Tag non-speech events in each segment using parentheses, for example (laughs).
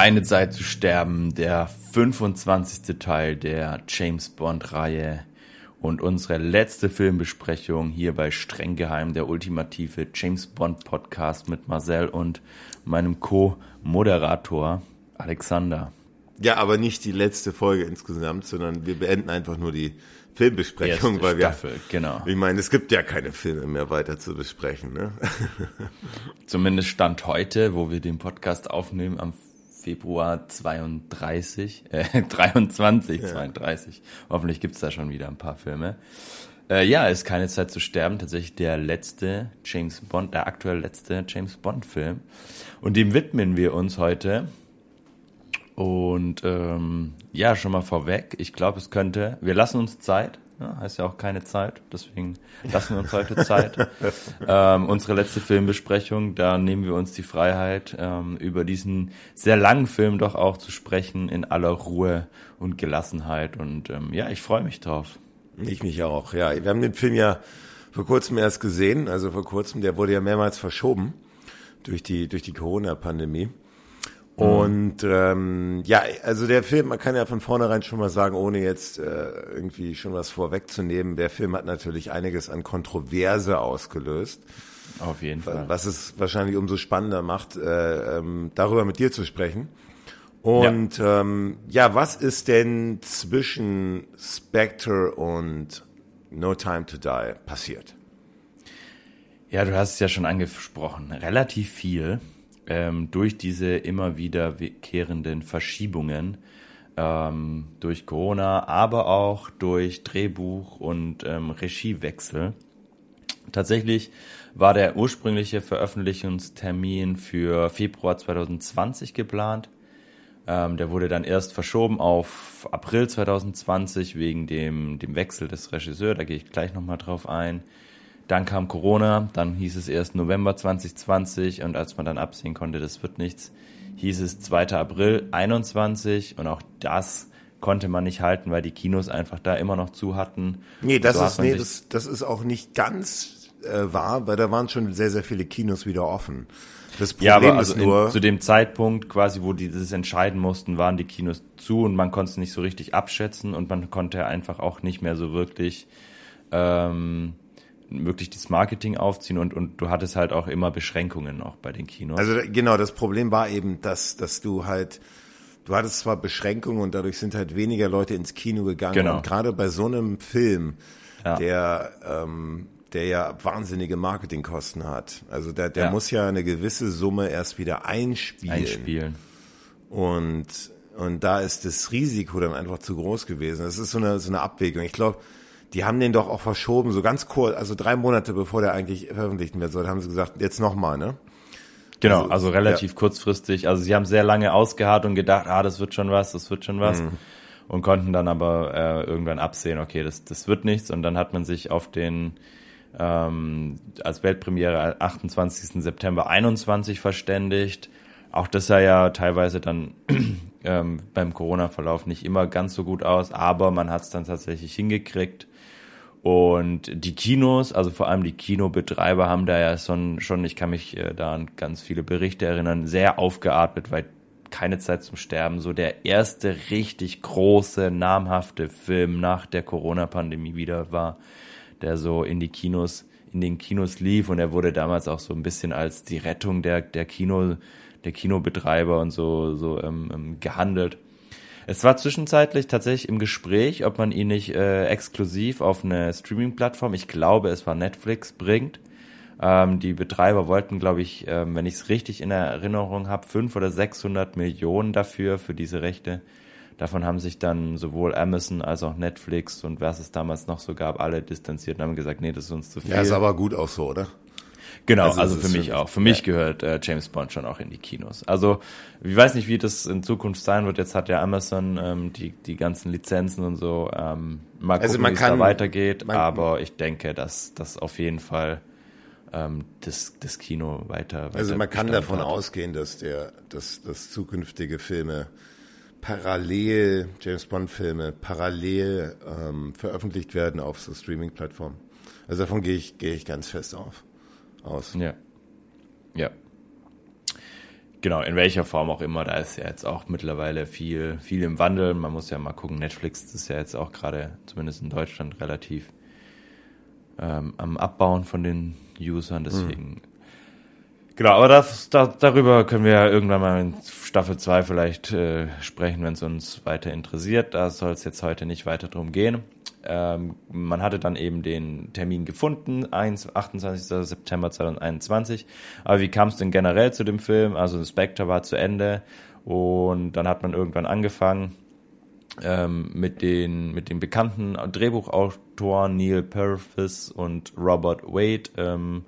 Keine Zeit zu sterben, der 25. Teil der James Bond-Reihe und unsere letzte Filmbesprechung hier bei Streng Geheim, der ultimative James Bond Podcast mit Marcel und meinem Co-Moderator Alexander. Ja, aber nicht die letzte Folge insgesamt, sondern wir beenden einfach nur die Filmbesprechung, Erste weil wir, Staffel, genau. Ich meine, es gibt ja keine Filme mehr weiter zu besprechen. Ne? Zumindest Stand heute, wo wir den Podcast aufnehmen, am Februar 32, (laughs) äh, 23, ja. 32. Hoffentlich gibt's da schon wieder ein paar Filme. Äh, ja, ist keine Zeit zu sterben. Tatsächlich der letzte James Bond, der aktuell letzte James Bond Film. Und dem widmen wir uns heute. Und ähm, ja, schon mal vorweg, ich glaube, es könnte, wir lassen uns Zeit, ja, heißt ja auch keine Zeit, deswegen lassen wir uns heute Zeit. (laughs) ähm, unsere letzte Filmbesprechung, da nehmen wir uns die Freiheit, ähm, über diesen sehr langen Film doch auch zu sprechen, in aller Ruhe und Gelassenheit. Und ähm, ja, ich freue mich drauf. Ich mich auch, ja. Wir haben den Film ja vor kurzem erst gesehen, also vor kurzem, der wurde ja mehrmals verschoben durch die, durch die Corona-Pandemie. Mhm. Und ähm, ja, also der Film, man kann ja von vornherein schon mal sagen, ohne jetzt äh, irgendwie schon was vorwegzunehmen, der Film hat natürlich einiges an Kontroverse ausgelöst. Auf jeden Fall. Was es wahrscheinlich umso spannender macht, äh, ähm, darüber mit dir zu sprechen. Und ja. Ähm, ja, was ist denn zwischen Spectre und No Time to Die passiert? Ja, du hast es ja schon angesprochen. Relativ viel ähm, durch diese immer wiederkehrenden Verschiebungen ähm, durch Corona, aber auch durch Drehbuch und ähm, Regiewechsel. Tatsächlich war der ursprüngliche Veröffentlichungstermin für Februar 2020 geplant. Ähm, der wurde dann erst verschoben auf April 2020 wegen dem, dem Wechsel des Regisseurs. Da gehe ich gleich nochmal drauf ein. Dann kam Corona, dann hieß es erst November 2020 und als man dann absehen konnte, das wird nichts, hieß es 2. April 21 und auch das konnte man nicht halten, weil die Kinos einfach da immer noch zu hatten. Nee, das so ist, nee, das, das ist auch nicht ganz äh, wahr, weil da waren schon sehr, sehr viele Kinos wieder offen. Das Problem ja, aber also ist nur, in, zu dem Zeitpunkt quasi, wo die das entscheiden mussten, waren die Kinos zu und man konnte es nicht so richtig abschätzen und man konnte einfach auch nicht mehr so wirklich ähm, wirklich das Marketing aufziehen und, und du hattest halt auch immer Beschränkungen auch bei den Kinos. Also genau, das Problem war eben, dass, dass du halt, du hattest zwar Beschränkungen und dadurch sind halt weniger Leute ins Kino gegangen. Genau. Und gerade bei so einem Film, ja. der, ähm, der ja wahnsinnige Marketingkosten hat. Also der, der ja. muss ja eine gewisse Summe erst wieder einspielen. Einspielen. Und, und da ist das Risiko dann einfach zu groß gewesen. Das ist so eine, so eine Abwägung. Ich glaube, die haben den doch auch verschoben, so ganz kurz, also drei Monate bevor der eigentlich veröffentlicht werden soll, haben sie gesagt, jetzt nochmal, ne? Genau, also, also relativ ja. kurzfristig. Also sie haben sehr lange ausgeharrt und gedacht, ah, das wird schon was, das wird schon was. Mhm. Und konnten dann aber äh, irgendwann absehen, okay, das, das wird nichts. Und dann hat man sich auf den ähm, als Weltpremiere 28. September 21 verständigt. Auch das sah ja teilweise dann (clears throat) ähm, beim Corona-Verlauf nicht immer ganz so gut aus, aber man hat es dann tatsächlich hingekriegt. Und die Kinos, also vor allem die Kinobetreiber haben da ja schon, schon ich kann mich äh, da an ganz viele Berichte erinnern, sehr aufgeatmet, weil keine Zeit zum Sterben, so der erste richtig große, namhafte Film nach der Corona-Pandemie wieder war, der so in die Kinos, in den Kinos lief und er wurde damals auch so ein bisschen als die Rettung der, der Kino, der Kinobetreiber und so, so ähm, ähm gehandelt. Es war zwischenzeitlich tatsächlich im Gespräch, ob man ihn nicht äh, exklusiv auf eine Streaming-Plattform, ich glaube es war Netflix, bringt. Ähm, die Betreiber wollten, glaube ich, ähm, wenn ich es richtig in Erinnerung habe, fünf oder 600 Millionen dafür, für diese Rechte. Davon haben sich dann sowohl Amazon als auch Netflix und was es damals noch so gab, alle distanziert und haben gesagt, nee, das ist uns zu viel. Ja, ist aber gut auch so, oder? Genau, also, also für mich auch. Für mich gehört äh, James Bond schon auch in die Kinos. Also ich weiß nicht, wie das in Zukunft sein wird. Jetzt hat ja Amazon ähm, die, die ganzen Lizenzen und so. Ähm, mal also gucken, also wie es da weitergeht. Man, aber ich denke, dass das auf jeden Fall ähm, das, das Kino weiter, weiter Also man kann davon hat. ausgehen, dass der, dass, dass zukünftige Filme parallel, James Bond Filme parallel ähm, veröffentlicht werden auf so Streaming-Plattformen. Also davon gehe ich, gehe ich ganz fest auf aus. Ja. Ja. Genau, in welcher Form auch immer, da ist ja jetzt auch mittlerweile viel, viel im Wandel. Man muss ja mal gucken, Netflix ist ja jetzt auch gerade, zumindest in Deutschland, relativ ähm, am Abbauen von den Usern, deswegen. Mhm. Genau, aber das, das, darüber können wir ja irgendwann mal in Staffel 2 vielleicht äh, sprechen, wenn es uns weiter interessiert. Da soll es jetzt heute nicht weiter drum gehen. Ähm, man hatte dann eben den Termin gefunden, 1, 28. September 2021. Aber wie kam es denn generell zu dem Film? Also Spectre war zu Ende und dann hat man irgendwann angefangen ähm, mit den mit den bekannten Drehbuchautoren Neil Purvis und Robert Wade ähm,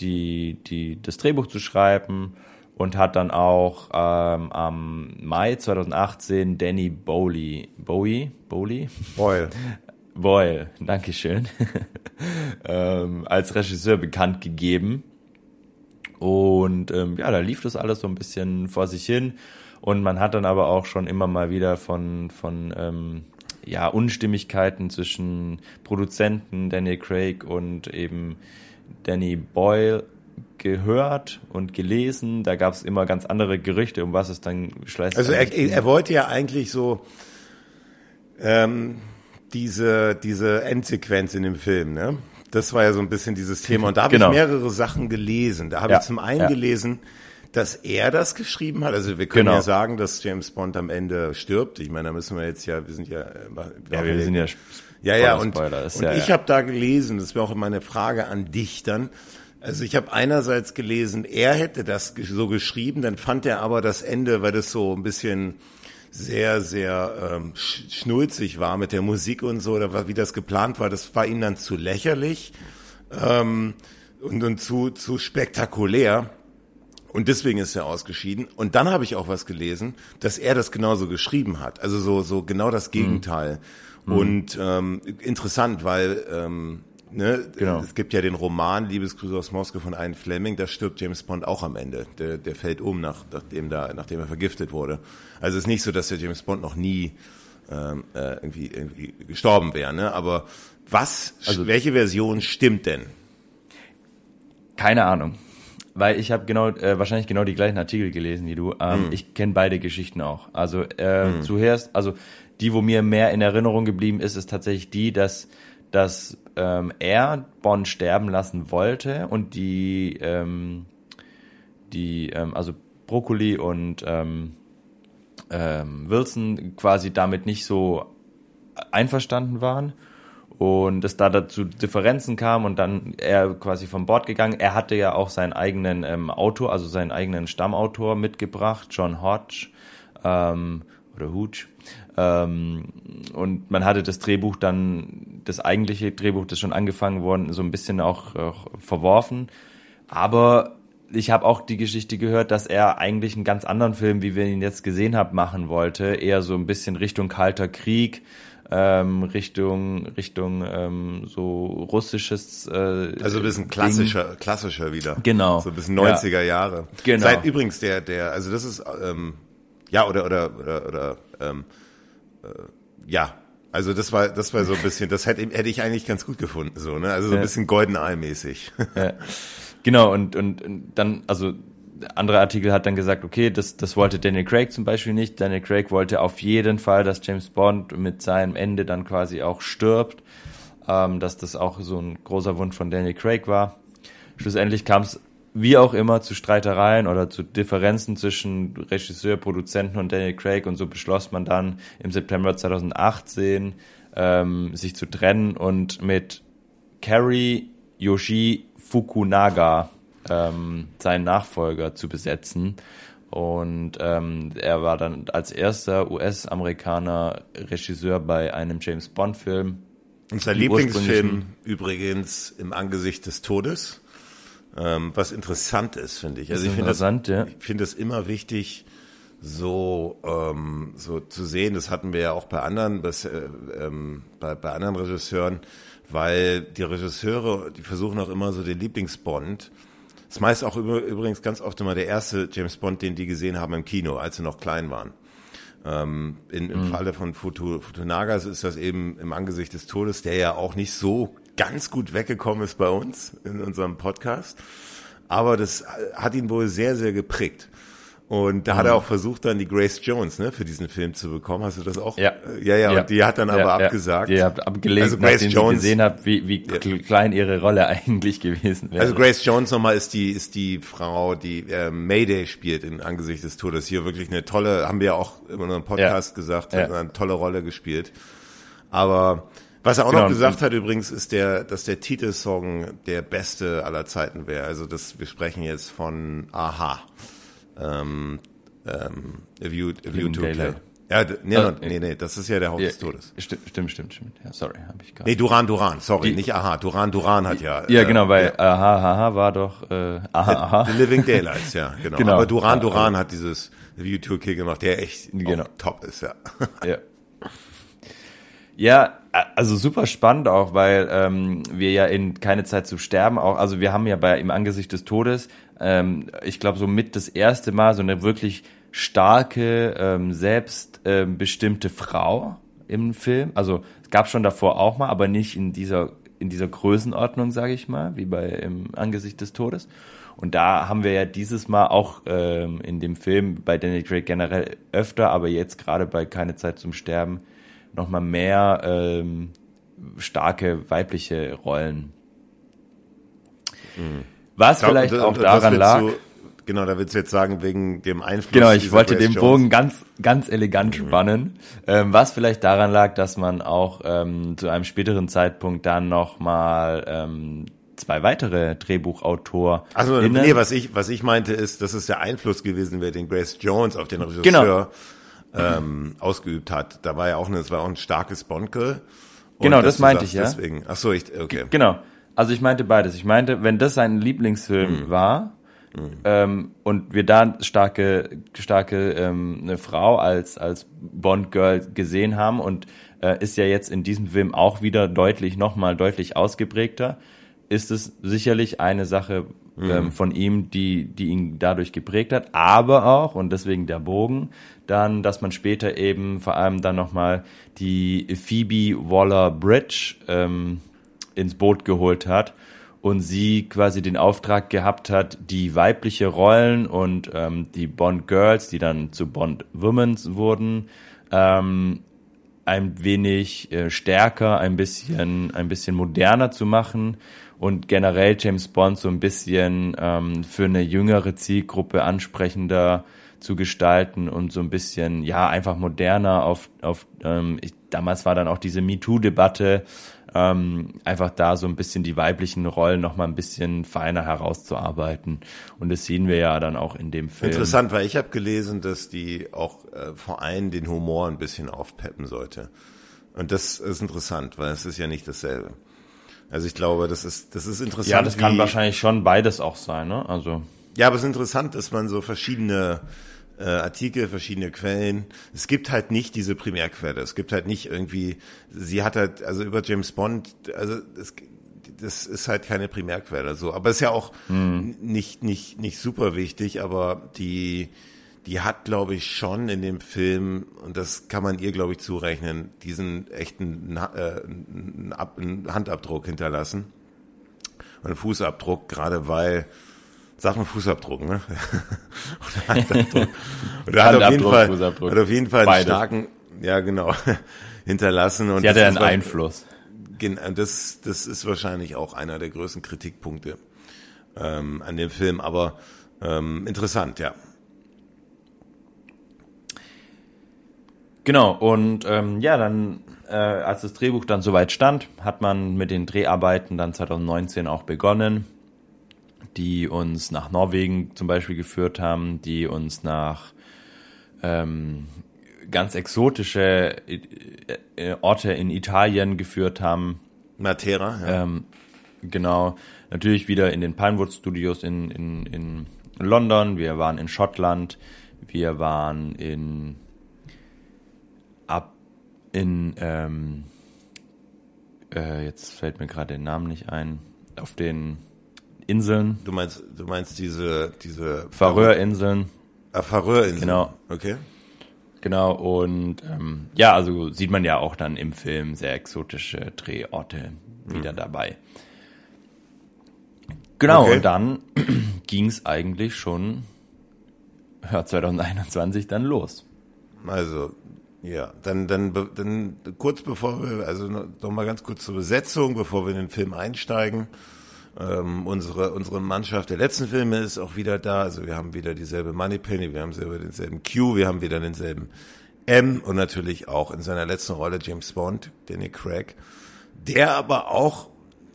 die die das Drehbuch zu schreiben und hat dann auch ähm, am Mai 2018 Danny Bowley Bowie Bowley Boyle (laughs) Boyle, Dankeschön, (laughs) ähm, als Regisseur bekannt gegeben. Und ähm, ja, da lief das alles so ein bisschen vor sich hin. Und man hat dann aber auch schon immer mal wieder von, von ähm, ja, Unstimmigkeiten zwischen Produzenten Daniel Craig und eben Danny Boyle gehört und gelesen. Da gab es immer ganz andere Gerüchte, um was es dann schleißt. Also er, er wollte ja eigentlich so ähm, diese, diese Endsequenz in dem Film, ne? Das war ja so ein bisschen dieses Thema. Und da habe genau. ich mehrere Sachen gelesen. Da habe ja, ich zum einen ja. gelesen, dass er das geschrieben hat. Also wir können genau. ja sagen, dass James Bond am Ende stirbt. Ich meine, da müssen wir jetzt ja, wir sind ja, ja wir sind ja, ja, ja, und, und ja, ich habe da gelesen, das wäre auch meine Frage an dich dann. Also ich habe einerseits gelesen, er hätte das so geschrieben, dann fand er aber das Ende, weil das so ein bisschen sehr, sehr ähm, schnulzig war mit der Musik und so, oder wie das geplant war, das war ihm dann zu lächerlich ähm, und, und zu, zu spektakulär. Und deswegen ist er ausgeschieden. Und dann habe ich auch was gelesen, dass er das genauso geschrieben hat. Also so, so genau das Gegenteil. Mhm. Und ähm, interessant, weil ähm, Ne? Genau. Es gibt ja den Roman Liebesgrüße aus Moskau von Ian Fleming, da stirbt James Bond auch am Ende. Der, der fällt um, nach, nachdem, da, nachdem er vergiftet wurde. Also es ist nicht so, dass der James Bond noch nie ähm, äh, irgendwie, irgendwie gestorben wäre. Ne? Aber was, also, welche Version stimmt denn? Keine Ahnung. Weil ich habe genau, äh, wahrscheinlich genau die gleichen Artikel gelesen wie du. Ähm, hm. Ich kenne beide Geschichten auch. Also äh, hm. zuerst, also die, wo mir mehr in Erinnerung geblieben ist, ist tatsächlich die, dass dass ähm, er Bond sterben lassen wollte und die, ähm, die ähm, also Brokkoli und ähm, ähm, Wilson quasi damit nicht so einverstanden waren und es da dazu Differenzen kam und dann er quasi vom Bord gegangen. Er hatte ja auch seinen eigenen ähm, Autor, also seinen eigenen Stammautor mitgebracht, John Hodge ähm, oder Hooch. Ähm, und man hatte das Drehbuch dann, das eigentliche Drehbuch, das schon angefangen worden, so ein bisschen auch, auch verworfen. Aber ich habe auch die Geschichte gehört, dass er eigentlich einen ganz anderen Film, wie wir ihn jetzt gesehen haben, machen wollte. Eher so ein bisschen Richtung Kalter Krieg, ähm, Richtung Richtung ähm, so russisches äh, also ein bisschen klassischer Ding. klassischer wieder genau so ein bisschen 90er ja. Jahre genau seit übrigens der der also das ist ähm, ja oder oder oder, oder ähm, äh, ja, also das war das war so ein bisschen, das hätte, hätte ich eigentlich ganz gut gefunden, so ne, also so ein bisschen Golden Eye mäßig. Ja. Genau und, und und dann also andere Artikel hat dann gesagt, okay, das, das wollte Daniel Craig zum Beispiel nicht. Daniel Craig wollte auf jeden Fall, dass James Bond mit seinem Ende dann quasi auch stirbt, ähm, dass das auch so ein großer Wunsch von Daniel Craig war. Schlussendlich kam es wie auch immer zu Streitereien oder zu Differenzen zwischen Regisseur, Produzenten und Daniel Craig und so beschloss man dann im September 2018 ähm, sich zu trennen und mit Kerry Yoshi Fukunaga ähm, seinen Nachfolger zu besetzen. Und ähm, er war dann als erster US-Amerikaner Regisseur bei einem James Bond-Film. Unser Lieblingsfilm übrigens im Angesicht des Todes ähm, was interessant ist, finde ich. Also ich finde das, ja. ich finde es immer wichtig, so ähm, so zu sehen. Das hatten wir ja auch bei anderen, bis, äh, ähm, bei, bei anderen Regisseuren, weil die Regisseure, die versuchen auch immer so den Lieblingsbond. Das meist auch über, übrigens ganz oft immer der erste James Bond, den die gesehen haben im Kino, als sie noch klein waren. Ähm, in, Im mhm. Falle von Futu, Futunagas ist das eben im Angesicht des Todes, der ja auch nicht so ganz gut weggekommen ist bei uns in unserem Podcast. Aber das hat ihn wohl sehr, sehr geprägt. Und da hat er auch versucht, dann die Grace Jones ne, für diesen Film zu bekommen. Hast du das auch? Ja. Äh, ja, ja, ja. und die hat dann aber ja, abgesagt. Ja. Die hat abgelehnt, also Grace nachdem Jones, gesehen hat, wie, wie klein ihre Rolle (laughs) eigentlich gewesen wäre. Also Grace Jones nochmal ist die, ist die Frau, die äh, Mayday spielt in Angesicht des Todes. Hier wirklich eine tolle, haben wir ja auch in unserem Podcast gesagt, hat eine tolle Rolle gespielt. Aber was er auch genau. noch gesagt hat übrigens, ist der, dass der Titelsong der beste aller Zeiten wäre. Also das, wir sprechen jetzt von Aha. Ähm, ähm, A View, A View to Kill. Ja, nee, oh, nee, nee, das ist ja der Haupt ja, des Todes. Stimmt, stimmt, stimmt, stimmt. Ja, sorry, habe ich gerade. Nee, Duran Duran, sorry, die, nicht Aha. Duran Duran hat ja. Ja, äh, genau, weil ja. Aha, Aha war doch äh, Aha, Aha. The Living Daylights, ja, (laughs) genau. genau. Aber Duran Duran hat dieses View to Kill gemacht, der echt genau. top ist, ja. Ja. Ja, also super spannend auch, weil ähm, wir ja in keine Zeit zu sterben auch, also wir haben ja bei im Angesicht des Todes, ähm, ich glaube so mit das erste Mal so eine wirklich starke, ähm, selbstbestimmte ähm, Frau im Film. Also es gab schon davor auch mal, aber nicht in dieser in dieser Größenordnung, sage ich mal, wie bei im Angesicht des Todes. Und da haben wir ja dieses Mal auch ähm, in dem Film bei Danny Craig generell öfter, aber jetzt gerade bei Keine Zeit zum Sterben nochmal mehr ähm, starke weibliche Rollen. Mhm. Was glaub, vielleicht auch daran lag. So, genau, da willst du jetzt sagen, wegen dem Einfluss. Genau, ich wollte den Bogen ganz, ganz elegant mhm. spannen. Ähm, was vielleicht daran lag, dass man auch ähm, zu einem späteren Zeitpunkt dann nochmal ähm, zwei weitere Drehbuchautor. Also nee, was ich was ich meinte ist, dass es der Einfluss gewesen wäre, den Grace Jones auf den Regisseur genau ähm, ausgeübt hat. Da war ja auch, eine, das war auch ein starkes Bonke. Genau, das meinte sagst, ich, ja. Deswegen. Ach so, ich, okay. Genau. Also ich meinte beides. Ich meinte, wenn das sein Lieblingsfilm mhm. war mhm. Ähm, und wir da starke, starke ähm, eine Frau als als Bond Girl gesehen haben und äh, ist ja jetzt in diesem Film auch wieder deutlich nochmal deutlich ausgeprägter, ist es sicherlich eine Sache mhm. ähm, von ihm, die die ihn dadurch geprägt hat, aber auch und deswegen der Bogen dann, dass man später eben vor allem dann nochmal die Phoebe Waller-Bridge ähm, ins Boot geholt hat und sie quasi den Auftrag gehabt hat, die weibliche Rollen und ähm, die Bond Girls, die dann zu Bond Womens wurden, ähm, ein wenig äh, stärker, ein bisschen, ein bisschen moderner zu machen und generell James Bond so ein bisschen ähm, für eine jüngere Zielgruppe ansprechender zu gestalten und so ein bisschen, ja, einfach moderner auf, auf ähm, ich, damals war dann auch diese MeToo-Debatte, ähm, einfach da so ein bisschen die weiblichen Rollen noch mal ein bisschen feiner herauszuarbeiten. Und das sehen wir ja dann auch in dem Film. Interessant, weil ich habe gelesen, dass die auch äh, vor allem den Humor ein bisschen aufpeppen sollte. Und das ist interessant, weil es ist ja nicht dasselbe. Also ich glaube, das ist, das ist interessant. Ja, das kann wahrscheinlich schon beides auch sein, ne? Also. Ja, aber es ist interessant, dass man so verschiedene äh, Artikel, verschiedene Quellen. Es gibt halt nicht diese Primärquelle. Es gibt halt nicht irgendwie, sie hat halt, also über James Bond, also es, das ist halt keine Primärquelle. So, aber ist ja auch mhm. nicht nicht nicht super wichtig. Aber die die hat, glaube ich, schon in dem Film und das kann man ihr, glaube ich, zurechnen, diesen echten äh, Handabdruck hinterlassen, einen Fußabdruck, gerade weil Sag mal Fußabdruck, ne? (laughs) Oder Handabdruck. Oder hat auf jeden Fall, Fußabdruck. hat auf jeden Fall einen starken, ja genau, (laughs) hinterlassen. Und Sie hatte einen Einfluss. Das, das ist wahrscheinlich auch einer der größten Kritikpunkte ähm, an dem Film, aber ähm, interessant, ja. Genau, und ähm, ja, dann, äh, als das Drehbuch dann soweit stand, hat man mit den Dreharbeiten dann 2019 auch begonnen die uns nach Norwegen zum Beispiel geführt haben, die uns nach ähm, ganz exotische äh, äh, Orte in Italien geführt haben. Matera, ja. Ähm, genau. Natürlich wieder in den Pinewood Studios in, in, in London. Wir waren in Schottland. Wir waren in in ähm, äh, jetzt fällt mir gerade der Name nicht ein. Auf den Inseln. Du meinst, du meinst diese, diese Färöerinseln. Ah, Färöerinseln. Genau. Okay. Genau, und ähm, ja, also sieht man ja auch dann im Film sehr exotische Drehorte wieder mhm. dabei. Genau, okay. und dann (clears throat) ging es eigentlich schon ja, 2021 dann los. Also, ja, dann, dann, dann kurz bevor wir, also noch mal ganz kurz zur Besetzung, bevor wir in den Film einsteigen. Ähm, unsere, unsere Mannschaft der letzten Filme ist auch wieder da. Also wir haben wieder dieselbe Moneypenny, wir haben selber denselben Q, wir haben wieder denselben M und natürlich auch in seiner letzten Rolle James Bond, Danny Craig. Der aber auch,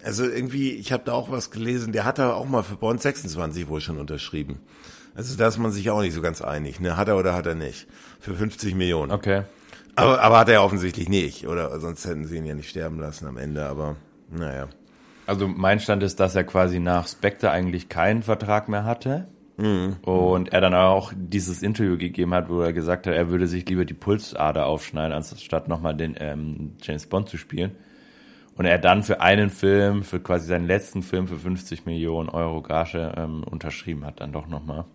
also irgendwie, ich habe da auch was gelesen, der hat da auch mal für Bond 26 wohl schon unterschrieben. Also da ist man sich auch nicht so ganz einig, ne? Hat er oder hat er nicht? Für 50 Millionen. Okay. Aber, aber hat er offensichtlich nicht, oder? Sonst hätten sie ihn ja nicht sterben lassen am Ende, aber naja. Also mein Stand ist, dass er quasi nach Spectre eigentlich keinen Vertrag mehr hatte. Mhm. Und er dann auch dieses Interview gegeben hat, wo er gesagt hat, er würde sich lieber die Pulsader aufschneiden, anstatt nochmal den ähm, James Bond zu spielen. Und er dann für einen Film, für quasi seinen letzten Film für 50 Millionen Euro Gage ähm, unterschrieben hat, dann doch nochmal.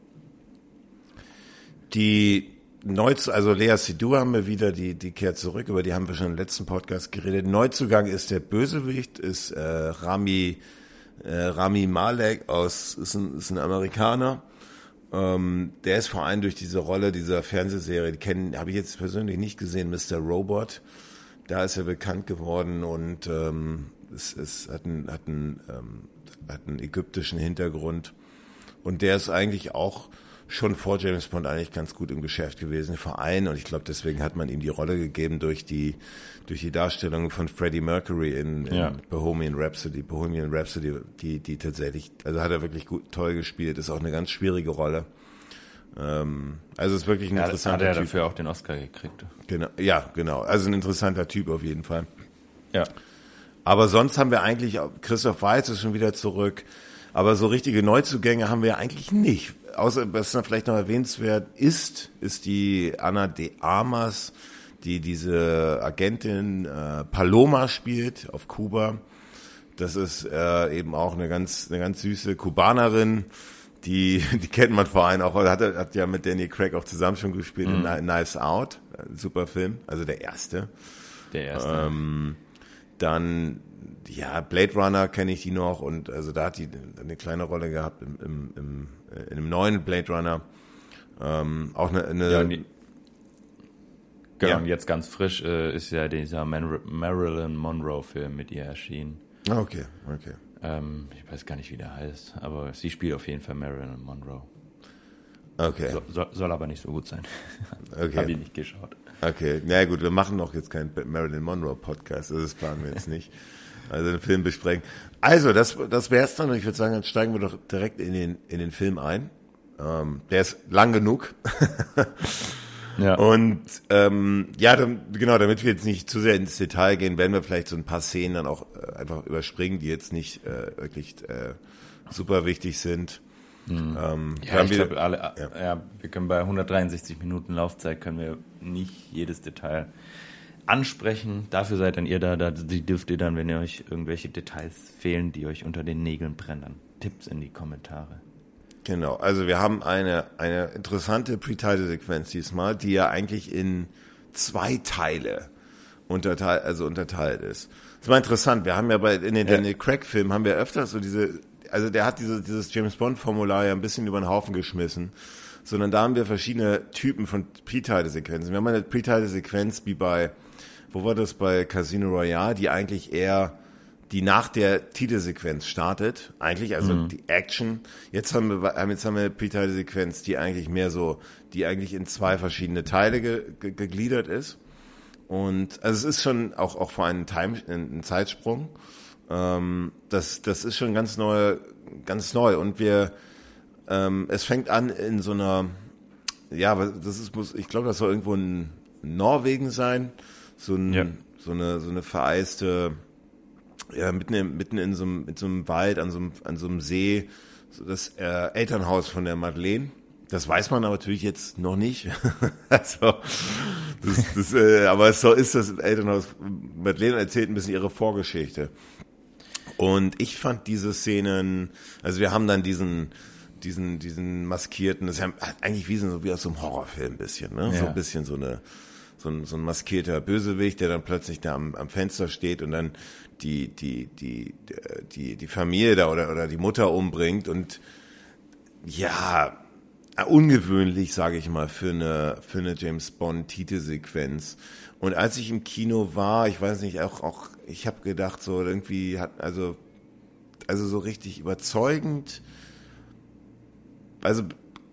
Die Neuz also Lea Sidhu haben wir wieder, die, die kehrt zurück, über die haben wir schon im letzten Podcast geredet. Neuzugang ist der Bösewicht, ist äh, Rami, äh, Rami Malek aus, ist ein, ist ein Amerikaner. Ähm, der ist vor allem durch diese Rolle dieser Fernsehserie, die kennen, habe ich jetzt persönlich nicht gesehen, Mr. Robot. Da ist er bekannt geworden und ähm, es, es hat einen, hat einen, ähm, hat einen ägyptischen Hintergrund. Und der ist eigentlich auch schon vor James Bond eigentlich ganz gut im Geschäft gewesen, Verein. Und ich glaube, deswegen hat man ihm die Rolle gegeben durch die, durch die Darstellung von Freddie Mercury in, in ja. Bohemian Rhapsody. Bohemian Rhapsody, die, die tatsächlich, also hat er wirklich gut, toll gespielt, ist auch eine ganz schwierige Rolle. Ähm, also ist wirklich ein ja, interessanter Typ. Hat er dafür auch den Oscar gekriegt. Genau, ja, genau. Also ein interessanter Typ auf jeden Fall. Ja. Aber sonst haben wir eigentlich, Christoph Weiz ist schon wieder zurück, aber so richtige Neuzugänge haben wir eigentlich nicht außer was vielleicht noch erwähnenswert ist, ist die Anna de Armas, die diese Agentin äh, Paloma spielt auf Kuba. Das ist äh, eben auch eine ganz eine ganz süße Kubanerin, die (laughs) die kennt man vor allem auch, hat, hat ja mit Danny Craig auch zusammen schon gespielt mhm. in Nice Out, super Film, also der erste. Der erste. Ähm, dann ja, Blade Runner kenne ich die noch und also da hat die eine kleine Rolle gehabt im, im, im in einem neuen Blade Runner. Ähm, auch eine, eine ja, die, genau, ja. und jetzt ganz frisch äh, ist ja dieser Man Marilyn Monroe-Film mit ihr erschienen. Ah, okay, okay. Ähm, ich weiß gar nicht, wie der heißt, aber sie spielt auf jeden Fall Marilyn Monroe. Okay. So, soll, soll aber nicht so gut sein. (laughs) Okay. Habe ich nicht geschaut. Okay, na ja, gut, wir machen noch jetzt keinen Marilyn Monroe Podcast, also das planen wir jetzt nicht. (laughs) Also den Film besprechen. Also, das, das wär's dann. Und ich würde sagen, jetzt steigen wir doch direkt in den, in den Film ein. Ähm, der ist lang genug. (laughs) ja. Und ähm, ja, dann, genau, damit wir jetzt nicht zu sehr ins Detail gehen, werden wir vielleicht so ein paar Szenen dann auch äh, einfach überspringen, die jetzt nicht äh, wirklich äh, super wichtig sind. Mhm. Ähm, ja, ich glaube, alle, ja. ja, wir können bei 163 Minuten Laufzeit können wir nicht jedes Detail ansprechen. Dafür seid dann ihr da, da die dürft ihr dann, wenn ihr euch irgendwelche Details fehlen, die euch unter den Nägeln brennen, Tipps in die Kommentare. Genau, also wir haben eine, eine interessante Pre-Title-Sequenz diesmal, die ja eigentlich in zwei Teile unterteilt, also unterteilt ist. Das war interessant. Wir haben ja bei, in den, ja. den Craig-Filmen haben wir öfters so diese, also der hat diese, dieses James Bond-Formular ja ein bisschen über den Haufen geschmissen sondern da haben wir verschiedene Typen von Pre-Title-Sequenzen. Wir haben eine Pre-Title-Sequenz wie bei wo war das bei Casino Royale, die eigentlich eher die nach der Titelsequenz startet, eigentlich, also mhm. die Action. Jetzt haben wir, jetzt haben wir eine Pre-Title-Sequenz, die eigentlich mehr so, die eigentlich in zwei verschiedene Teile ge, ge, gegliedert ist. Und also es ist schon auch, auch vor einem Time, ein Zeitsprung. Ähm, das, das ist schon ganz neu, ganz neu. Und wir, ähm, es fängt an in so einer, ja, das ist, muss, ich glaube, das soll irgendwo in Norwegen sein so, ein, ja. so eine so eine vereiste ja mitten in, mitten in so einem, in so einem Wald an so einem, an so einem See so das äh, Elternhaus von der Madeleine das weiß man aber natürlich jetzt noch nicht. (laughs) also, das, das, äh, aber so ist das Elternhaus. Madeleine erzählt ein bisschen ihre Vorgeschichte. Und ich fand diese Szenen, also wir haben dann diesen, diesen, diesen maskierten, das ist ja eigentlich wie so wie aus so einem Horrorfilm ein bisschen, ne? Ja. So ein bisschen so eine, so ein, so ein maskierter Bösewicht, der dann plötzlich da am, am Fenster steht und dann die, die, die, die, die Familie da oder, oder die Mutter umbringt und ja, ungewöhnlich, sage ich mal, für eine, für eine James Bond-Titelsequenz. Und als ich im Kino war, ich weiß nicht, auch, auch ich habe gedacht, so irgendwie hat, also, also so richtig überzeugend. Also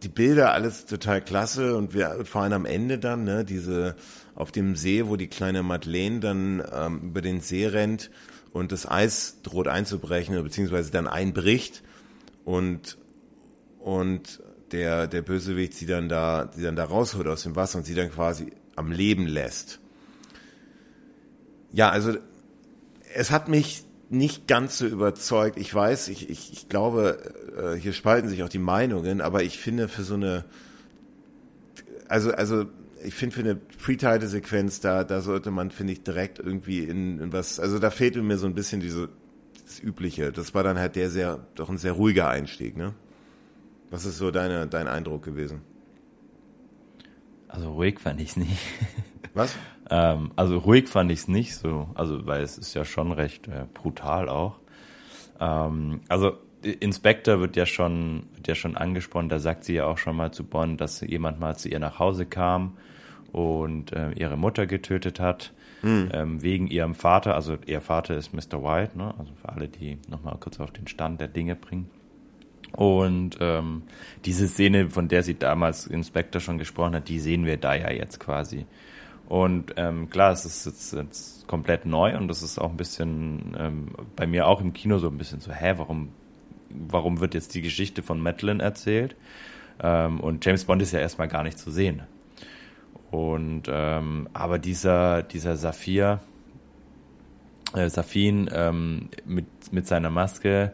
die Bilder alles total klasse und wir vor allem am Ende dann, ne, diese auf dem See, wo die kleine Madeleine dann ähm, über den See rennt und das Eis droht einzubrechen, beziehungsweise dann einbricht und und der der Bösewicht sie dann da sie dann da rausholt aus dem Wasser und sie dann quasi am Leben lässt. Ja, also es hat mich nicht ganz so überzeugt. Ich weiß, ich, ich, ich glaube, äh, hier spalten sich auch die Meinungen, aber ich finde für so eine, also, also ich finde für eine Pre-Title-Sequenz, da, da sollte man, finde ich, direkt irgendwie in, in was, also da fehlte mir so ein bisschen diese, das Übliche. Das war dann halt der sehr, doch ein sehr ruhiger Einstieg, ne? Was ist so deine, dein Eindruck gewesen? Also ruhig fand ich es nicht. (laughs) Was? ähm, also ruhig fand ich es nicht so, also weil es ist ja schon recht äh, brutal auch. Ähm, also Inspector wird ja schon, wird ja schon angesprochen, da sagt sie ja auch schon mal zu Bonn, dass jemand mal zu ihr nach Hause kam und äh, ihre Mutter getötet hat. Hm. Ähm, wegen ihrem Vater, also ihr Vater ist Mr. White, ne? also für alle, die nochmal kurz auf den Stand der Dinge bringen. Und ähm, diese Szene, von der sie damals Inspector schon gesprochen hat, die sehen wir da ja jetzt quasi. Und ähm, klar, es ist jetzt, jetzt komplett neu und das ist auch ein bisschen ähm, bei mir auch im Kino so ein bisschen so, hä, warum, warum wird jetzt die Geschichte von Madeline erzählt? Ähm, und James Bond ist ja erstmal gar nicht zu sehen. Und ähm, aber dieser, dieser Saphir, äh, Safin ähm, mit, mit seiner Maske,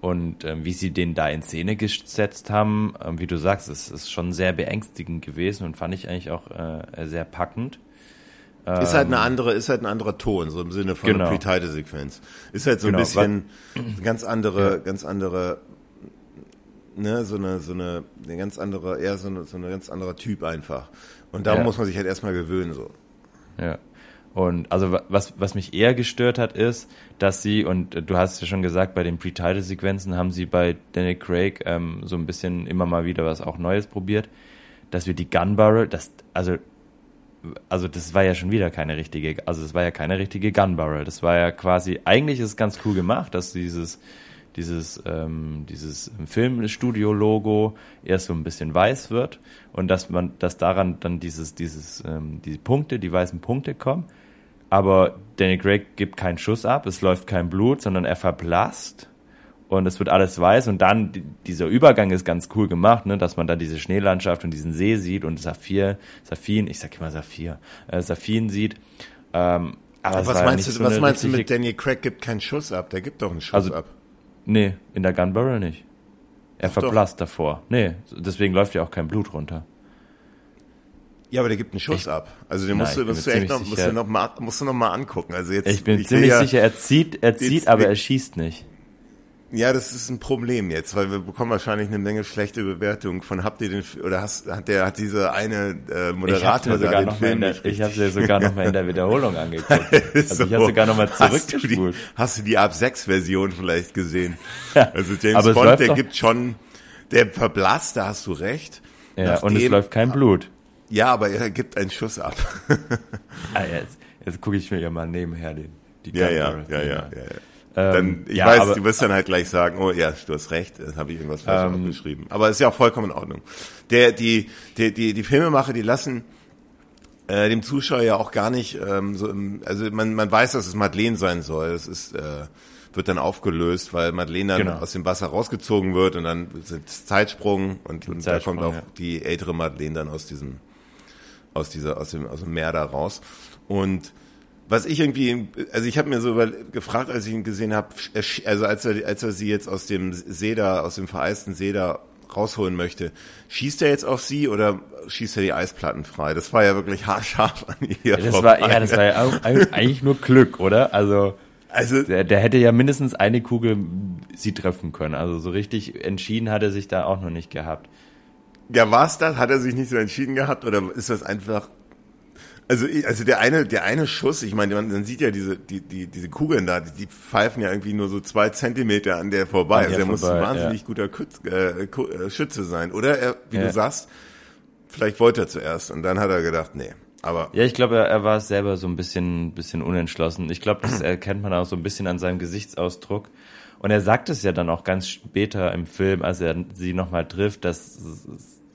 und ähm, wie sie den da in Szene gesetzt haben, ähm, wie du sagst, es ist schon sehr beängstigend gewesen und fand ich eigentlich auch äh, sehr packend. Ist halt eine ähm, andere, ist halt ein anderer Ton, so im Sinne von genau. einer Pre-Title-Sequenz. Ist halt so genau, ein bisschen (clears throat) ganz andere, ja. ganz andere, ne, so eine, so eine, eine ganz andere, eher so eine, so eine ganz anderer Typ einfach. Und da ja. muss man sich halt erstmal gewöhnen, so. Ja. Und also was, was mich eher gestört hat, ist, dass sie, und du hast ja schon gesagt, bei den Pre-Title-Sequenzen haben sie bei Daniel Craig ähm, so ein bisschen immer mal wieder was auch Neues probiert, dass wir die Gun Barrel, das, also, also das war ja schon wieder keine richtige, also das war ja keine richtige Gun Barrel. Das war ja quasi, eigentlich ist es ganz cool gemacht, dass dieses, dieses, ähm, dieses Filmstudio-Logo erst so ein bisschen weiß wird und dass man, dass daran dann dieses, dieses, ähm, diese Punkte, die weißen Punkte kommen aber Danny Craig gibt keinen Schuss ab, es läuft kein Blut, sondern er verblasst und es wird alles weiß und dann dieser Übergang ist ganz cool gemacht, ne, dass man da diese Schneelandschaft und diesen See sieht und Saphir, Saphin, ich sag immer Saphir, äh, Saphin sieht. Ähm, aber was meinst du, so was meinst du mit Danny Craig gibt keinen Schuss ab? Der gibt doch einen Schuss also, ab. Nee, in der Gun Barrel nicht. Er Ach verblasst doch. davor. Nee, deswegen läuft ja auch kein Blut runter. Ja, aber der gibt einen Schuss ich, ab. Also den musst, du, musst du echt noch, musst du noch mal, musst du noch mal angucken. Also jetzt, ich bin ich ziemlich ja, sicher, er zieht, er zieht, jetzt, aber er schießt nicht. Ja, das ist ein Problem jetzt, weil wir bekommen wahrscheinlich eine Menge schlechte Bewertungen von habt ihr den oder hast hat der hat diese eine äh, Moderator ich sogar den noch Film der, Ich habe dir sogar noch mal in der Wiederholung (laughs) angeguckt. (laughs) Also so, ich habe sogar noch mal zurückgespult. Hast, hast du die Ab 6 Version vielleicht gesehen? (laughs) Also James Bond, der gibt schon der verblasst, da hast du recht. Ja, und es läuft kein Blut. Ja, aber er gibt einen Schuss ab. ah, jetzt jetzt gucke ich mir ja mal nebenher den, die ja, ja, ja, ja, ja, ja. Ähm, dann, ich ja, weiß, aber, du wirst dann halt gleich sagen, oh ja, du hast recht, das habe ich irgendwas falsch ähm, aufgeschrieben. Aber ist ja auch vollkommen in Ordnung. Der, die, die, die, die Filmemacher, die lassen äh, dem Zuschauer ja auch gar nicht ähm, so im, also man, man weiß, dass es Madeleine sein soll. Es ist äh, wird dann aufgelöst, weil Madeleine dann genau. aus dem Wasser rausgezogen wird und dann sind Zeitsprung und, und da kommt auch ja. die ältere Madeleine dann aus diesem aus dieser aus dem aus dem Meer da raus und was ich irgendwie, also ich habe mir so über, gefragt, als ich ihn gesehen habe, also als er, als er sie jetzt aus dem da, aus dem vereisten da rausholen möchte, schießt er jetzt auf sie oder schießt er die Eisplatten frei? Das war ja wirklich haarscharf an ihr. Ja, das war, ja, das war ja auch, eigentlich nur Glück, oder? Also, also der, der hätte ja mindestens eine Kugel sie treffen können. Also so richtig entschieden hat er sich da auch noch nicht gehabt. Ja, war es das? Hat er sich nicht so entschieden gehabt oder ist das einfach Also, also der eine, der eine Schuss, ich meine, man, man sieht ja diese, die, die, diese Kugeln da, die, die pfeifen ja irgendwie nur so zwei Zentimeter an der vorbei. An also er muss ein wahnsinnig ja. guter Kutz, äh, äh, Schütze sein. Oder er, wie ja. du sagst, vielleicht wollte er zuerst und dann hat er gedacht, nee. Aber ja, ich glaube, er, er war selber so ein bisschen, bisschen unentschlossen. Ich glaube, das erkennt man auch so ein bisschen an seinem Gesichtsausdruck. Und er sagt es ja dann auch ganz später im Film, als er sie nochmal trifft, dass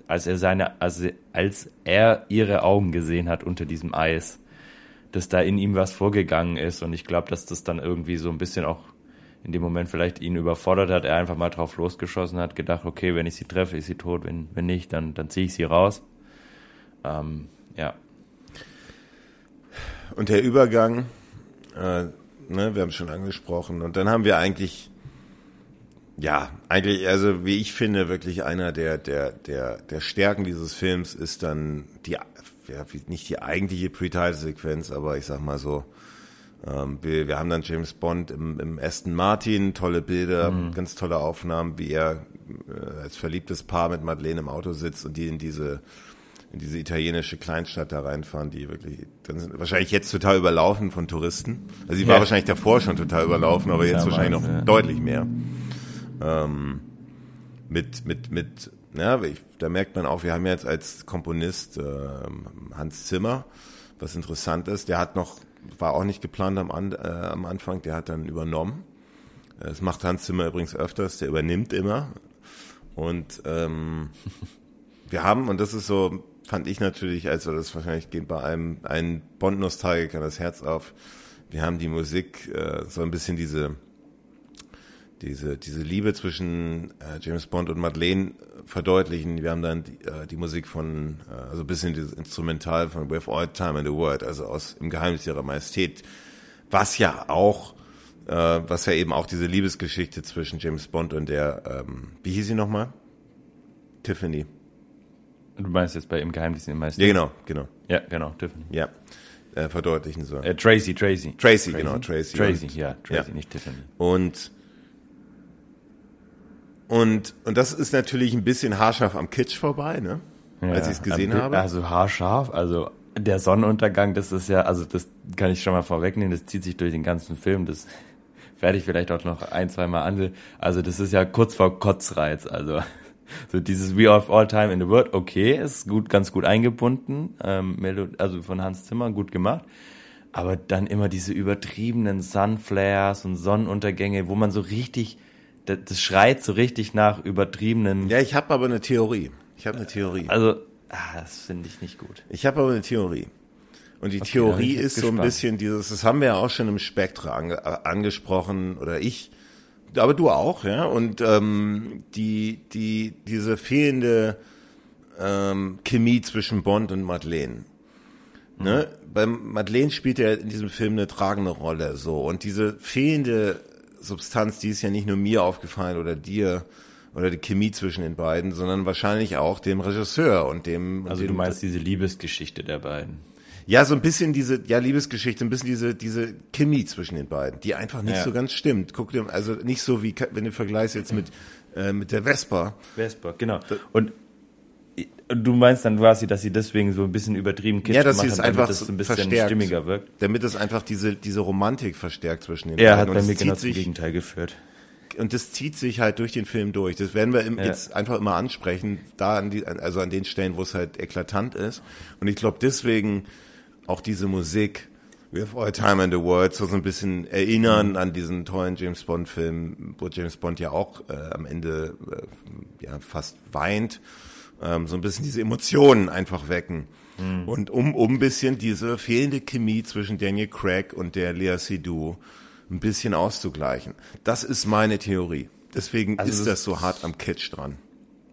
als er seine, also als er ihre Augen gesehen hat unter diesem Eis, dass da in ihm was vorgegangen ist. Und ich glaube, dass das dann irgendwie so ein bisschen auch in dem Moment vielleicht ihn überfordert hat, er einfach mal drauf losgeschossen hat, gedacht, okay, wenn ich sie treffe, ist sie tot, wenn, wenn nicht, dann, dann ziehe ich sie raus. Ähm, ja. Und der Übergang, äh, ne, wir haben es schon angesprochen, und dann haben wir eigentlich ja, eigentlich, also wie ich finde, wirklich einer der, der, der, der Stärken dieses Films ist dann die, ja, nicht die eigentliche Pre-Title-Sequenz, aber ich sag mal so, ähm, wir, wir haben dann James Bond im, im Aston Martin, tolle Bilder, mhm. ganz tolle Aufnahmen, wie er äh, als verliebtes Paar mit Madeleine im Auto sitzt und die in diese in diese italienische Kleinstadt da reinfahren, die wirklich dann sind wahrscheinlich jetzt total überlaufen von Touristen. Also sie war wahrscheinlich davor schon total überlaufen, aber jetzt ja, wahrscheinlich noch ja. deutlich mehr ähm, mit, mit, mit, ja, ich, da merkt man auch, wir haben jetzt als Komponist äh, Hans Zimmer, was interessant ist, der hat noch, war auch nicht geplant am, äh, am Anfang, der hat dann übernommen. Das macht Hans Zimmer übrigens öfters, der übernimmt immer. Und ähm, (laughs) wir haben, und das ist so, fand ich natürlich, also das wahrscheinlich geht bei einem, einem Bond-Nostalgiker das Herz auf, wir haben die Musik, äh, so ein bisschen diese diese, diese Liebe zwischen äh, James Bond und Madeleine verdeutlichen. Wir haben dann die, äh, die Musik von, äh, also ein bisschen dieses Instrumental von With All Time in the World, also aus Im Geheimnis ihrer Majestät, was ja auch, äh, was ja eben auch diese Liebesgeschichte zwischen James Bond und der, ähm, wie hieß sie nochmal? Tiffany. Du meinst jetzt bei Im Geheimnis ihrer Majestät? Ja, genau, genau. Ja, genau, Tiffany. Ja. Äh, verdeutlichen soll. Äh, Tracy, Tracy. Tracy. Tracy, genau, Tracy. Tracy, und, ja, Tracy, ja. nicht Tiffany. Und und, und das ist natürlich ein bisschen haarscharf am Kitsch vorbei, ne? Ja, Als ich es gesehen habe. Also haarscharf, also der Sonnenuntergang, das ist ja, also das kann ich schon mal vorwegnehmen, das zieht sich durch den ganzen Film, das werde ich vielleicht auch noch ein, zwei Mal ansehen. Also das ist ja kurz vor Kotzreiz, also (laughs) so dieses We of All Time in the World, okay, ist gut, ganz gut eingebunden, ähm, also von Hans Zimmer, gut gemacht. Aber dann immer diese übertriebenen Sunflares und Sonnenuntergänge, wo man so richtig das, das schreit so richtig nach übertriebenen. Ja, ich habe aber eine Theorie. Ich habe eine Theorie. Also, ah, das finde ich nicht gut. Ich habe aber eine Theorie. Und die okay, Theorie ist gespannt. so ein bisschen dieses, das haben wir ja auch schon im Spektra ange, angesprochen, oder ich, aber du auch, ja. Und ähm, die, die, diese fehlende ähm, Chemie zwischen Bond und Madeleine. Ne? Mhm. Beim Madeleine spielt er in diesem Film eine tragende Rolle so und diese fehlende Substanz, die ist ja nicht nur mir aufgefallen oder dir oder die Chemie zwischen den beiden, sondern wahrscheinlich auch dem Regisseur und dem. Also dem, du meinst diese Liebesgeschichte der beiden? Ja, so ein bisschen diese, ja, Liebesgeschichte, ein bisschen diese, diese Chemie zwischen den beiden, die einfach nicht ja. so ganz stimmt. Guck dir, also nicht so wie, wenn du vergleichst jetzt mit, äh, mit der Vespa. Vespa, genau. Und Du meinst dann quasi, dass sie deswegen so ein bisschen übertrieben kitsch ja, dass es haben, damit es ein bisschen verstärkt, stimmiger wirkt. Damit es einfach diese, diese Romantik verstärkt zwischen den er beiden. Er hat bei mir genau zum Gegenteil geführt. Und das zieht sich halt durch den Film durch. Das werden wir im, ja. jetzt einfach immer ansprechen, da an die, also an den Stellen, wo es halt eklatant ist. Und ich glaube deswegen auch diese Musik, We have all time in the world, so, so ein bisschen erinnern an diesen tollen James Bond Film, wo James Bond ja auch äh, am Ende äh, ja fast weint ähm, so ein bisschen diese Emotionen einfach wecken. Mhm. Und um, um ein bisschen diese fehlende Chemie zwischen Daniel Craig und der Lea Seydoux ein bisschen auszugleichen. Das ist meine Theorie. Deswegen also ist das, das so hart am Kitsch dran.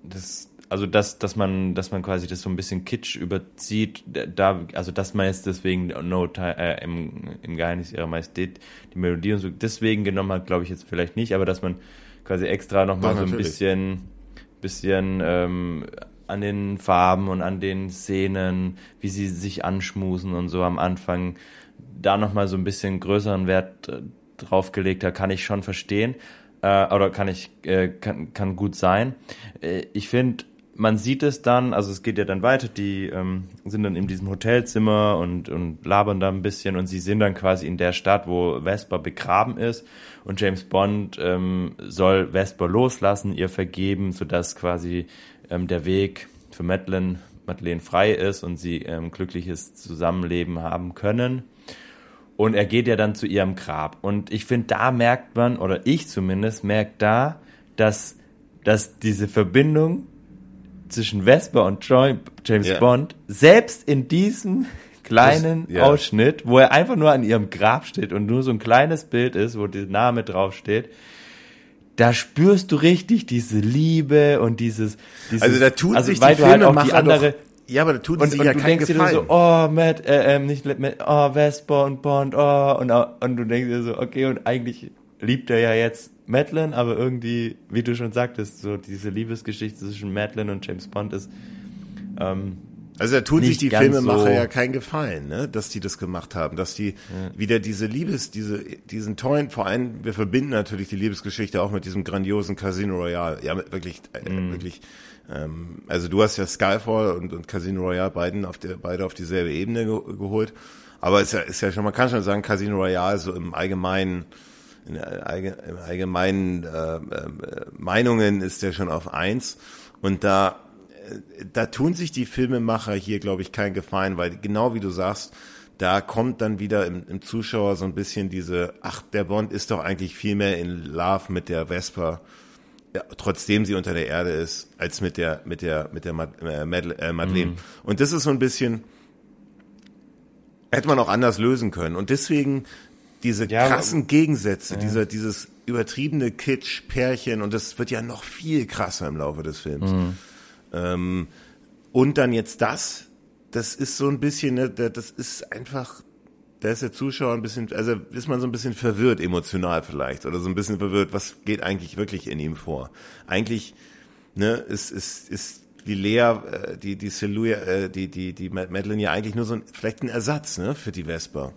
Das, also dass, dass man, dass man quasi das so ein bisschen Kitsch überzieht, da, also dass man jetzt deswegen No Time, äh, im, im Geheimnis ihrer Majestät die Melodie und so deswegen genommen hat, glaube ich jetzt vielleicht nicht, aber dass man quasi extra nochmal so ein bisschen, bisschen ähm, an den Farben und an den Szenen, wie sie sich anschmusen und so am Anfang, da nochmal so ein bisschen größeren Wert äh, drauf gelegt hat, kann ich schon verstehen. Äh, oder kann ich, äh, kann, kann gut sein. Äh, ich finde, man sieht es dann, also es geht ja dann weiter, die ähm, sind dann in diesem Hotelzimmer und, und labern da ein bisschen und sie sind dann quasi in der Stadt, wo Vesper begraben ist und James Bond ähm, soll Vesper loslassen, ihr vergeben, sodass quasi ähm, der Weg für Madeleine, Madeleine frei ist und sie ähm, glückliches Zusammenleben haben können. Und er geht ja dann zu ihrem Grab. Und ich finde, da merkt man, oder ich zumindest, merkt da, dass, dass diese Verbindung zwischen Vesper und James ja. Bond selbst in diesem (laughs) kleinen das, ja. Ausschnitt, wo er einfach nur an ihrem Grab steht und nur so ein kleines Bild ist, wo der Name draufsteht, da spürst du richtig diese Liebe und dieses, dieses also da tun also, sich weil die du halt auch die andere, doch ja, aber da tut und, sich und ja du keinen denkst Gefallen. dir so, oh, Matt, äh, ähm, nicht Matt, oh, Vesper und Bond, oh, und, und du denkst dir so, okay, und eigentlich liebt er ja jetzt Madeline, aber irgendwie, wie du schon sagtest, so diese Liebesgeschichte zwischen Madeline und James Bond ist, ähm, also da tun sich die Filmemacher so ja keinen Gefallen, ne, dass die das gemacht haben, dass die ja. wieder diese Liebes, diese, diesen tollen, vor allem, wir verbinden natürlich die Liebesgeschichte auch mit diesem grandiosen Casino Royale, ja, wirklich, äh, mm. wirklich, ähm, also du hast ja Skyfall und, und Casino Royale beiden auf der, beide auf dieselbe Ebene ge geholt. Aber ist ja, ist ja schon, man kann schon sagen, Casino Royale so im allgemeinen, in im allgemeinen äh, äh, Meinungen ist der schon auf eins. Und da, äh, da tun sich die Filmemacher hier, glaube ich, keinen Gefallen, weil genau wie du sagst, da kommt dann wieder im, im Zuschauer so ein bisschen diese, ach, der Bond ist doch eigentlich viel mehr in Love mit der Vesper ja, trotzdem sie unter der Erde ist, als mit der mit der mit der Mad äh, äh, Madeleine. Mhm. Und das ist so ein bisschen hätte man auch anders lösen können. Und deswegen diese ja, krassen Gegensätze, ja. dieser dieses übertriebene Kitsch Pärchen und das wird ja noch viel krasser im Laufe des Films. Mhm. Ähm, und dann jetzt das, das ist so ein bisschen, ne, das ist einfach da ist der Zuschauer ein bisschen, also ist man so ein bisschen verwirrt emotional vielleicht oder so ein bisschen verwirrt, was geht eigentlich wirklich in ihm vor. Eigentlich, ne, ist, ist, ist die Lea, äh, die, die Silhouette, äh, die, die, die Madeline ja eigentlich nur so ein, vielleicht ein Ersatz, ne, für die Vesper.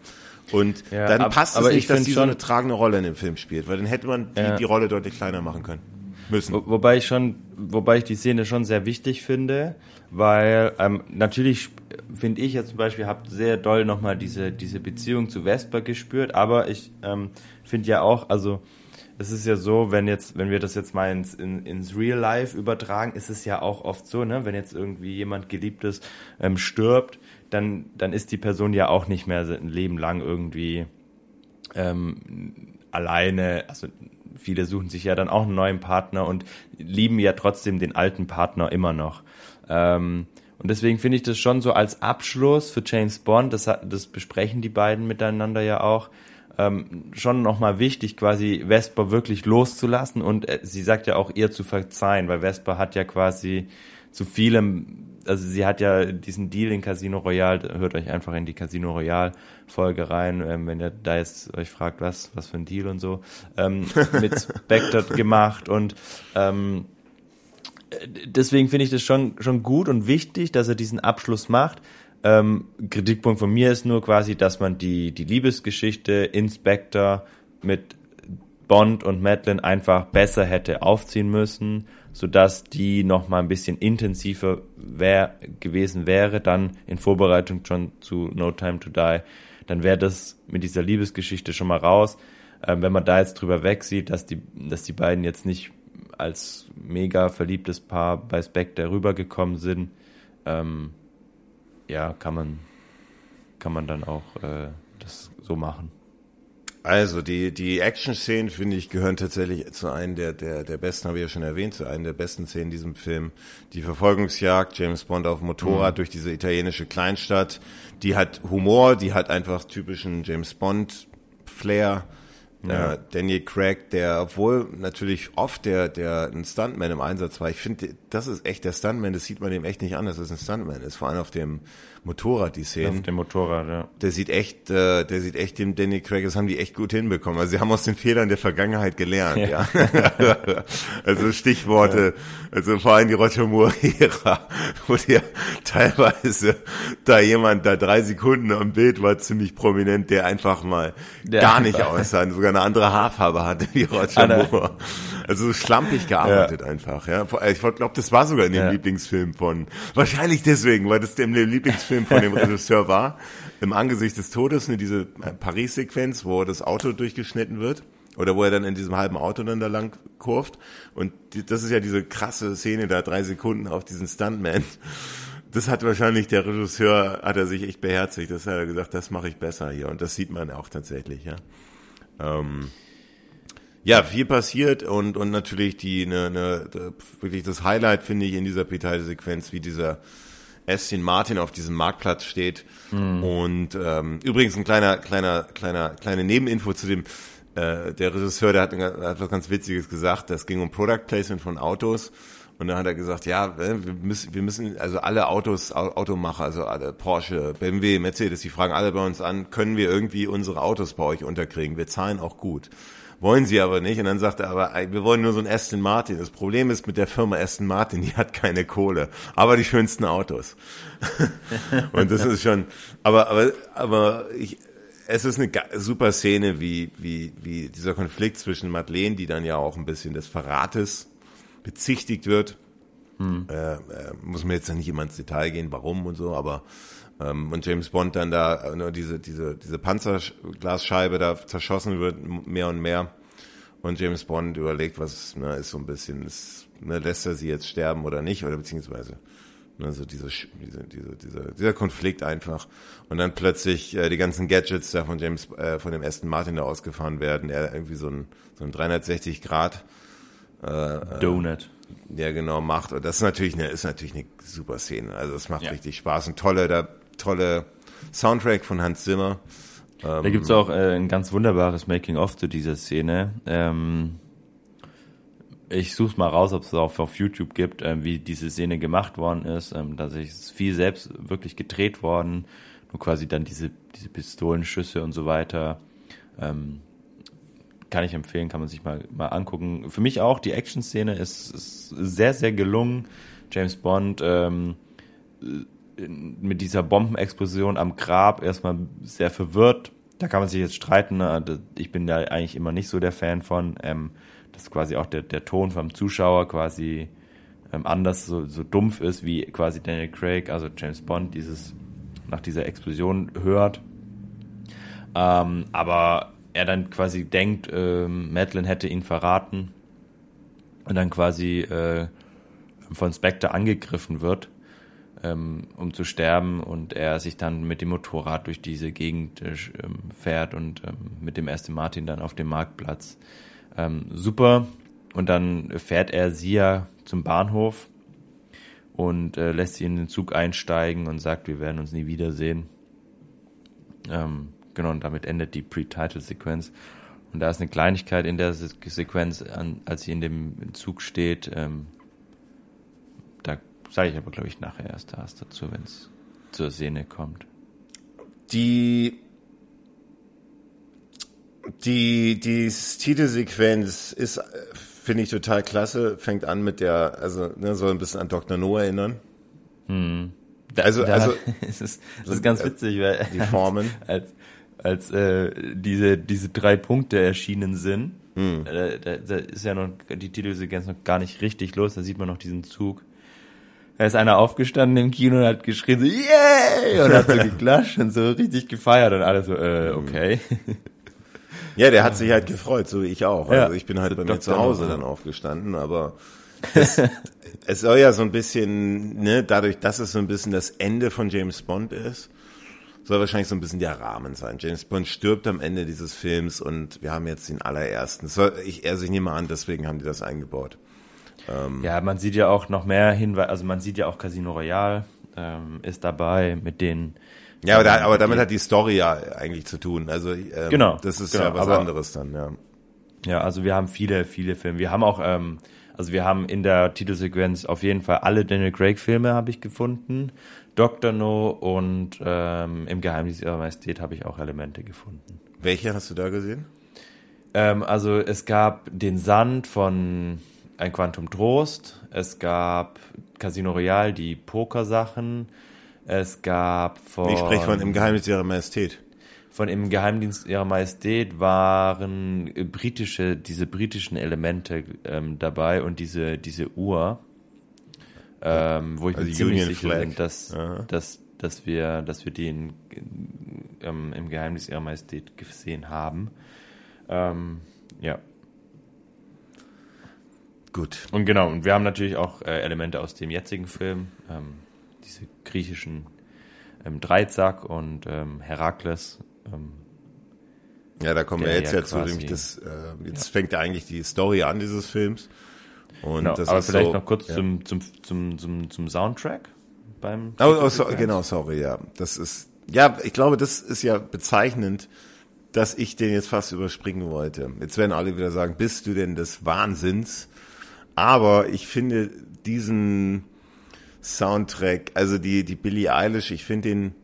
Und ja, dann ab, passt es nicht, dass die so eine tragende Rolle in dem Film spielt, weil dann hätte man die, ja. die Rolle deutlich kleiner machen können. Müssen. Wo, wobei ich schon, wobei ich die Szene schon sehr wichtig finde, weil ähm, natürlich finde ich jetzt zum Beispiel, habe sehr doll nochmal diese, diese Beziehung zu Vesper gespürt, aber ich ähm, finde ja auch, also es ist ja so, wenn jetzt, wenn wir das jetzt mal ins, in, ins Real Life übertragen, ist es ja auch oft so, ne, wenn jetzt irgendwie jemand Geliebtes ähm, stirbt, dann, dann ist die Person ja auch nicht mehr ein Leben lang irgendwie ähm, alleine, also viele suchen sich ja dann auch einen neuen Partner und lieben ja trotzdem den alten Partner immer noch. Ähm, und deswegen finde ich das schon so als Abschluss für James Bond, das, das besprechen die beiden miteinander ja auch, ähm, schon nochmal wichtig, quasi Vesper wirklich loszulassen und äh, sie sagt ja auch ihr zu verzeihen, weil Vesper hat ja quasi zu vielem, also sie hat ja diesen Deal in Casino Royale, hört euch einfach in die Casino Royale Folge rein, ähm, wenn ihr da jetzt euch fragt, was, was für ein Deal und so, ähm, (laughs) mit Spectre gemacht und ähm, deswegen finde ich das schon, schon gut und wichtig, dass er diesen Abschluss macht. Ähm, Kritikpunkt von mir ist nur quasi, dass man die, die Liebesgeschichte Inspector mit Bond und Madeline einfach besser hätte aufziehen müssen, sodass die noch mal ein bisschen intensiver wär, gewesen wäre, dann in Vorbereitung schon zu No Time to Die. Dann wäre das mit dieser Liebesgeschichte schon mal raus. Ähm, wenn man da jetzt drüber wegsieht, dass die, dass die beiden jetzt nicht als mega verliebtes Paar bei Spectre rübergekommen sind, ähm, ja, kann man, kann man dann auch äh, das so machen. Also die, die Action-Szenen, finde ich, gehören tatsächlich zu einem der, der, der besten, habe ich ja schon erwähnt, zu einem der besten Szenen in diesem Film. Die Verfolgungsjagd, James Bond auf Motorrad mhm. durch diese italienische Kleinstadt, die hat Humor, die hat einfach typischen James Bond-Flair. Ja. Äh, Daniel Craig, der, obwohl natürlich oft der, der ein Stuntman im Einsatz war, ich finde, das ist echt der Stuntman, das sieht man dem echt nicht an, dass es ein Stuntman ist, vor allem auf dem Motorrad, die Szenen. Auf dem Motorrad, ja. Der sieht echt, äh, der sieht echt dem Daniel Craig, das haben die echt gut hinbekommen. Also sie haben aus den Fehlern der Vergangenheit gelernt, ja. ja. (laughs) also Stichworte, ja. also vor allem die Roger Moore-Ära, (laughs) wo der teilweise da jemand da drei Sekunden am Bild war, ziemlich prominent, der einfach mal der gar nicht aussah, sogar eine andere Haarfarbe hatte wie Roger Moore. Also so schlampig gearbeitet ja. einfach, ja. Ich glaube, das war sogar in dem ja. Lieblingsfilm von, wahrscheinlich deswegen, weil das dem Lieblingsfilm von dem (laughs) Regisseur war. Im Angesicht des Todes, ne, diese Paris-Sequenz, wo das Auto durchgeschnitten wird. Oder wo er dann in diesem halben Auto dann da lang kurft. Und das ist ja diese krasse Szene da, drei Sekunden auf diesen Stuntman das hat wahrscheinlich der Regisseur, hat er sich echt beherzigt. Das hat er gesagt, das mache ich besser hier. Und das sieht man auch tatsächlich, ja. Ähm, ja, viel passiert und, und natürlich die, ne, ne, wirklich das Highlight finde ich in dieser Petite-Sequenz, wie dieser Aston Martin auf diesem Marktplatz steht. Mhm. Und ähm, übrigens ein kleiner, kleiner, kleiner, kleine Nebeninfo zu dem, äh, der Regisseur, der hat, hat was ganz Witziges gesagt, das ging um Product Placement von Autos. Und dann hat er gesagt, ja, äh, wir müssen, wir müssen, also alle Autos, Automacher, also alle Porsche, BMW, Mercedes, die fragen alle bei uns an, können wir irgendwie unsere Autos bei euch unterkriegen? Wir zahlen auch gut. Wollen sie aber nicht. Und dann sagt er, aber wir wollen nur so ein Aston Martin. Das Problem ist mit der Firma Aston Martin, die hat keine Kohle, aber die schönsten Autos. (laughs) und das ist schon, aber, aber, aber ich, es ist eine super Szene, wie, wie, wie dieser Konflikt zwischen Madeleine, die dann ja auch ein bisschen des Verrates bezichtigt wird. Hm. Äh, äh, muss mir jetzt nicht immer ins Detail gehen, warum und so, aber ähm, und James Bond dann da äh, nur diese diese diese Panzerglasscheibe da zerschossen wird mehr und mehr und James Bond überlegt, was ne, ist so ein bisschen, ist, ne, lässt er sie jetzt sterben oder nicht oder beziehungsweise ne, so diese, diese, diese, dieser, dieser Konflikt einfach und dann plötzlich äh, die ganzen Gadgets da von James äh, von dem Aston Martin da ausgefahren werden, er irgendwie so ein so ein 360 Grad äh, Donut. Ja, genau, macht. Und das ist natürlich eine, ist natürlich eine super Szene. Also es macht ja. richtig Spaß. Ein tolle, da, tolle Soundtrack von Hans Zimmer. Da ähm, gibt's auch äh, ein ganz wunderbares Making-of zu dieser Szene. Ähm, ich suche mal raus, ob es auch auf YouTube gibt, äh, wie diese Szene gemacht worden ist. Ähm, da ist viel selbst wirklich gedreht worden. Nur quasi dann diese, diese Pistolenschüsse und so weiter. Ähm, kann ich empfehlen, kann man sich mal, mal angucken. Für mich auch, die Action-Szene ist, ist sehr, sehr gelungen. James Bond ähm, mit dieser Bombenexplosion am Grab erstmal sehr verwirrt. Da kann man sich jetzt streiten. Ne? Ich bin da eigentlich immer nicht so der Fan von, ähm, dass quasi auch der, der Ton vom Zuschauer quasi ähm, anders so, so dumpf ist, wie quasi Daniel Craig, also James Bond, dieses nach dieser Explosion hört. Ähm, aber er dann quasi denkt, ähm, Madeline hätte ihn verraten und dann quasi äh, von Spectre angegriffen wird, ähm, um zu sterben und er sich dann mit dem Motorrad durch diese Gegend äh, ähm, fährt und ähm, mit dem Aston Martin dann auf dem Marktplatz. Ähm, super. Und dann fährt er sie ja zum Bahnhof und äh, lässt sie in den Zug einsteigen und sagt, wir werden uns nie wiedersehen. Ähm, Genau, und damit endet die Pre-Title-Sequenz. Und da ist eine Kleinigkeit in der Sequenz, an, als sie in dem Zug steht. Ähm, da sage ich aber, glaube ich, nachher erst was dazu, wenn es zur Szene kommt. Die die die Titelsequenz ist finde ich total klasse. Fängt an mit der also ne, soll ein bisschen an Dr. No erinnern. Hm. Da, also da, also (laughs) es ist, das ist ganz witzig, weil die Formen (laughs) als als äh, diese, diese drei Punkte erschienen sind. Hm. Äh, da, da ist ja noch die Titelsequenz noch gar nicht richtig los, da sieht man noch diesen Zug. Da ist einer aufgestanden im Kino und hat geschrien so, yay! Und hat so (laughs) geklatscht und so richtig gefeiert und alle so, äh, okay. (laughs) Ja, der hat sich halt gefreut, so wie ich auch. Ja. Also ich bin halt bei mir zu Hause dann aufgestanden, aber es, (laughs) es soll ja so ein bisschen, ne, dadurch, dass es so ein bisschen das Ende von James Bond ist, soll wahrscheinlich so ein bisschen der Rahmen sein. James Bond stirbt am Ende dieses Films und wir haben jetzt den allerersten. Soll, ich, also ich nehme an, deswegen haben die das eingebaut. Ähm, ja, man sieht ja auch noch mehr Hinweise, also man sieht ja auch Casino Royale ähm, ist dabei mit den ja, aber, da, aber damit hat die Story ja eigentlich zu tun. Also ähm, genau, das ist genau, ja was aber, anderes dann, ja. Ja, also wir haben viele, viele Filme. Wir haben auch, ähm, also wir haben in der Titelsequenz auf jeden Fall alle Daniel Craig Filme habe ich gefunden. Dr. No und ähm, im Geheimnis ihrer Majestät habe ich auch Elemente gefunden. Welche hast du da gesehen? Ähm, also es gab den Sand von Ein Quantum Trost, es gab Casino Royale, die Pokersachen, es gab von... Ich spreche von Im Geheimnis ihrer Majestät. von im Geheimdienst ihrer Majestät waren britische, diese britischen Elemente ähm, dabei und diese, diese Uhr, ähm, wo ich also mir ziemlich Union sicher Flag. bin, dass, dass, dass wir, dass wir die in, ähm, im Geheimdienst ihrer Majestät gesehen haben. Ähm, ja. Gut. Und genau, und wir haben natürlich auch äh, Elemente aus dem jetzigen Film, ähm, diese griechischen ähm, Dreizack und ähm, Herakles ähm, ja, da kommen wir jetzt ja, zu, nämlich das, äh, jetzt ja. fängt ja eigentlich die Story an dieses Films. Und genau, aber vielleicht so, noch kurz ja. zum, zum, zum, zum, zum Soundtrack beim. Oh, oh so, genau, sorry, ja. Das ist, ja, ich glaube, das ist ja bezeichnend, dass ich den jetzt fast überspringen wollte. Jetzt werden alle wieder sagen, bist du denn des Wahnsinns? Aber ich finde diesen Soundtrack, also die, die Billie Eilish, ich finde den,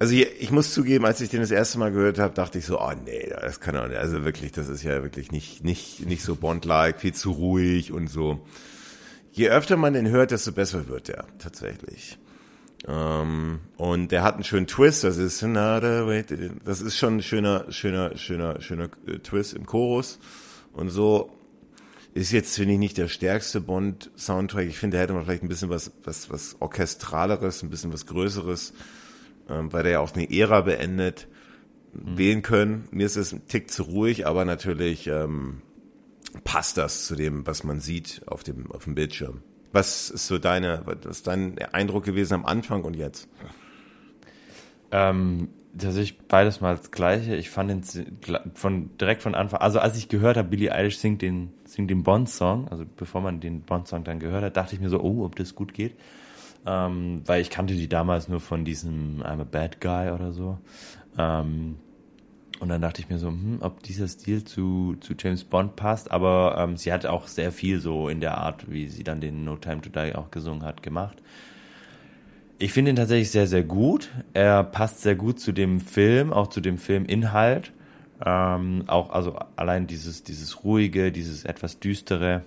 also ich, ich muss zugeben, als ich den das erste Mal gehört habe, dachte ich so, oh nee, das kann doch nicht. Also wirklich, das ist ja wirklich nicht, nicht, nicht so Bond-like, viel zu ruhig und so. Je öfter man den hört, desto besser wird er tatsächlich. Ähm, und der hat einen schönen Twist, das ist, das ist schon ein schöner, schöner, schöner, schöner äh, Twist im Chorus. Und so ist jetzt, finde ich, nicht der stärkste Bond-Soundtrack. Ich finde, da hätte man vielleicht ein bisschen was, was, was Orchestraleres, ein bisschen was Größeres weil der ja auch eine Ära beendet, mhm. wählen können. Mir ist es ein Tick zu ruhig, aber natürlich ähm, passt das zu dem, was man sieht auf dem, auf dem Bildschirm. Was ist so deine, was ist dein Eindruck gewesen am Anfang und jetzt? Ähm, ich beides mal das Gleiche. Ich fand den von direkt von Anfang, also als ich gehört habe, Billie Eilish singt den singt den Bond-Song, also bevor man den Bond-Song dann gehört hat, dachte ich mir so, oh, ob das gut geht ähm, weil ich kannte die damals nur von diesem I'm a Bad Guy oder so. Ähm, und dann dachte ich mir so, hm, ob dieser Stil zu, zu James Bond passt, aber ähm, sie hat auch sehr viel so in der Art, wie sie dann den No Time to Die auch gesungen hat, gemacht. Ich finde ihn tatsächlich sehr, sehr gut. Er passt sehr gut zu dem Film, auch zu dem Filminhalt. Ähm, auch, also allein dieses, dieses ruhige, dieses etwas düstere.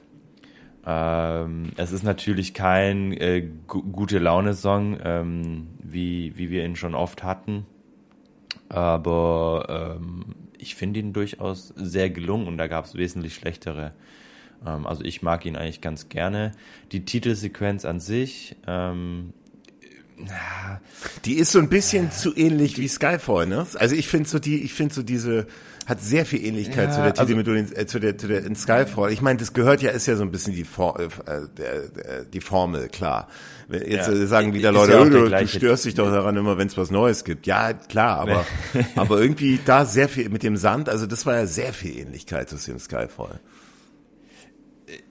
Ähm, es ist natürlich kein äh, gute Laune-Song, ähm, wie, wie wir ihn schon oft hatten. Aber ähm, ich finde ihn durchaus sehr gelungen und da gab es wesentlich schlechtere. Ähm, also ich mag ihn eigentlich ganz gerne. Die Titelsequenz an sich, ähm, die ist so ein bisschen zu ähnlich wie Skyfall, ne? Also ich finde so die, ich finde so diese hat sehr viel Ähnlichkeit ja, zu der Titelmethode, also, äh, zu der, zu der in Skyfall. Ich meine, das gehört ja, ist ja so ein bisschen die, For, äh, der, die Formel, klar. Jetzt ja, sagen wieder Leute, ja oh, du, du störst dich doch daran immer, wenn es was Neues gibt. Ja, klar, aber, (laughs) aber irgendwie da sehr viel mit dem Sand, also das war ja sehr viel Ähnlichkeit zu dem Skyfall.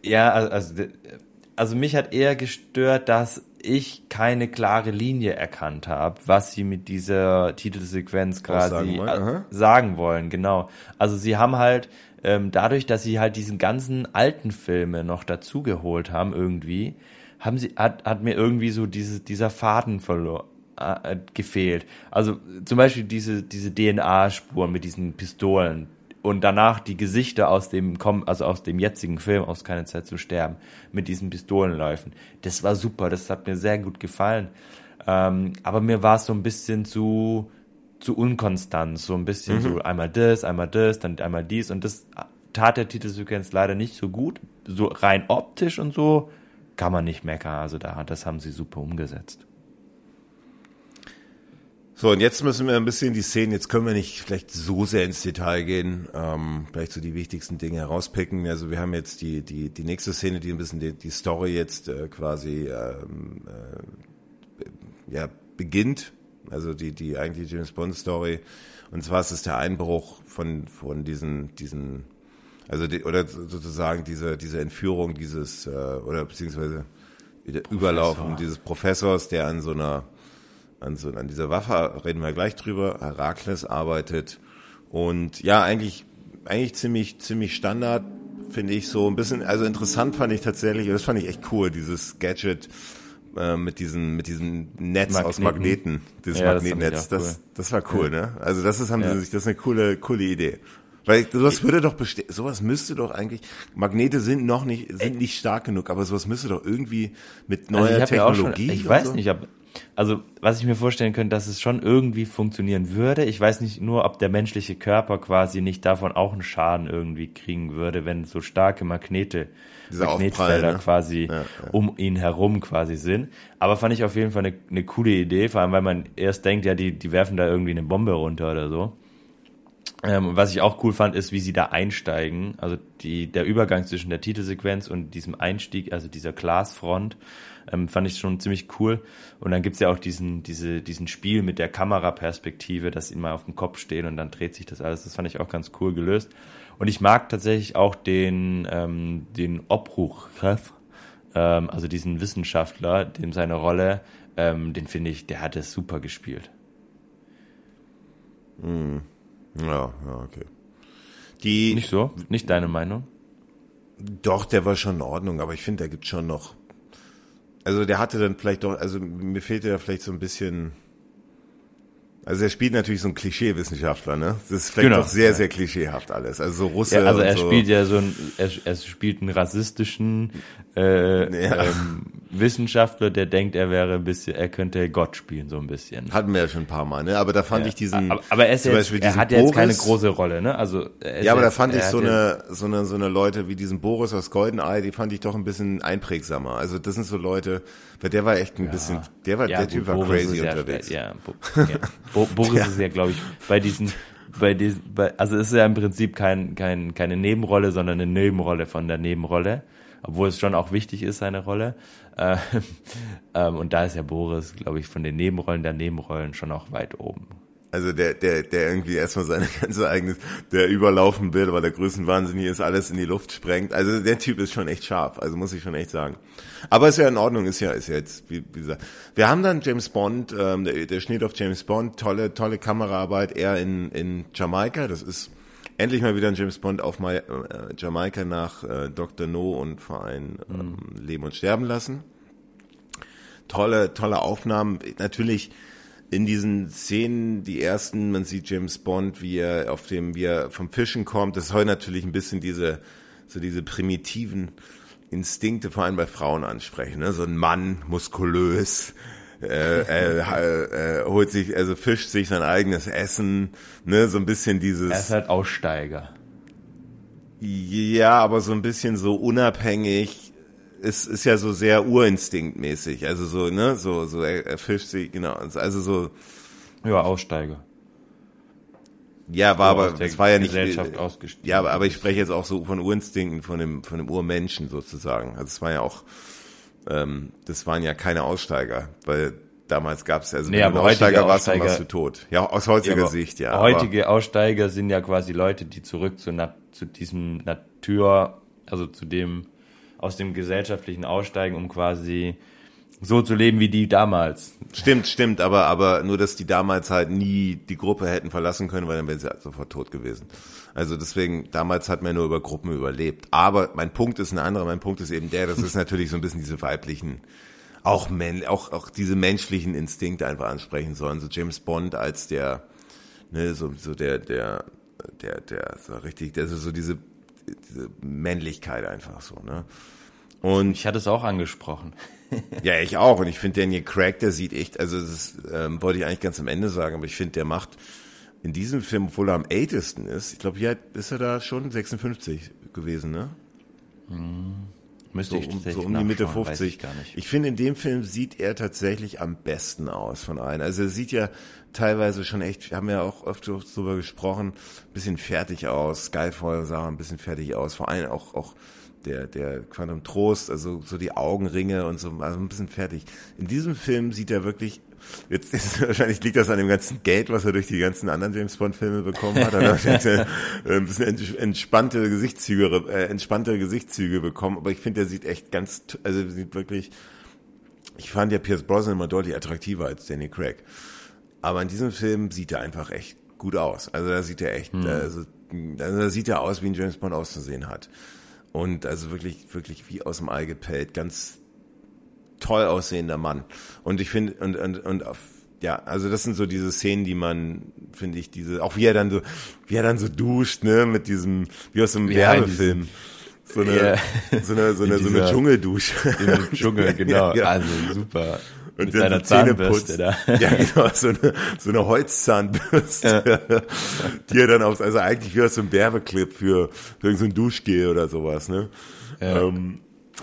Ja, also, also mich hat eher gestört, dass ich keine klare Linie erkannt habe, was sie mit dieser Titelsequenz quasi sagen wollen. sagen wollen. Genau. Also sie haben halt ähm, dadurch, dass sie halt diesen ganzen alten Filme noch dazugeholt haben irgendwie, haben sie hat, hat mir irgendwie so dieses dieser Faden verloren äh, gefehlt. Also zum Beispiel diese diese DNA-Spuren mit diesen Pistolen und danach die Gesichter aus dem also aus dem jetzigen Film aus keine Zeit zu sterben mit diesen Pistolenläufen. Das war super, das hat mir sehr gut gefallen. Ähm, aber mir war es so ein bisschen zu zu unkonstant, so ein bisschen mhm. so einmal das, einmal das, dann einmal dies und das tat der Titelsequenz leider nicht so gut, so rein optisch und so kann man nicht meckern, also da das haben sie super umgesetzt. So, und jetzt müssen wir ein bisschen die Szenen, jetzt können wir nicht vielleicht so sehr ins Detail gehen, ähm, vielleicht so die wichtigsten Dinge herauspicken. Also wir haben jetzt die, die, die nächste Szene, die ein bisschen die, die Story jetzt äh, quasi ähm, äh, ja, beginnt. Also die, die eigentlich James Bond Story. Und zwar ist es der Einbruch von, von diesen, diesen, also die, oder sozusagen diese, diese Entführung dieses, äh, oder beziehungsweise Überlaufen dieses Professors, der an so einer an, so, an dieser Waffe reden wir gleich drüber. Herakles arbeitet und ja, eigentlich, eigentlich ziemlich, ziemlich Standard, finde ich so ein bisschen, also interessant fand ich tatsächlich, das fand ich echt cool, dieses Gadget äh, mit diesem, mit diesem Netz Magneten. aus Magneten, dieses ja, Magnetnetz, das, das, das, war cool, ja. ne? Also das ist, haben ja. sie sich, das ist eine coole, coole Idee. Weil sowas würde doch bestehen, sowas müsste doch eigentlich, Magnete sind noch nicht, sind nicht stark genug, aber sowas müsste doch irgendwie mit neuer also Technologie. Ja schon, ich weiß so? nicht, ob, also was ich mir vorstellen könnte, dass es schon irgendwie funktionieren würde. Ich weiß nicht nur, ob der menschliche Körper quasi nicht davon auch einen Schaden irgendwie kriegen würde, wenn so starke Magnete, Dieser Magnetfelder ne? quasi Ja, ja. um ihn herum quasi sind. Aber fand ich auf jeden Fall eine, eine coole Idee, vor allem weil man erst denkt, ja, die, die werfen da irgendwie eine Bombe runter oder so. Ähm, was ich auch cool fand, ist, wie sie da einsteigen. Also die, der Übergang zwischen der Titelsequenz und diesem Einstieg, also dieser Glasfront, ähm, fand ich schon ziemlich cool. Und dann gibt's ja auch diesen, diese, diesen Spiel mit der Kameraperspektive, dass sie mal auf dem Kopf stehen und dann dreht sich das alles. Das fand ich auch ganz cool gelöst. Und ich mag tatsächlich auch den, ähm, den Obruch-Chef, ähm, also diesen Wissenschaftler, dem seine Rolle, ähm, den finde ich, der hat es super gespielt. Ja, ja, okay. Die, Nicht so? Nicht deine Meinung? Doch, der war schon in Ordnung, aber ich finde, da gibt schon noch. Also der hatte dann vielleicht doch, also mir fehlte da vielleicht so ein bisschen. Also er spielt natürlich so ein Klischee-Wissenschaftler, ne? Das ist vielleicht Genau. doch sehr, sehr klischeehaft alles. Also so Russe. Ja, also er so. spielt ja so ein, er, er spielt einen rassistischen äh, Ja. ähm, Wissenschaftler, der denkt, er wäre ein bisschen, er könnte Gott spielen, so ein bisschen. Hatten wir ja schon ein paar Mal, ne? Aber da fand ich diesen. aber, aber er, ist jetzt, er hat ja jetzt keine große Rolle, ne? Also Ja, aber da jetzt, fand ich so ja- eine, so eine, so eine Leute wie diesen Boris aus Goldeneye, die fand ich doch ein bisschen einprägsamer. Also das sind so Leute, weil der war echt ein bisschen, der war, ja, der gut, Typ war Boris crazy ja, unterwegs. Ja, Bo, ja. Bo, (laughs) Boris ist ja, glaube ich, bei diesen, bei diesen, bei, also es ist ja im Prinzip kein, kein, keine Nebenrolle, sondern eine Nebenrolle von der Nebenrolle, obwohl es schon auch wichtig ist, seine Rolle. Äh, (laughs) ähm, und da ist ja Boris, glaube ich, von den Nebenrollen der Nebenrollen schon auch weit oben. Also der, der, der irgendwie erstmal seine (laughs) ganze eigenes, der überlaufen will, weil der Größenwahnsinnig ist, alles in die Luft sprengt. Also der Typ ist schon echt scharf, also muss ich schon echt sagen. Aber ist ja in Ordnung, ist ja, ist ja jetzt, wie, wie gesagt. Wir haben dann James Bond, ähm, der, der Schnitt auf James Bond, tolle, tolle Kameraarbeit, er in, in Jamaika, das ist endlich mal wieder ein James Bond auf Ma äh, Jamaika nach äh, Dr. No und Verein ähm, Leben und Sterben lassen tolle, tolle Aufnahmen. Natürlich in diesen Szenen, die ersten, man sieht James Bond, wie er auf dem, wie er vom Fischen kommt. Das soll natürlich ein bisschen diese, so diese primitiven Instinkte, vor allem bei Frauen ansprechen. Ne? So ein Mann, muskulös, äh, äh, äh, holt sich, also fischt sich sein eigenes Essen, ne, so ein bisschen dieses. Er ist halt Aussteiger. Ja, aber so ein bisschen so unabhängig. Es ist ja so sehr urinstinktmäßig. Also so, ne, so, so, er, er fischt sich, genau. Also so, Ja, Aussteiger. ja, war aber, es war ja nicht, ausgestiegen. ja, aber, aber ich spreche jetzt auch so von Urinstinkten, von dem, von dem Urmenschen sozusagen. Also es war ja auch, ähm, das waren ja keine Aussteiger, weil damals gab es, also Nee, wenn du Aussteiger warst, dann warst du tot. Ja, aus heutiger Ja, Sicht, ja. Heutige Aussteiger sind ja quasi Leute, die zurück zu, na, zu diesem Natur, also zu dem, aus dem gesellschaftlichen Aussteigen, um quasi so zu leben wie die damals. Stimmt, stimmt, aber, aber nur, dass die damals halt nie die Gruppe hätten verlassen können, weil dann wären sie halt sofort tot gewesen. Also deswegen, damals hat man nur über Gruppen überlebt. Aber mein Punkt ist ein anderer, mein Punkt ist eben der, das ist natürlich so ein bisschen diese weiblichen, auch, men, auch, auch diese menschlichen Instinkte einfach ansprechen sollen. So James Bond als der, ne, so, so der, der, der, der, so richtig, der, so diese, diese Männlichkeit einfach so, ne. Und Ich hatte es auch angesprochen. (laughs) ja, ich auch. Und ich finde, Daniel Craig, der sieht echt, also das ähm, wollte ich eigentlich ganz am Ende sagen, aber ich finde, der macht in diesem Film, obwohl er am ältesten ist, ich glaube, hier ist er da schon 56 gewesen, ne? Müsste So ich um, so um die Mitte nachschauen, weiß 50. Ich. Ich finde, in dem Film sieht er tatsächlich am besten aus von allen. Also er sieht ja teilweise schon echt, wir haben ja auch oft drüber gesprochen, ein bisschen fertig aus. Skyfall sah ein bisschen fertig aus. Vor allem auch, auch der, der Quantum Trost, also so die Augenringe und so, also ein bisschen fertig. In diesem Film sieht er wirklich, jetzt ist, (laughs) wahrscheinlich liegt das an dem ganzen Geld, was er durch die ganzen anderen James Bond Filme bekommen hat. Er hat wahrscheinlich, (laughs) äh, ein bisschen ents- entspannte Gesichtszüge, äh, entspannte Gesichtszüge bekommen. Aber ich finde, der sieht echt ganz, also sieht wirklich, ich fand ja Pierce Brosnan immer deutlich attraktiver als Danny Craig. Aber in diesem Film sieht er einfach echt gut aus. Also da sieht er echt, also, also da sieht er aus, wie ein James Bond auszusehen hat. Und also wirklich, wirklich wie aus dem Ei gepellt, ganz toll aussehender Mann. Und ich finde, und, und, und auf, ja, also das sind so diese Szenen, die man, finde ich, diese, auch wie er dann so, wie er dann so duscht, ne, mit diesem, wie aus einem Ja, Werbefilm. So eine, Ja. so eine, so eine, In so eine Dschungeldusche. Im Dschungel, (laughs) genau. Ja, ja. Also super. Und Mit seiner Zahnbürste da. (laughs) Ja, genau, so eine, so eine Holzzahnbürste, ja. (laughs) die er dann aufs, also eigentlich wie so ein Werbeclip für, für irgendein so Duschgel oder sowas, ne? Ja. Ähm,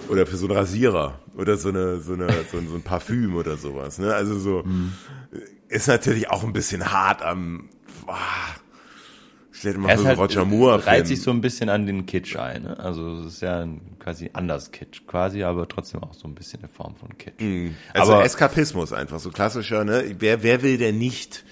oder für so einen Rasierer oder so eine, so eine, so ein, so ein Parfüm oder sowas, ne? Also so, mhm. ist natürlich auch ein bisschen hart am, boah, Stell dir mal vor, halt, Roger Moore reiht sich so ein bisschen an den Kitsch ein. Ne? Also es ist ja ein, quasi anders Kitsch, quasi, aber trotzdem auch so ein bisschen eine Form von Kitsch. Mhm. Also aber, Eskapismus einfach, so klassischer, ne? Wer, wer will denn nicht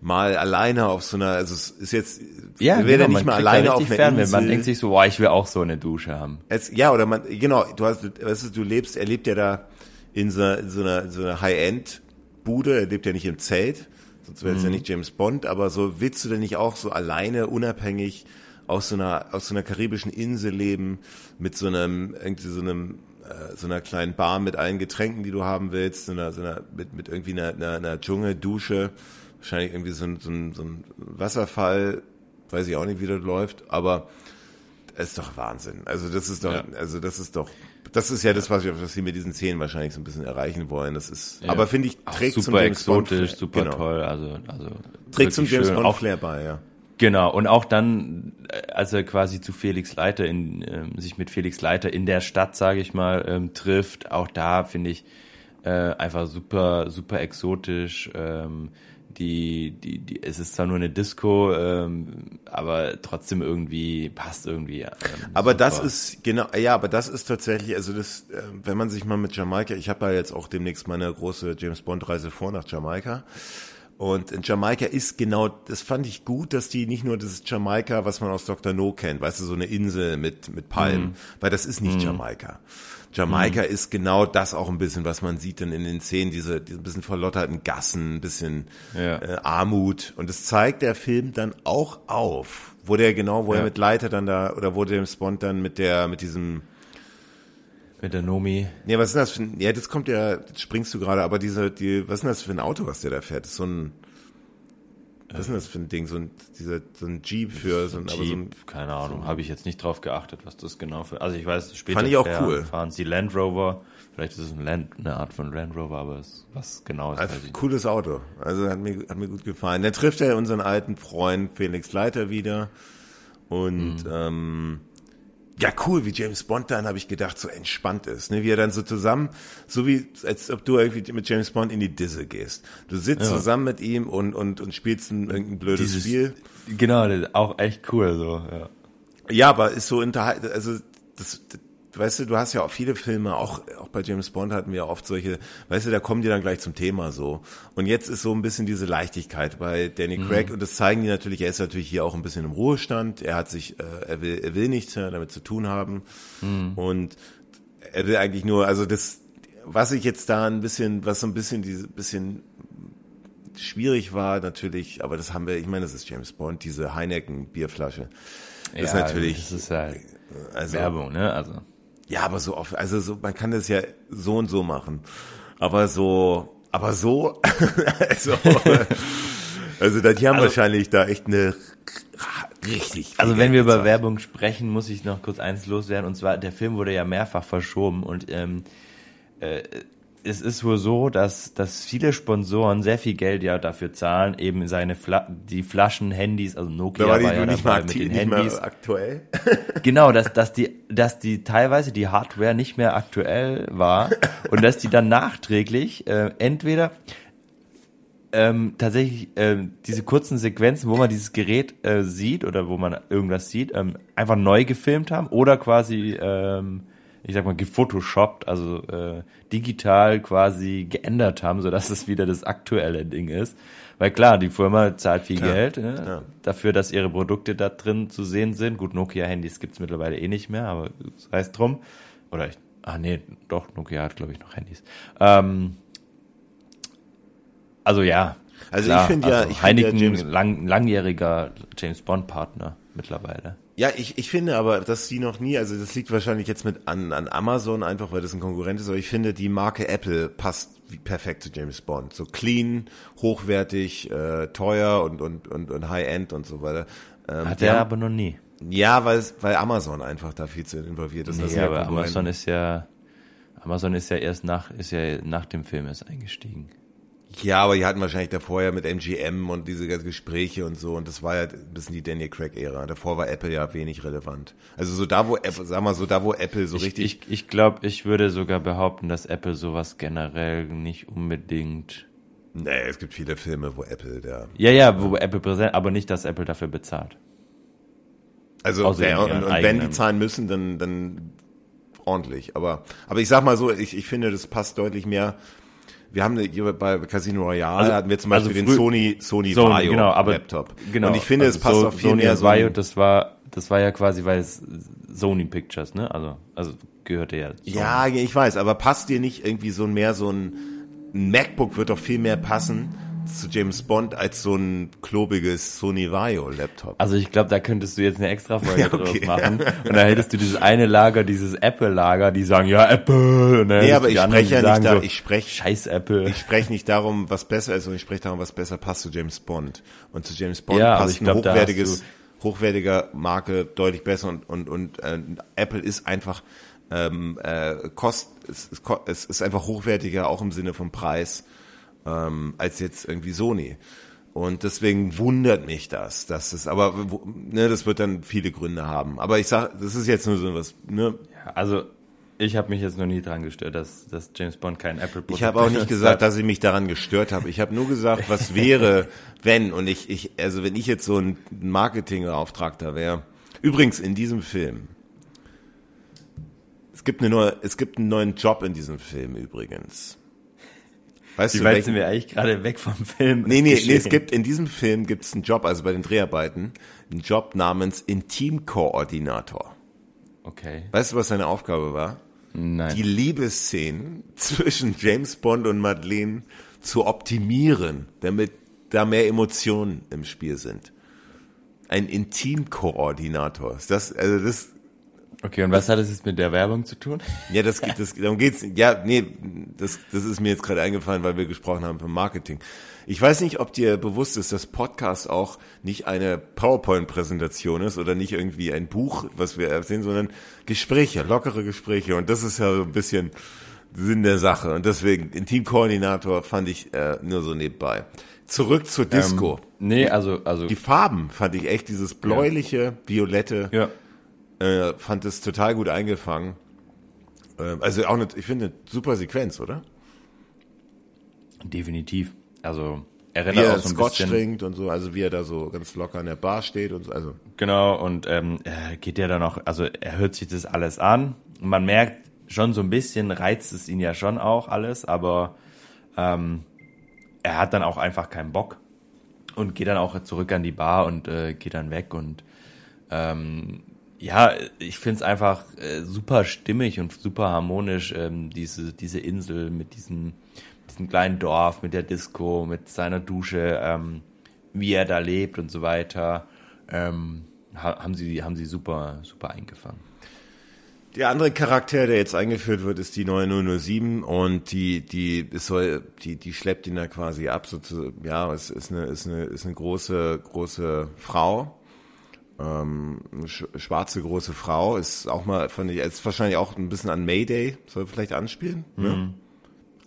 mal alleine auf so einer, also es ist jetzt, ja, wer genau, denn nicht mal alleine auf einer Fern, Insel. Man denkt sich so, boah, ich will auch so eine Dusche haben. Es, ja, oder man, genau, du hast, weißt du, du lebst, er lebt ja da in so, in so einer, so einer High-End-Bude, er lebt ja nicht im Zelt, sonst wäre es mhm. ja nicht James Bond, aber so willst du denn nicht auch so alleine, unabhängig aus so einer, aus so einer karibischen Insel leben, mit so einem, irgendwie so einem, äh, so einer kleinen Bar mit allen Getränken, die du haben willst, so einer, so einer, mit, mit irgendwie einer, einer, einer Dschungeldusche, wahrscheinlich irgendwie so ein, so ein, so ein Wasserfall, weiß ich auch nicht, wie das läuft, aber es ist doch Wahnsinn. Also das ist doch, ja. also das ist doch das ist ja das, was wir, was wir mit diesen Szenen wahrscheinlich so ein bisschen erreichen wollen. Das ist, ja. aber finde ich, trägt Ach, super zum James exotisch, Bond, super genau. toll. Also, also trägt zum James Bond auch, Flair bei, ja. Genau, und auch dann, äh, als er quasi zu Felix Leiter in, ähm, sich mit Felix Leiter in der Stadt, sage ich mal, ähm, trifft, auch da finde ich äh, einfach super, super exotisch. Ähm, die, die, die, es ist zwar nur eine Disco, ähm, aber trotzdem irgendwie passt irgendwie. Ähm, aber super. das ist genau, ja, aber das ist tatsächlich, also das, äh, wenn man sich mal mit Jamaika, ich habe ja jetzt auch demnächst meine große James Bond Reise vor nach Jamaika. Und in Jamaika ist genau, das fand ich gut, dass die nicht nur das Jamaika, was man aus Dr. No kennt, weißt du, so eine Insel mit, mit Palmen, mhm. weil das ist nicht mhm. Jamaika. Jamaika mhm. ist genau das auch ein bisschen, was man sieht dann in den Szenen, diese, diese ein bisschen verlotterten Gassen, ein bisschen ja. äh, Armut. Und das zeigt der Film dann auch auf, wo der genau, wo ja. er mit Leiter dann da, oder wo der Spond dann mit der, mit diesem mit der Nomi. Nee, was ist das für ein, ja, das kommt ja, das springst du gerade, aber diese, die, was ist denn das für ein Auto, was der da fährt? Das ist so ein, was ist denn das für ein Ding? So ein, dieser, so ein Jeep für so ein, Jeep, so ein, keine Ahnung, so habe ich jetzt nicht drauf geachtet, was das genau für. Also ich weiß, später Fand ich auch cool. fahren sie Land Rover. Vielleicht ist es ein Land, eine Art von Land Rover, aber es, was genau ist. Also, cooles Auto. Also hat mir, hat mir gut gefallen. Dann trifft er unseren alten Freund Felix Leiter wieder. Und mhm. ähm, ja cool, wie James Bond dann, habe ich gedacht, so entspannt ist. Ne? Wie er dann so zusammen, so wie als ob du irgendwie mit James Bond in die Disse gehst. Du sitzt ja. zusammen mit ihm und, und, und spielst ein, irgendein blödes Dieses, Spiel. Genau, auch echt cool so, ja. Ja, aber ist so unterhalten, also das, weißt du, du hast ja auch viele Filme, auch, auch bei James Bond hatten wir oft solche, weißt du, da kommen die dann gleich zum Thema so. Und jetzt ist so ein bisschen diese Leichtigkeit bei Danny mhm. Craig mhm. und das zeigen die natürlich, er ist natürlich hier auch ein bisschen im Ruhestand, er hat sich, äh, er will, er will nichts mehr damit zu tun haben mhm. und er will eigentlich nur, also das, was ich jetzt da ein bisschen, was so ein bisschen diese, bisschen schwierig war natürlich, aber das haben wir, ich meine, das ist James Bond, diese Heineken Bierflasche. Das ja, ist natürlich, das ist halt also, Werbung, ne, also. Ja, aber so oft, also so, man kann das ja so und so machen. Aber so, aber so, (laughs) also, also da, die haben also, wahrscheinlich da echt eine richtig. Also wenn wir über Werbung sprechen, muss ich noch kurz eins loswerden. Und zwar, der Film wurde ja mehrfach verschoben und ähm, äh, es ist wohl so, dass, dass viele Sponsoren sehr viel Geld ja dafür zahlen, eben seine Fla die Flaschen, Handys, also Nokia da war, die, war ja nicht dabei mit den nicht Handys. aktuell. (laughs) genau, dass, dass die, dass die teilweise die Hardware nicht mehr aktuell war (laughs) und dass die dann nachträglich äh, entweder ähm, tatsächlich äh, diese kurzen Sequenzen, wo man dieses Gerät äh, sieht oder wo man irgendwas sieht, ähm, einfach neu gefilmt haben oder quasi ähm, ich sag mal, gefotoshoppt, also äh, digital quasi geändert haben, so dass es wieder das aktuelle Ding ist. Weil klar, die Firma zahlt viel klar, Geld ne, klar. dafür, dass ihre Produkte da drin zu sehen sind. Gut, Nokia-Handys gibt's mittlerweile eh nicht mehr, aber das heißt drum. Oder ich, ah nee, doch, Nokia hat, glaube ich, noch Handys. Ähm, also ja. Also klar, ich finde ja, also ich Heineken, ja lang, langjähriger James Bond-Partner mittlerweile. Ja, ich, ich finde aber, dass die noch nie, also das liegt wahrscheinlich jetzt mit an, an Amazon einfach, weil das ein Konkurrent ist, aber ich finde, die Marke Apple passt perfekt zu James Bond. So clean, hochwertig, äh, teuer und, und, und, und High-End und so weiter. Ähm, Hat er aber noch nie. Ja, weil, weil Amazon einfach da viel zu involviert ist. Nee, aber Amazon ist ja, Amazon ist ja erst nach, ist ja nach dem Film erst eingestiegen. Ja, aber die hatten wahrscheinlich davor ja mit MGM und diese ganzen Gespräche und so und das war ja ein bisschen die Daniel Craig-Ära. Davor war Apple ja wenig relevant. Also so da, wo Apple, sag mal so, da wo Apple so ich, richtig. Ich, ich glaube, ich würde sogar behaupten, dass Apple sowas generell nicht unbedingt. Nee, es gibt viele Filme, wo Apple da. Ja, ja, wo Apple präsent, aber nicht, dass Apple dafür bezahlt. Also ja, und, und wenn die zahlen müssen, dann, dann ordentlich. Aber, aber ich sag mal so, ich, ich finde, das passt deutlich mehr wir haben hier bei Casino Royale also, hatten wir zum Beispiel also den Sony Sony, Sony Vaio genau, aber, Laptop. Genau. Und ich finde, also es passt so, auch viel Sony mehr so. Vaio, das war das war ja quasi weil es Sony Pictures, ne? Also also gehörte ja. Sony. Ja, ich weiß, aber passt dir nicht irgendwie so mehr so ein, ein MacBook wird doch viel mehr passen zu James Bond als so ein klobiges Sony Vaio Laptop. Also ich glaube, da könntest du jetzt eine extra (laughs) Folge ja, okay. draus machen. Und da hättest du dieses eine Lager, dieses Apple Lager, die sagen, ja, Apple. Und dann nee, aber ich spreche ja nicht da, so, ich spreche, scheiß Apple. Ich spreche nicht darum, was besser ist, sondern ich spreche darum, was besser passt zu James Bond. Und zu James Bond ja, passt ein hochwertiges, hochwertiger Marke deutlich besser und, und, und äh, Apple ist einfach, ähm, äh, kost, es, es, es ist einfach hochwertiger, auch im Sinne vom Preis ähm, als jetzt irgendwie Sony. Und deswegen wundert mich das, dass es, aber ne, das wird dann viele Gründe haben. Aber ich sag, das ist jetzt nur so was. Ne? Ja, also ich habe mich jetzt noch nie daran gestört, dass, dass James Bond kein Apple Produkt Ich habe auch nicht gesagt, hat. dass ich mich daran gestört habe. Ich habe nur gesagt, was (laughs) wäre, wenn und ich, ich, also wenn ich jetzt so ein Marketingauftragter wäre. Übrigens in diesem Film. Es gibt eine neue, es gibt einen neuen Job in diesem Film übrigens. Weißt Wie du, weit sind wir eigentlich gerade weg vom Film? Nee, nee, nee, es gibt in diesem Film gibt es einen Job, also bei den Dreharbeiten, einen Job namens Intimkoordinator. Okay. Weißt du, was seine Aufgabe war? Nein. Die Liebesszenen (laughs) zwischen James Bond und Madeleine zu optimieren, damit da mehr Emotionen im Spiel sind. Ein Intimkoordinator. Das, also das Okay, und was hat es jetzt mit der Werbung zu tun? (laughs) Ja, das geht, das, darum geht's. Ja, nee, das, das ist mir jetzt gerade eingefallen, weil wir gesprochen haben vom Marketing. Ich weiß nicht, ob dir bewusst ist, dass Podcast auch nicht eine PowerPoint-Präsentation ist oder nicht irgendwie ein Buch, was wir erzählen, sondern Gespräche, lockere Gespräche. Und das ist ja so ein bisschen Sinn der Sache. Und deswegen, Intimkoordinator fand ich äh, nur so nebenbei. Zurück zur Disco. Ähm, nee, also, also. Die Farben fand ich echt, dieses bläuliche, ja. violette. Ja äh, fand es total gut eingefangen. Äh, also auch eine, ich finde, eine super Sequenz, oder? Definitiv. Also erinnert wie er auch so ein Scotch bisschen, trinkt und so, also wie er da so ganz locker an der Bar steht und so. Also genau und ähm, er geht ja dann auch, also er hört sich das alles an. Man merkt schon so ein bisschen reizt es ihn ja schon auch alles, aber ähm, er hat dann auch einfach keinen Bock und geht dann auch zurück an die Bar und äh, geht dann weg und ähm, ja, ich find's einfach äh, super stimmig und super harmonisch, ähm, diese, diese Insel mit diesem, diesem kleinen Dorf, mit der Disco, mit seiner Dusche, ähm, wie er da lebt und so weiter. Ähm, haben sie, haben sie super, super eingefangen. Der andere Charakter, der jetzt eingeführt wird, ist die neue 007 und die, die, es soll, die, die schleppt ihn da quasi ab, so zu, ja, es ist eine, ist eine, ist eine große, große Frau ähm, schwarze große Frau ist auch mal, fand ich, ist wahrscheinlich auch ein bisschen an Mayday, soll vielleicht anspielen. Ne? Mhm.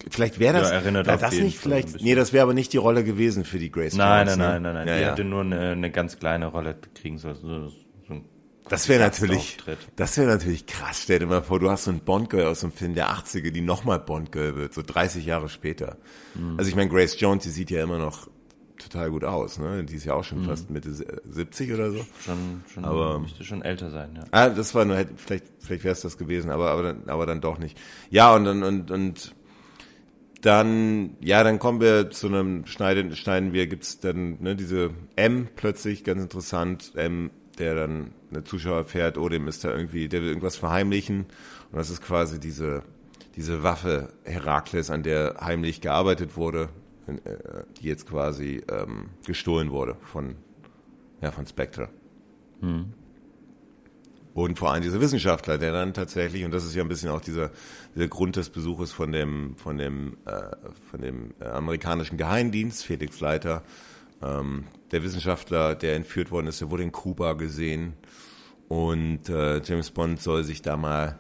Vielleicht wäre das, ja, erinnert wär das nicht vielleicht, nee, das wäre aber nicht die Rolle gewesen für die Grace Nein, Jones, nein, ne? nein, nein, nein, ja, die ja. hätte nur eine, eine ganz kleine Rolle kriegen sollen. So, so das wäre natürlich, das wäre natürlich krass. Stell dir mal vor, du hast so ein Bond-Girl aus dem Film der 80er, die nochmal Bond-Girl wird, so 30 Jahre später. Mhm. Also ich meine, Grace Jones, die sieht ja immer noch total gut aus, ne? Die ist ja auch schon mhm. fast Mitte 70 oder so. Schon, schon, aber müsste schon älter sein, ja. Ah, das war nur, vielleicht, vielleicht wäre es das gewesen, aber, aber, dann, aber dann doch nicht. Ja, und dann, und, und, dann, ja, dann kommen wir zu einem Schneiden, schneiden wir, gibt's dann, ne, diese M plötzlich, ganz interessant, M, der dann eine Zuschauer fährt, oh, dem ist da irgendwie, der will irgendwas verheimlichen. Und das ist quasi diese, diese Waffe Herakles, an der heimlich gearbeitet wurde, äh, die jetzt quasi ähm, gestohlen wurde von, ja, von Spectre. Hm. Und vor allem dieser Wissenschaftler, der dann tatsächlich, und das ist ja ein bisschen auch dieser, dieser Grund des Besuches von dem, von dem, äh, von dem äh, amerikanischen Geheimdienst, Felix Leiter, ähm, der Wissenschaftler, der entführt worden ist, der wurde in Kuba gesehen und äh, James Bond soll sich da mal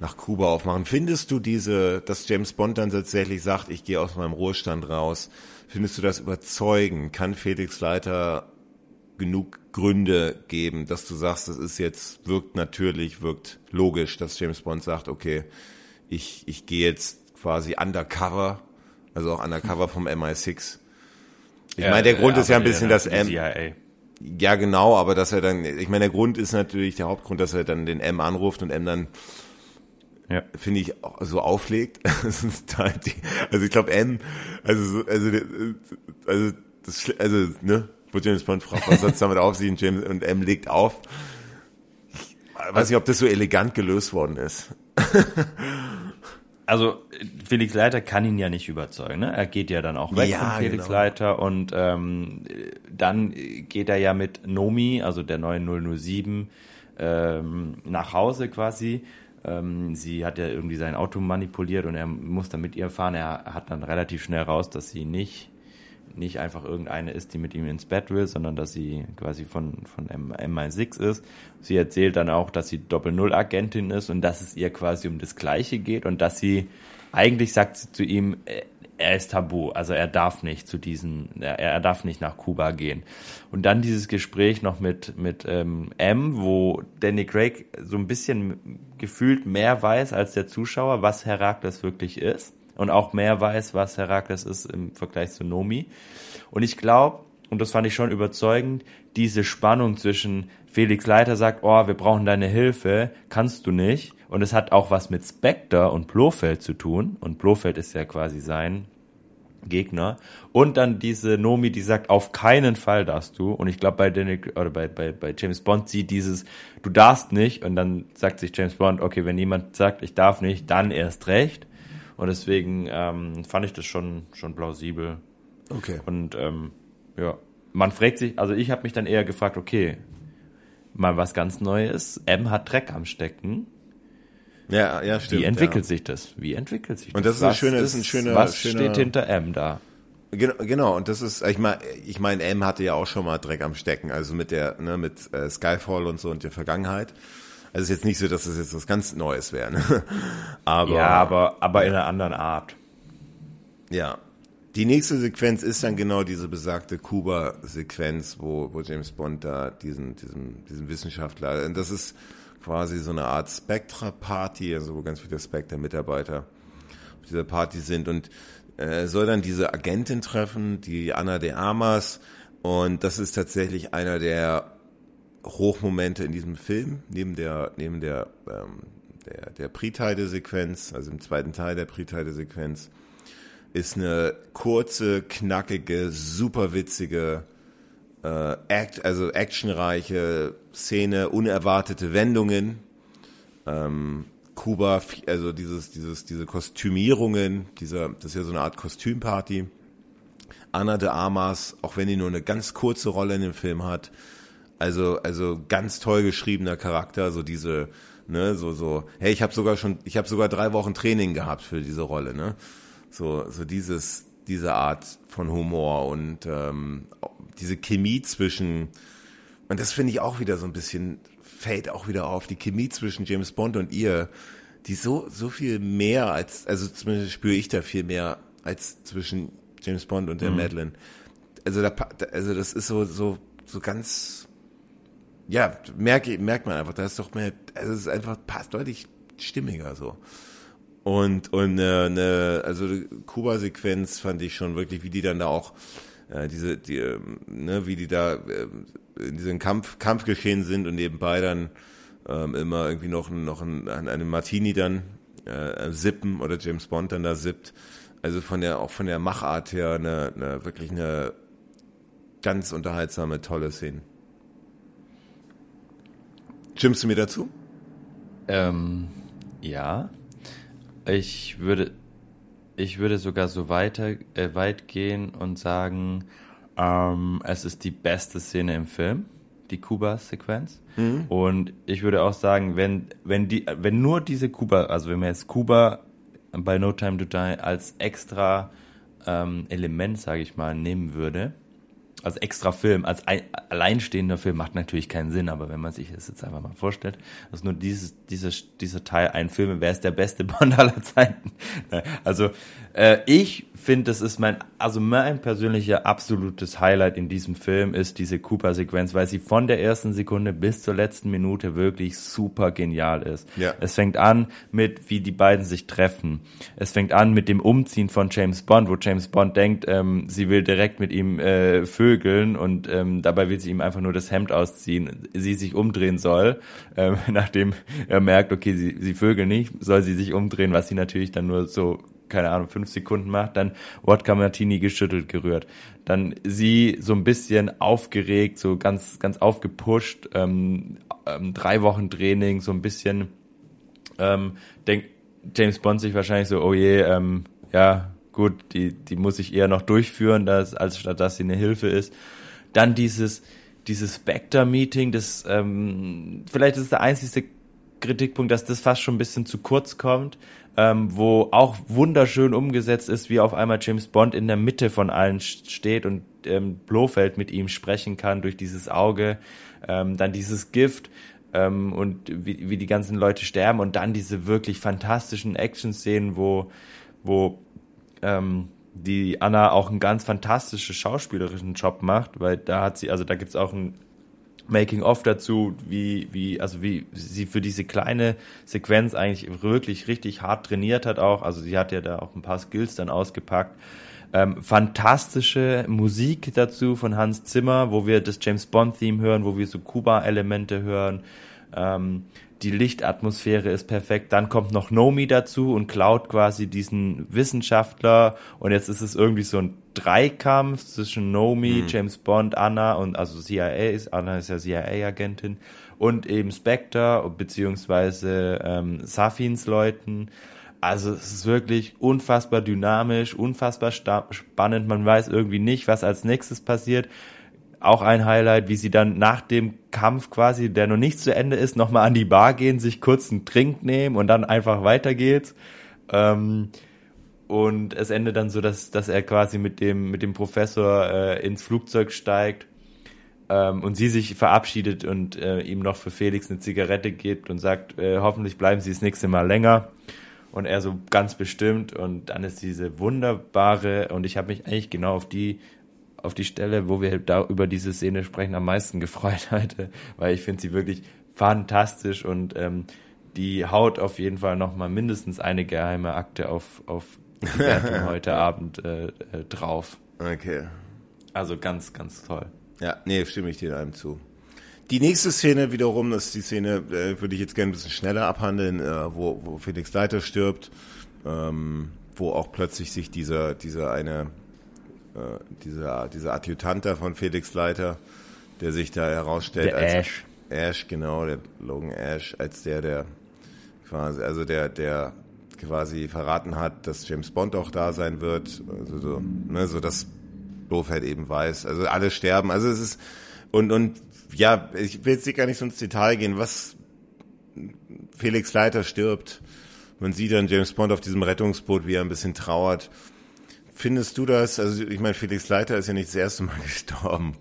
nach Kuba aufmachen. Findest du diese, dass James Bond dann tatsächlich sagt, ich gehe aus meinem Ruhestand raus, findest du das überzeugend? Kann Felix Leiter genug Gründe geben, dass du sagst, das ist jetzt, wirkt natürlich, wirkt logisch, dass James Bond sagt, okay, ich, ich gehe jetzt quasi undercover, also auch undercover vom MI6. Ich meine, der Grund ist ja ein bisschen das M. CIA. Ja, genau, aber dass er dann, ich meine, der Grund ist natürlich der Hauptgrund, dass er dann den M anruft und M dann ja. finde ich, so auflegt. (laughs) also ich glaube M, also also also das also ne, wo James Bond fragt, was hat damit auf sich und James und M legt auf. Ich weiß nicht, ob das so elegant gelöst worden ist. (laughs) also Felix Leiter kann ihn ja nicht überzeugen. Ne? Er geht ja dann auch weg ja, von Felix genau. Leiter und ähm, dann geht er ja mit Nomi, also der neuen 007, ähm, nach Hause quasi. Ähm, sie hat ja irgendwie sein Auto manipuliert und er muss dann mit ihr fahren. Er hat dann relativ schnell raus, dass sie nicht nicht einfach irgendeine ist, die mit ihm ins Bett will, sondern dass sie quasi von, von MI6 ist. Sie erzählt dann auch, dass sie Doppel-Null-Agentin ist und dass es ihr quasi um das Gleiche geht und dass sie, eigentlich sagt sie zu ihm, äh, er ist tabu, also er darf nicht zu diesen, er, er darf nicht nach Kuba gehen. Und dann dieses Gespräch noch mit, mit ähm, M, wo Danny Craig so ein bisschen gefühlt mehr weiß als der Zuschauer, was Herakles wirklich ist und auch mehr weiß, was Herakles ist im Vergleich zu Nomi. Und ich glaube, und das fand ich schon überzeugend, diese Spannung zwischen Felix Leiter sagt, oh, wir brauchen deine Hilfe, kannst du nicht. Und es hat auch was mit Spectre und Blofeld zu tun. Und Blofeld ist ja quasi sein Gegner. Und dann diese Nomi, die sagt, auf keinen Fall darfst du. Und ich glaube, bei, oder bei, bei, bei James Bond sieht dieses, du darfst nicht. Und dann sagt sich James Bond, okay, wenn jemand sagt, ich darf nicht, dann erst recht. Und deswegen ähm, fand ich das schon, schon plausibel. Okay. Und ähm, ja, man fragt sich, also ich habe mich dann eher gefragt, okay, mal was ganz Neues. M hat Dreck am Stecken. Ja, ja, stimmt. Wie entwickelt ja. sich das? Wie entwickelt sich das? Und das ist, was ein schöner, ist ein schöner, was schöner, steht hinter M da? Genau, genau, und das ist, ich meine, ich meine, M hatte ja auch schon mal Dreck am Stecken, also mit der, ne, mit äh, Skyfall und so und der Vergangenheit. Also ist jetzt nicht so, dass das jetzt was ganz Neues wäre. Ne? (laughs) Aber, ja, aber, aber in einer anderen Art. Ja. Die nächste Sequenz ist dann genau diese besagte Kuba-Sequenz, wo, wo James Bond da diesen, diesen, diesen Wissenschaftler, und das ist quasi so eine Art Spectra-Party, also wo ganz viele Spectra-Mitarbeiter auf dieser Party sind. Und äh, soll dann diese Agentin treffen, die Anna de Armas, und das ist tatsächlich einer der Hochmomente in diesem Film, neben der, neben der, ähm, der, der Pre-Teile-Sequenz, also im zweiten Teil der Pre-Teile-Sequenz, ist eine kurze, knackige, super witzige, äh, Act, also actionreiche Szene, unerwartete Wendungen. Ähm, Kuba, also dieses, dieses, diese Kostümierungen, dieser, das ist ja so eine Art Kostümparty. Anna de Armas, auch wenn die nur eine ganz kurze Rolle in dem Film hat, also, also ganz toll geschriebener Charakter, so diese, ne, so, so, hey, ich habe sogar schon, ich habe sogar drei Wochen Training gehabt für diese Rolle, ne? So, so dieses, diese Art von Humor und ähm, diese Chemie zwischen, und das finde ich auch wieder so ein bisschen, fällt auch wieder auf, die Chemie zwischen James Bond und ihr, die so, so viel mehr als, also zumindest spüre ich da viel mehr als zwischen James Bond und der mhm. Madeline. Also da, also das ist so, so, so ganz, ja, merke, merkt man einfach, da ist doch mehr, also es ist einfach passt deutlich stimmiger so. Und, und äh, ne, also Kuba-Sequenz fand ich schon wirklich, wie die dann da auch äh, diese, die, äh, ne, wie die da äh, in diesem Kampf, Kampf geschehen sind und nebenbei dann ähm, immer irgendwie noch, noch ein, einen Martini dann äh, sippen oder James Bond dann da sippt. Also von der, auch von der Machart her eine, eine wirklich eine ganz unterhaltsame, tolle Szene. Stimmst du mir dazu? Ähm, ja. Ich würde, ich würde sogar so weiter, äh, weit gehen und sagen, ähm, es ist die beste Szene im Film, die Kuba-Sequenz. Mhm. Und ich würde auch sagen, wenn, wenn die, wenn nur diese Kuba, also wenn man jetzt Kuba bei No Time to Die als extra ähm, Element, sage ich mal, nehmen würde, als extra Film, als ein, alleinstehender Film macht natürlich keinen Sinn, aber wenn man sich das jetzt einfach mal vorstellt, dass nur dieses, dieses, dieser Teil ein Film, wer ist der beste (laughs) Bond aller Zeiten? Also äh, ich finde, das ist mein, also mein persönlicher absolutes Highlight in diesem Film ist diese Cooper-Sequenz, weil sie von der ersten Sekunde bis zur letzten Minute wirklich super genial ist. Ja. Es fängt an mit, wie die beiden sich treffen. Es fängt an mit dem Umziehen von James Bond, wo James Bond denkt, ähm, sie will direkt mit ihm äh, vögeln und ähm, dabei will sie ihm einfach nur das Hemd ausziehen, sie sich umdrehen soll, ähm, (laughs) nachdem er merkt, okay, sie, sie vögeln nicht, soll sie sich umdrehen, was sie natürlich dann nur so keine Ahnung, fünf Sekunden macht, dann Wodka Martini geschüttelt, gerührt. Dann sie so ein bisschen aufgeregt, so ganz, ganz aufgepusht, ähm, ähm, drei Wochen Training, so ein bisschen, ähm, denkt James Bond sich wahrscheinlich so, oh je, ähm, ja, gut, die, die muss ich eher noch durchführen, dass, als statt dass sie eine Hilfe ist. Dann dieses, dieses Spectre-Meeting, das, ähm, vielleicht ist der einzige Kritikpunkt, dass das fast schon ein bisschen zu kurz kommt ähm, wo auch wunderschön umgesetzt ist, wie auf einmal James Bond in der Mitte von allen steht und ähm, Blofeld mit ihm sprechen kann durch dieses Auge, ähm, dann dieses Gift ähm, und wie, wie die ganzen Leute sterben und dann diese wirklich fantastischen Action-Szenen, wo, wo ähm, die Anna auch einen ganz fantastischen schauspielerischen Job macht, weil da hat sie, also da gibt's auch ein Making-of dazu, wie, wie, also wie sie für diese kleine Sequenz eigentlich wirklich richtig hart trainiert hat auch. Also sie hat ja da auch ein paar Skills dann ausgepackt. Ähm, fantastische Musik dazu von Hans Zimmer, wo wir das James Bond Theme hören, wo wir so Kuba-Elemente hören. Ähm, die Lichtatmosphäre ist perfekt. Dann kommt noch Nomi dazu und klaut quasi diesen Wissenschaftler. Und jetzt ist es irgendwie so ein Dreikampf zwischen Nomi, mhm. James Bond, Anna und also CIA ist, Anna ist ja CIA-Agentin und eben Spectre beziehungsweise ähm, Safins Leuten. Also es ist wirklich unfassbar dynamisch, unfassbar spannend. Man weiß irgendwie nicht, was als nächstes passiert auch ein Highlight, wie sie dann nach dem Kampf quasi, der noch nicht zu Ende ist, nochmal an die Bar gehen, sich kurz einen Trink nehmen und dann einfach weitergeht. Ähm, und es endet dann so, dass, dass er quasi mit dem, mit dem Professor äh, ins Flugzeug steigt ähm, und sie sich verabschiedet und äh, ihm noch für Felix eine Zigarette gibt und sagt, äh, hoffentlich bleiben sie das nächste Mal länger. Und er so ganz bestimmt und dann ist diese wunderbare und ich habe mich eigentlich genau auf die auf die Stelle, wo wir da über diese Szene sprechen, am meisten gefreut (laughs) heute, weil ich finde sie wirklich fantastisch und ähm, die haut auf jeden Fall nochmal mindestens eine geheime Akte auf, auf die (laughs) Wertung heute Abend äh, äh, drauf. Okay. Also ganz, ganz toll. Ja, nee, stimme ich dir einem zu. Die nächste Szene wiederum, das ist die Szene, äh, würde ich jetzt gerne ein bisschen schneller abhandeln, äh, wo, wo Felix Leiter stirbt, ähm, wo auch plötzlich sich dieser, dieser eine dieser, dieser Adjutant da von Felix Leiter, der sich da herausstellt der als Ash. Ash, genau, der Logan Ash, als der, der quasi, also der, der quasi verraten hat, dass James Bond auch da sein wird, also so, ne, so dass Blofeld eben weiß, also alle sterben, also es ist, und, und, ja, ich will jetzt gar nicht so ins Detail gehen, was Felix Leiter stirbt, man sieht dann James Bond auf diesem Rettungsboot, wie er ein bisschen trauert, Findest du das, also ich meine, Felix Leiter ist ja nicht das erste Mal (laughs) gestorben,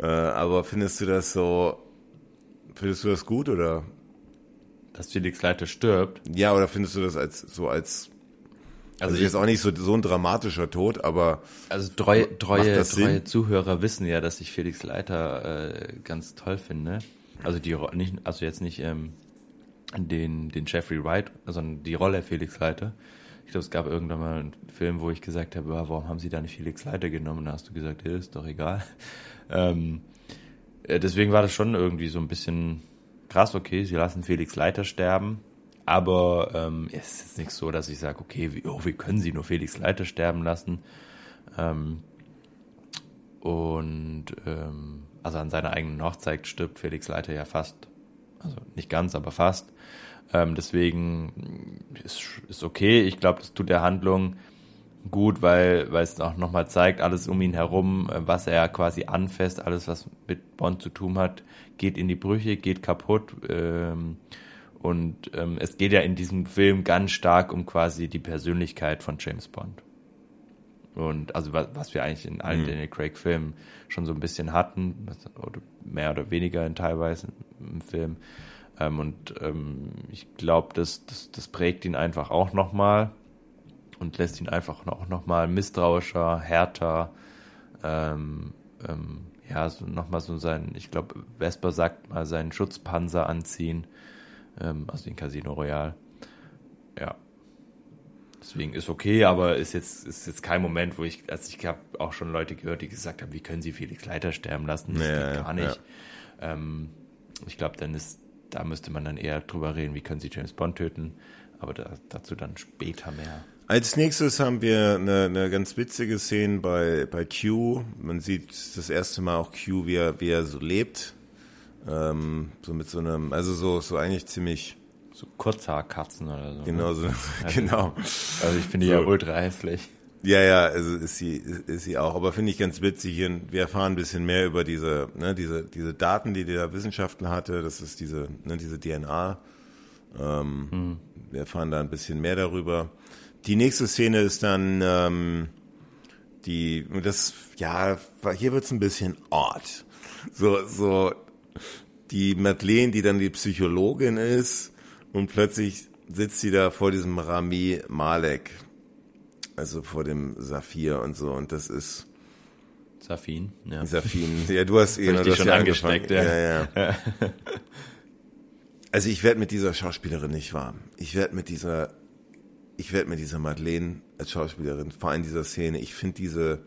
äh, aber findest du das so, findest du das gut oder? Dass Felix Leiter stirbt? Ja, oder findest du das als so als also, also jetzt auch nicht so, so ein dramatischer Tod, aber. Also treue, treue, treue Zuhörer wissen ja, dass ich Felix Leiter äh, ganz toll finde. Also die nicht, also jetzt nicht ähm, den, den Jeffrey Wright, sondern die Rolle Felix Leiter. Ich glaube, es gab irgendwann mal einen Film, wo ich gesagt habe, warum haben sie da nicht Felix Leiter genommen? Da hast du gesagt, ja, ist doch egal. (laughs) Ähm, äh, deswegen war das schon irgendwie so ein bisschen krass, okay, sie lassen Felix Leiter sterben. Aber ähm, es ist jetzt nicht so, dass ich sage, okay, wie, oh, wie können sie nur Felix Leiter sterben lassen? Ähm, und ähm, also an seiner eigenen Hochzeit stirbt Felix Leiter ja fast. Also nicht ganz, aber fast. Ähm, deswegen ist, ist okay. Ich glaube, das tut der Handlung gut, weil, weil es auch nochmal zeigt, alles um ihn herum, äh, was er quasi anfasst, alles, was mit Bond zu tun hat, geht in die Brüche, geht kaputt. Ähm, und ähm, es geht ja in diesem Film ganz stark um quasi die Persönlichkeit von James Bond. Und also was, was wir eigentlich in allen mhm. Daniel Craig-Filmen schon so ein bisschen hatten, oder mehr oder weniger in teilweise im Film. Ähm, und ähm, ich glaube, das, das, das prägt ihn einfach auch nochmal und lässt ihn einfach auch nochmal misstrauischer, härter, ähm, ähm, ja, so nochmal so sein, ich glaube, Vesper sagt mal, seinen Schutzpanzer anziehen, ähm, also den Casino Royal. Ja. Deswegen ist okay, aber ist jetzt, ist jetzt kein Moment, wo ich, also ich habe auch schon Leute gehört, die gesagt haben, wie können sie Felix Leiter sterben lassen? Das ja, geht gar nicht. Ja. Ähm, ich glaube, dann ist, da müsste man dann eher drüber reden, wie können sie James Bond töten, aber da, dazu dann später mehr. Als nächstes haben wir eine, eine ganz witzige Szene bei, bei Q. Man sieht das erste Mal auch Q, wie er, wie er so lebt. Ähm, so mit so einem, also so, so eigentlich ziemlich. So Kurzhaarkatzen oder so. Genau, ne? so, (laughs) also, genau. Also ich finde so. die ja ultra hässlich. Ja, ja, also ist sie, ist sie auch. Aber finde ich ganz witzig. Hier, wir erfahren ein bisschen mehr über diese, ne, diese, diese Daten, die der Wissenschaftler hatte. Das ist diese, ne, diese DNA. Ähm, hm. Wir erfahren da ein bisschen mehr darüber. Die nächste Szene ist dann ähm, die, das, ja, hier wird's ein bisschen odd. So, so die Madeleine, die dann die Psychologin ist und plötzlich sitzt sie da vor diesem Rami Malek, also vor dem Saphir und so und das ist Safin, ja. Safin, ja, du hast ihn eh, schon angesteckt, ja. ja, ja. also ich werde mit dieser Schauspielerin nicht warm. Ich werde mit dieser ich werde mit dieser Madeleine als Schauspielerin, vor allem dieser Szene, ich finde diese,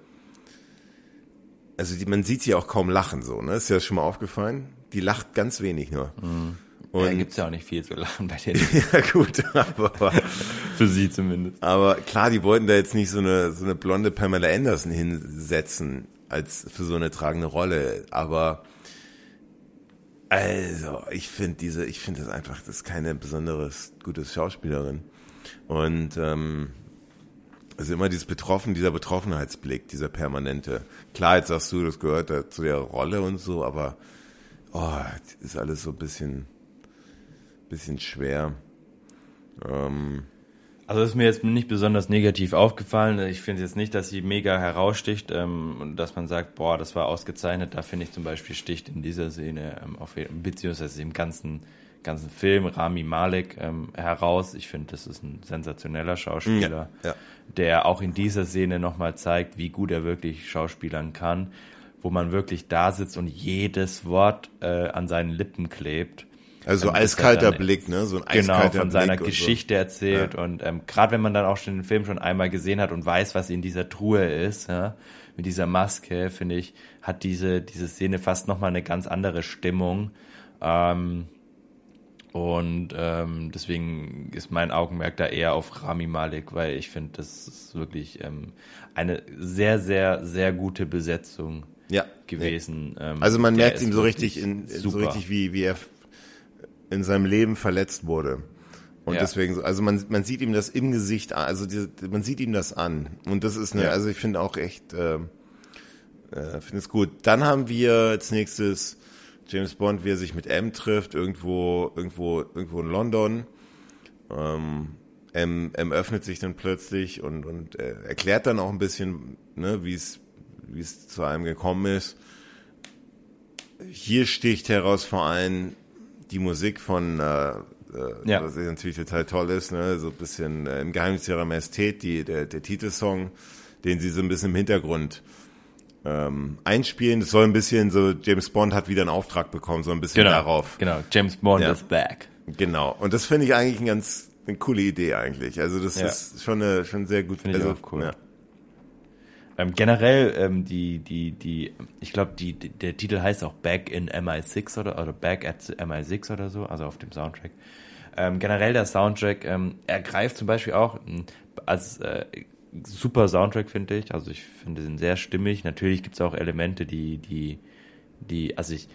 also die, man sieht sie auch kaum lachen so, ne? Ist ja schon mal aufgefallen? Die lacht ganz wenig nur. Mhm. Und ja, gibt's ja auch nicht viel zu lachen bei (laughs) denen. ja gut, aber für sie zumindest. Aber klar, die wollten da jetzt nicht so eine so eine blonde Pamela Anderson hinsetzen als für so eine tragende Rolle, aber also ich finde diese, ich finde das einfach, das ist keine besonderes gute Schauspielerin. Und ähm, also immer dieses Betroffen, dieser Betroffenheitsblick, dieser permanente. Klar, jetzt sagst du, das gehört da zu der Rolle und so, aber oh, ist alles so ein bisschen, bisschen schwer. Ähm, also ist mir jetzt nicht besonders negativ aufgefallen. Ich finde jetzt nicht, dass sie mega heraussticht ähm, und dass man sagt, boah, das war ausgezeichnet. Da finde ich zum Beispiel sticht in dieser Szene ähm, auf, beziehungsweise im ganzen ganzen Film Rami Malek ähm, heraus. Ich finde, das ist ein sensationeller Schauspieler, ja, ja. der auch in dieser Szene nochmal zeigt, wie gut er wirklich schauspielern kann, wo man wirklich da sitzt und jedes Wort äh, an seinen Lippen klebt. Also so eiskalter dann, Blick, ne? So ein genau, eiskalter Genau, von seiner Geschichte so. erzählt ja. und ähm, gerade wenn man dann auch schon den Film schon einmal gesehen hat und weiß, was in dieser Truhe ist, ja, mit dieser Maske, finde ich, hat diese diese Szene fast nochmal eine ganz andere Stimmung. Ähm, und ähm, deswegen ist mein Augenmerk da eher auf Rami Malik, weil ich finde, das ist wirklich ähm, eine sehr, sehr, sehr gute Besetzung ja, gewesen. Ja. Ähm, also man merkt ihm so richtig, in, so richtig, wie, wie er in seinem Leben verletzt wurde. Und ja. deswegen, also man, man sieht ihm das im Gesicht an, also die, man sieht ihm das an. Und das ist eine, ja. also ich finde auch echt, äh, äh, finde es gut. Dann haben wir als nächstes James Bond, wie er sich mit M trifft, irgendwo, irgendwo, irgendwo in London. Ähm, M, M öffnet sich dann plötzlich und, und äh, erklärt dann auch ein bisschen, ne, wie es, wie es zu einem gekommen ist. Hier sticht heraus vor allem die Musik von, äh, äh, ja. was natürlich total toll ist, ne, so ein bisschen äh, im Geheimnis ihrer Majestät, die, der, der Titelsong, den sie so ein bisschen im Hintergrund ähm, einspielen. Das soll ein bisschen so, James Bond hat wieder einen Auftrag bekommen, so ein bisschen genau, darauf. Genau, James Bond ja. is back. Genau. Und das finde ich eigentlich eine ganz eine coole Idee eigentlich. Also das ja. ist schon eine schon sehr gut. Finde also, ich auch cool. Ja. Ähm, generell ähm, die die die ich glaube die, die, der Titel heißt auch Back in MI6 oder oder Back at MI6 oder so also auf dem Soundtrack ähm, generell der Soundtrack ähm, ergreift zum Beispiel auch als äh, super Soundtrack, finde ich. Also ich finde den sehr stimmig. Natürlich gibt es auch Elemente, die, die, die, also ich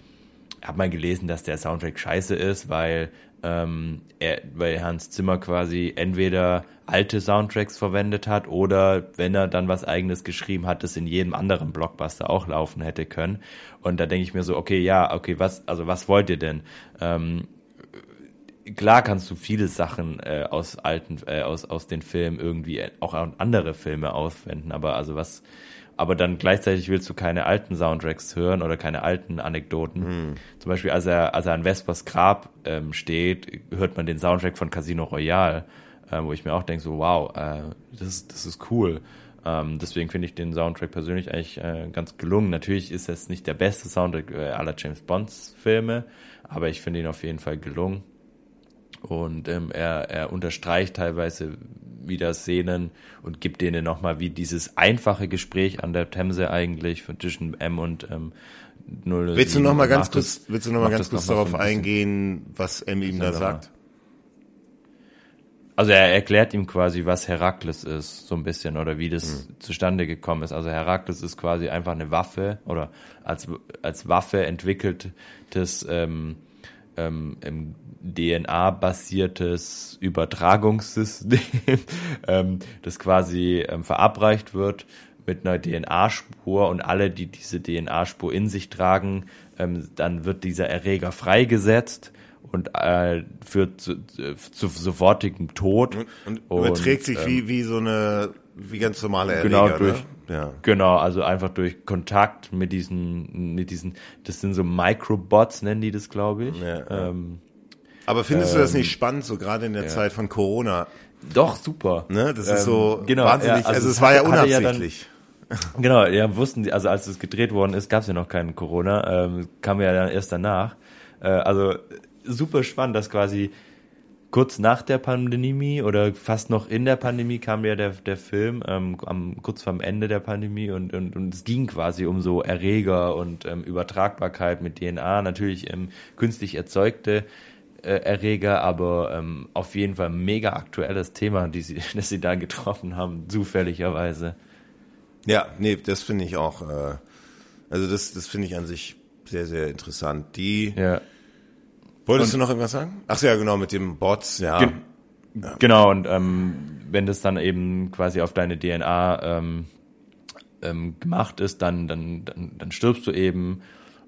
habe mal gelesen, dass der Soundtrack scheiße ist, weil ähm, er, weil Hans Zimmer quasi entweder alte Soundtracks verwendet hat oder wenn er dann was eigenes geschrieben hat, das in jedem anderen Blockbuster auch laufen hätte können. Und da denke ich mir so, okay, ja, okay, was, also was wollt ihr denn? Ähm, klar kannst du viele Sachen äh, aus alten, äh, aus, aus den Filmen irgendwie äh, auch an andere Filme aufwenden, aber also was, aber dann gleichzeitig willst du keine alten Soundtracks hören oder keine alten Anekdoten. Mhm. Zum Beispiel, als er, als er an Vespers Grab ähm, steht, hört man den Soundtrack von Casino Royale, äh, wo ich mir auch denke, so wow, äh, das, das ist cool. Ähm, deswegen finde ich den Soundtrack persönlich eigentlich äh, ganz gelungen. Natürlich ist es nicht der beste Soundtrack äh, aller James Bonds Filme, aber ich finde ihn auf jeden Fall gelungen. Und ähm, er, er unterstreicht teilweise wieder Szenen und gibt denen nochmal wie dieses einfache Gespräch an der Themse eigentlich von zwischen M und ähm, 0. Willst du noch mal ganz kurz, willst du noch mal ganz kurz darauf eingehen, was M ihm da sagt? Also er erklärt ihm quasi, was Herakles ist, so ein bisschen, oder wie das mhm. zustande gekommen ist. Also Herakles ist quasi einfach eine Waffe oder als, als Waffe entwickeltes ähm, ähm, DNA-basiertes Übertragungssystem, (laughs) ähm, das quasi ähm, verabreicht wird mit einer DNA-Spur und alle, die diese DNA-Spur in sich tragen, ähm, dann wird dieser Erreger freigesetzt und äh, führt zu, zu sofortigem Tod. Und, und, und überträgt sich ähm, wie, wie so eine, wie ganz normale Erreger, Genau, durch, ne? ja. genau, also einfach durch Kontakt mit diesen, mit diesen, das sind so Microbots, nennen die das, glaube ich. Ja, ähm, Aber findest ähm, du das nicht ähm, spannend, so gerade in der ja. Zeit von Corona? Doch, super. Ne? Das ist so ähm, genau, wahnsinnig, ja, also, also es war ja unabsichtlich. (laughs) Genau, ja, wussten die, also als es gedreht worden ist, gab es ja noch keinen Corona, ähm, kam ja dann erst danach. Äh, also super spannend, dass quasi kurz nach der Pandemie oder fast noch in der Pandemie kam ja der, der Film, ähm, am, kurz vorm Ende der Pandemie und, und, und es ging quasi um so Erreger und ähm, Übertragbarkeit mit DNA, natürlich ähm, künstlich erzeugte äh, Erreger, aber ähm, auf jeden Fall mega aktuelles Thema, die sie, (laughs) das sie da getroffen haben, zufälligerweise. Ja, nee, das finde ich auch, äh, also das, das finde ich an sich sehr, sehr interessant. Die, ja Wolltest und, du noch irgendwas sagen? Ach ja, genau, mit dem Bots, ja. Ge ja. Genau, und ähm, wenn das dann eben quasi auf deine DNA ähm, ähm, gemacht ist, dann, dann, dann, dann stirbst du eben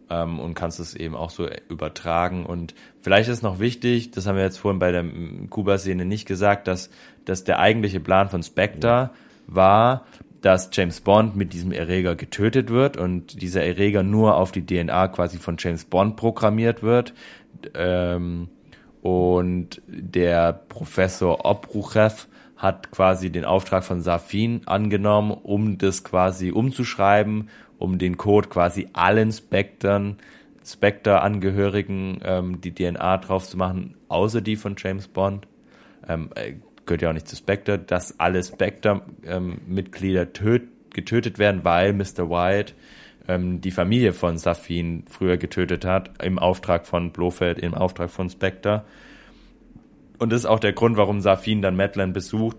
ähm, und kannst es eben auch so übertragen. Und vielleicht ist noch wichtig, das haben wir jetzt vorhin bei der Kuba-Szene nicht gesagt, dass, dass der eigentliche Plan von Spectre ja. war, dass James Bond mit diesem Erreger getötet wird und dieser Erreger nur auf die DNA quasi von James Bond programmiert wird. Ähm, und der Professor Obruchev hat quasi den Auftrag von Safin angenommen, um das quasi umzuschreiben, um den Code quasi allen Spectern, Spectre-Angehörigen ähm, die DNA drauf zu machen, außer die von James Bond. Ähm, äh, gehört ja auch nicht zu Spectre, dass alle Spectre-Mitglieder ähm, getötet werden, weil Mr. White ähm, die Familie von Safin früher getötet hat, im Auftrag von Blofeld, im Auftrag von Spectre. Und das ist auch der Grund, warum Safin dann Madeline besucht,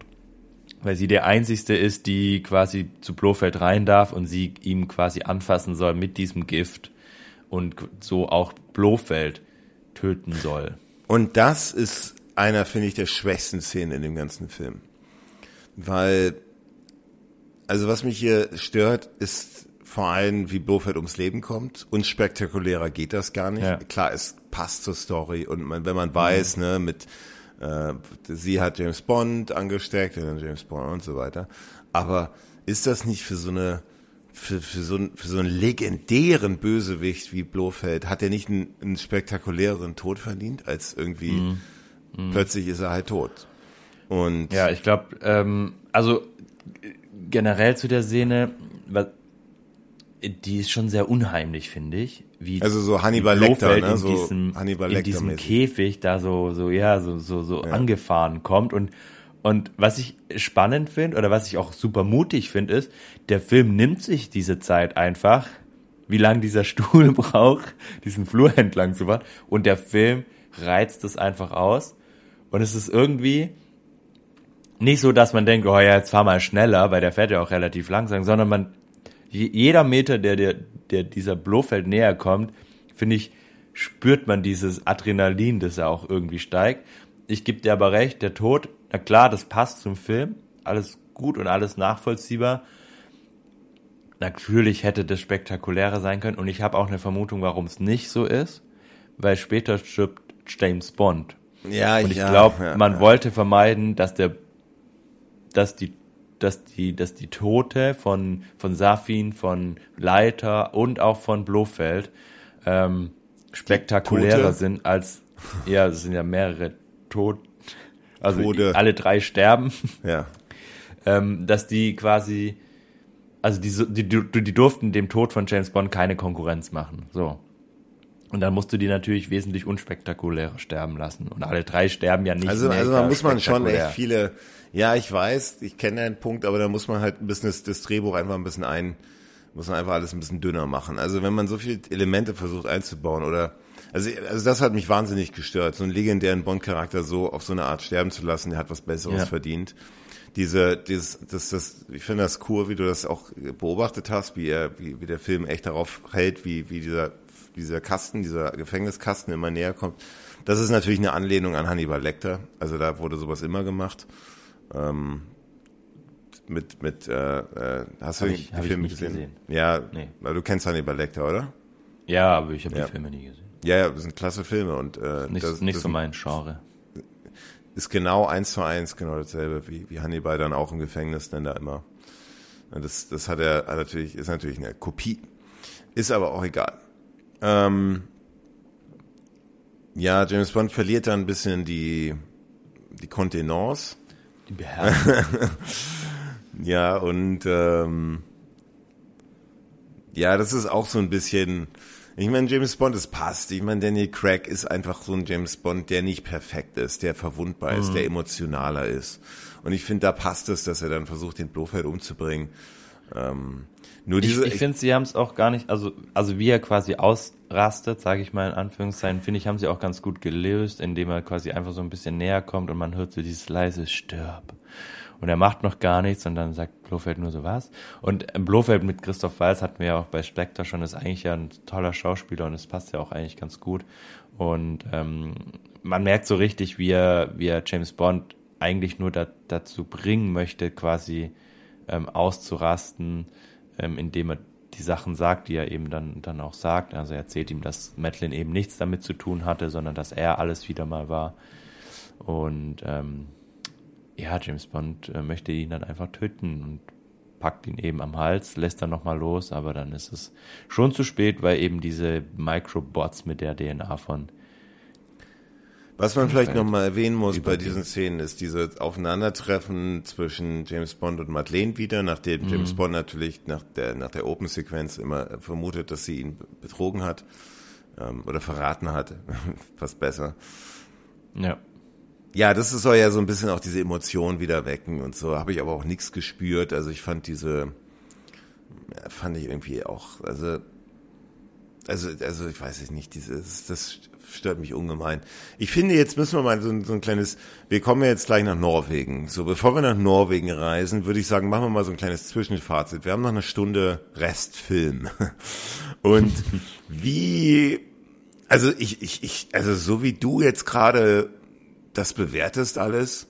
weil sie der einzigste ist, die quasi zu Blofeld rein darf und sie ihm quasi anfassen soll mit diesem Gift und so auch Blofeld töten soll. Und das ist einer, finde ich, der schwächsten Szenen in dem ganzen Film. Weil, also was mich hier stört, ist vor allem, wie Blofeld ums Leben kommt. Unspektakulärer geht das gar nicht. Ja. Klar, es passt zur Story und man, wenn man weiß, mhm. ne, mit äh, sie hat James Bond angesteckt und dann James Bond und so weiter. Aber ist das nicht für so eine für, für, so, für so einen legendären Bösewicht wie Blofeld, hat er nicht einen, einen spektakuläreren Tod verdient, als irgendwie mhm. Mhm. plötzlich ist er halt tot. Und ja, ich glaube, ähm, also generell zu der Szene, was, die ist schon sehr unheimlich, finde ich. Wie also so Hannibal Lecter, ne? in so diesem, Hannibal in diesem Käfig da so, so, ja, so, so, so ja. angefahren kommt und, und was ich spannend finde oder was ich auch super mutig finde, ist, der Film nimmt sich diese Zeit einfach, wie lang dieser (laughs) Stuhl braucht, diesen Flur entlang zu fahren und der Film reizt es einfach aus und es ist irgendwie nicht so, dass man denkt, oh ja, jetzt fahr mal schneller, weil der fährt ja auch relativ langsam, sondern man jeder Meter, der, der, der dieser Blofeld näher kommt, finde ich, spürt man dieses Adrenalin, das er auch irgendwie steigt. Ich gebe dir aber recht, der Tod, na klar, das passt zum Film, alles gut und alles nachvollziehbar. Natürlich hätte das spektakulärer sein können und ich habe auch eine Vermutung, warum es nicht so ist, weil später stirbt James Bond. Ja, Und ich ja, glaube, ja, man ja. wollte vermeiden, dass der, dass die, dass die, dass die Tote von, von Safin, von Leiter und auch von Blofeld, ähm, spektakulärer sind als, ja, es sind ja mehrere Tod, also Tode. alle drei sterben, Ja. (laughs) ähm, dass die quasi, also die, die, die, durften dem Tod von James Bond keine Konkurrenz machen, so. Und dann musst du die natürlich wesentlich unspektakulärer sterben lassen. Und alle drei sterben ja nicht. Also, also da muss man schon echt viele, ja, ich weiß, ich kenne den Punkt, aber da muss man halt ein bisschen das, das Drehbuch einfach ein bisschen ein, muss man einfach alles ein bisschen dünner machen. Also wenn man so viele Elemente versucht einzubauen oder, also, also das hat mich wahnsinnig gestört, so einen legendären Bond-Charakter so auf so eine Art sterben zu lassen, der hat was Besseres Ja. verdient. Diese, dieses, das, das, ich finde das cool, wie du das auch beobachtet hast, wie er, wie, wie der Film echt darauf hält, wie, wie dieser, dieser Kasten, dieser Gefängniskasten immer näher kommt. Das ist natürlich eine Anlehnung an Hannibal Lecter. Also da wurde sowas immer gemacht. Ähm, mit, mit, äh, äh, hast du Hab den- ich- Filme nicht gesehen? gesehen. Ja, Nee. weil du kennst Hannibal Lecter, oder? Ja, aber ich habe Ja. die Filme nie gesehen. Ja, ja, das sind klasse Filme und äh, Nicht, das, nicht das so mein Genre. ist genau eins zu eins genau dasselbe wie, wie Hannibal dann auch im Gefängnis dann da immer. Das, das hat er hat natürlich, ist natürlich eine Kopie. Ist aber auch egal. Ähm, ja, James Bond verliert dann ein bisschen die, die Kontenance. Die Beherrschung. (laughs) Ja, und ähm, ja, das ist auch so ein bisschen. Ich meine, James Bond, es passt. Ich meine, Daniel Craig ist einfach so ein James Bond, der nicht perfekt ist, der verwundbar ist, der emotionaler ist. Und ich finde, da passt es, dass er dann versucht, den Blofeld umzubringen. Ähm, nur ich diese. ich finde, sie haben es auch gar nicht, also, also wie er quasi ausrastet, sage ich mal in Anführungszeichen, finde ich, haben sie auch ganz gut gelöst, indem er quasi einfach so ein bisschen näher kommt und man hört so dieses leise Stirb. Und er macht noch gar nichts und dann sagt Blofeld nur so was. Und äh, Blofeld mit Christoph Walz hatten wir ja auch bei Spectre schon, ist eigentlich ja ein toller Schauspieler und es passt ja auch eigentlich ganz gut. Und ähm, man merkt so richtig, wie er, wie er James Bond eigentlich nur da, dazu bringen möchte, quasi ähm, auszurasten, ähm, indem er die Sachen sagt, die er eben dann, dann auch sagt. Also er erzählt ihm, dass Madeline eben nichts damit zu tun hatte, sondern dass er alles wieder mal war. Und ähm, ja, James Bond äh, möchte ihn dann einfach töten und packt ihn eben am Hals, lässt dann nochmal los, aber dann ist es schon zu spät, weil eben diese Microbots mit der DNA von Was man vielleicht nochmal erwähnen muss bei diesen Szenen ist dieses Aufeinandertreffen zwischen James Bond und Madeleine wieder, nachdem James Bond natürlich nach der, nach der Open-Sequenz immer vermutet, dass sie ihn betrogen hat ähm, oder verraten hat, (laughs) fast besser. ja. Ja, das soll ja so ein bisschen auch diese Emotion wieder wecken und so. Habe ich aber auch nichts gespürt. Also ich fand diese, ja, fand ich irgendwie auch, also, also, also ich weiß es nicht, dieses, das stört mich ungemein. Ich finde, jetzt müssen wir mal so ein, so ein kleines, wir kommen ja jetzt gleich nach Norwegen. So, bevor wir nach Norwegen reisen, würde ich sagen, machen wir mal so ein kleines Zwischenfazit. Wir haben noch eine Stunde Restfilm. (laughs) Und wie, also ich, ich, ich, also so wie du jetzt gerade das bewertest alles,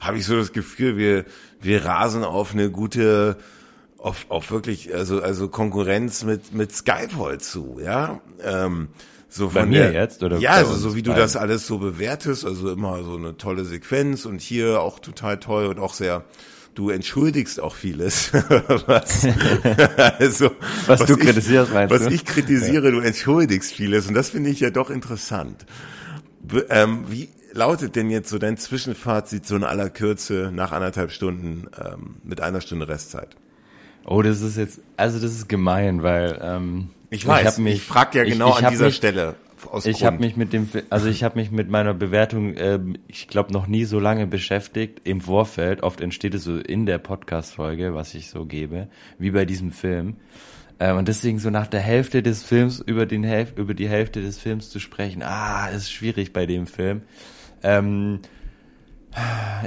habe ich so das Gefühl, wir, wir rasen auf eine gute, auf, auf wirklich, also, also Konkurrenz mit, mit Skyfall zu, ja. Ähm, so Bei von mir der, jetzt, oder Ja, bei also so wie du das alles so bewertest, also immer so eine tolle Sequenz und hier auch total toll und auch sehr, du entschuldigst auch vieles, (laughs) was, (laughs) also, Was du ich, kritisierst, meinst was du? ich kritisiere, du entschuldigst vieles und das finde ich ja doch interessant. B ähm, wie lautet denn jetzt so dein Zwischenfazit so in aller Kürze nach anderthalb Stunden ähm, mit einer Stunde Restzeit? Oh, das ist jetzt, also das ist gemein, weil ähm, Ich weiß, ich, mich, frage ja ich- genau ich an hab dieser mich, Stelle aus Ich habe mich mit dem, also ich habe mich mit meiner Bewertung, ähm, ich glaube, noch nie so lange beschäftigt im Vorfeld. Oft entsteht es so in der Podcast-Folge, was ich so gebe, wie bei diesem Film. Ähm, und deswegen so nach der Hälfte des Films über den Hälf über die Hälfte des Films zu sprechen, ah, ist schwierig bei dem Film. Ähm,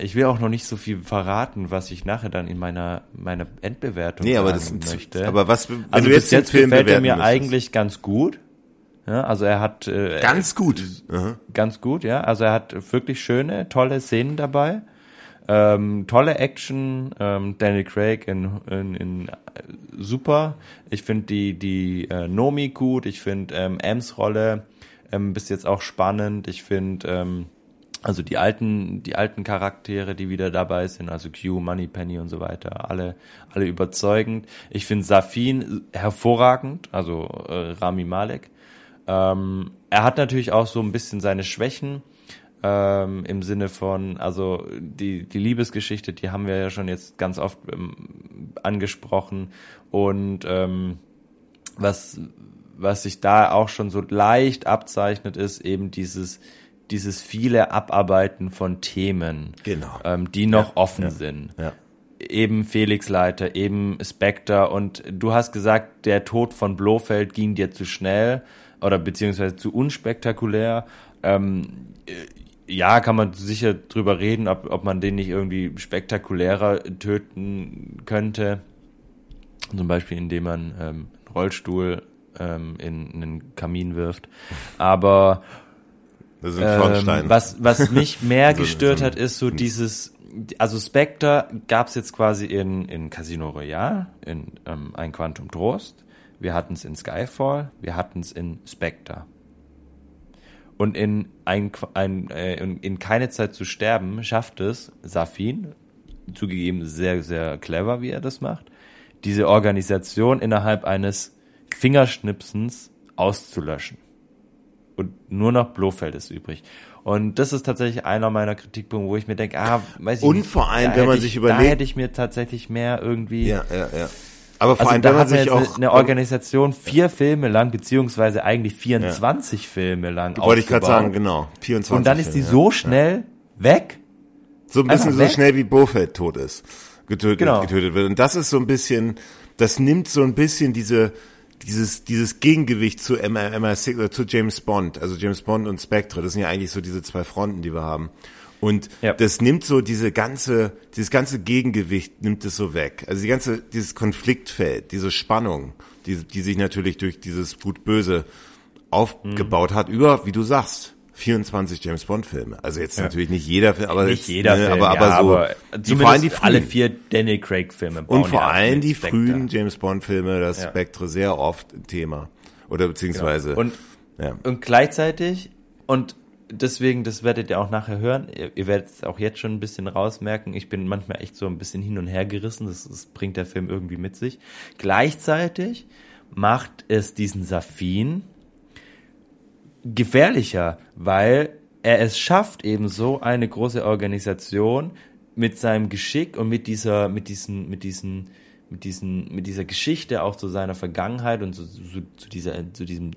ich will auch noch nicht so viel verraten, was ich nachher dann in meiner meiner Endbewertung Nee, aber das- möchte. aber was- wenn also du bis jetzt den jetzt Film gefällt er mir müsstest. eigentlich ganz gut. Ja, also er hat äh, Ganz gut. Aha. ganz gut, ja. Also er hat wirklich schöne, tolle Szenen dabei. Ähm, tolle Action, ähm, Daniel Craig in, in, in äh, super. Ich finde die die äh, Nomi gut. Ich finde ähm, Ems Rolle ähm, bis jetzt auch spannend. Ich finde ähm, Also die alten, die alten Charaktere, die wieder dabei sind, also Q, Moneypenny und so weiter, alle, alle überzeugend. Ich finde Safin hervorragend, also äh, Rami Malek. Ähm, er hat natürlich auch so ein bisschen seine Schwächen ähm, im Sinne von, also die, die Liebesgeschichte, die haben wir ja schon jetzt ganz oft ähm, angesprochen und ähm, was, was sich da auch schon so leicht abzeichnet, ist eben dieses, dieses viele Abarbeiten von Themen, Genau. ähm, die noch Ja, offen ja, sind. ja. Eben Felix Leiter, eben Spectre und du hast gesagt, der Tod von Blofeld ging dir zu schnell oder beziehungsweise zu unspektakulär. Ähm, äh, ja, kann man sicher drüber reden, ob, ob man den nicht irgendwie spektakulärer töten könnte. Zum Beispiel, indem man ähm, einen Rollstuhl ähm, in einen Kamin wirft. Aber Das ist ein Schornstein. ähm, was, was mich (laughs) mehr So- gestört so- hat, ist so dieses, also Spectre gab's jetzt quasi in, in Casino Royale, in ähm, Ein Quantum Trost, wir hatten's in Skyfall, wir hatten's in Spectre. Und in, ein, ein, äh, in, in keine Zeit zu sterben schafft es Safin, zugegeben sehr, sehr clever, wie er das macht, diese Organisation innerhalb eines Fingerschnipsens auszulöschen und nur noch Blofeld ist übrig. Und das ist tatsächlich einer meiner Kritikpunkte, wo ich mir denke, ah, weiß ich Und nicht, vor allem, wenn man hätte sich ich, überlegt- da hätte ich mir tatsächlich mehr irgendwie, ja, ja, ja. Aber vor also allem, da wenn man sich jetzt auch, eine Organisation vier Filme lang, beziehungsweise eigentlich 24 Filme lang wollte ich gerade sagen, genau, 24. Und dann ist die so schnell weg. So ein bisschen so schnell wie Bofeld tot ist, getötet, Genau. getötet wird. Und das ist so ein bisschen, das nimmt so ein bisschen diese, dieses, dieses Gegengewicht zu M- MI6 oder zu James Bond, also James Bond und Spectre, das sind ja eigentlich so diese zwei Fronten, die wir haben. Und Ja. das nimmt so diese ganze, dieses ganze Gegengewicht nimmt es so weg. Also die ganze, dieses Konfliktfeld, diese Spannung, die, die sich natürlich durch dieses Gut-Böse aufgebaut hat, über, wie du sagst, 24 James Bond Filme. Also jetzt natürlich nicht jeder Film, aber Nicht jeder ne, Film, aber, aber ja, so, aber die, vor allem die zumindest alle frühen. vier Daniel Craig Filme. Und vor ja allem die Spectre. frühen James Bond Filme, das Ja. Spectre sehr oft ein Thema. Oder beziehungsweise, Und ja. Und gleichzeitig, und deswegen, das werdet ihr auch nachher hören, ihr, ihr werdet es auch jetzt schon ein bisschen rausmerken, ich bin manchmal echt so ein bisschen hin und her gerissen, das, das bringt der Film irgendwie mit sich. Gleichzeitig macht es diesen Safin gefährlicher, weil er es schafft, eben so eine große Organisation mit seinem Geschick und mit dieser, mit diesen, mit diesen, mit diesen, mit dieser Geschichte auch zu seiner Vergangenheit und zu, zu, zu dieser, zu diesem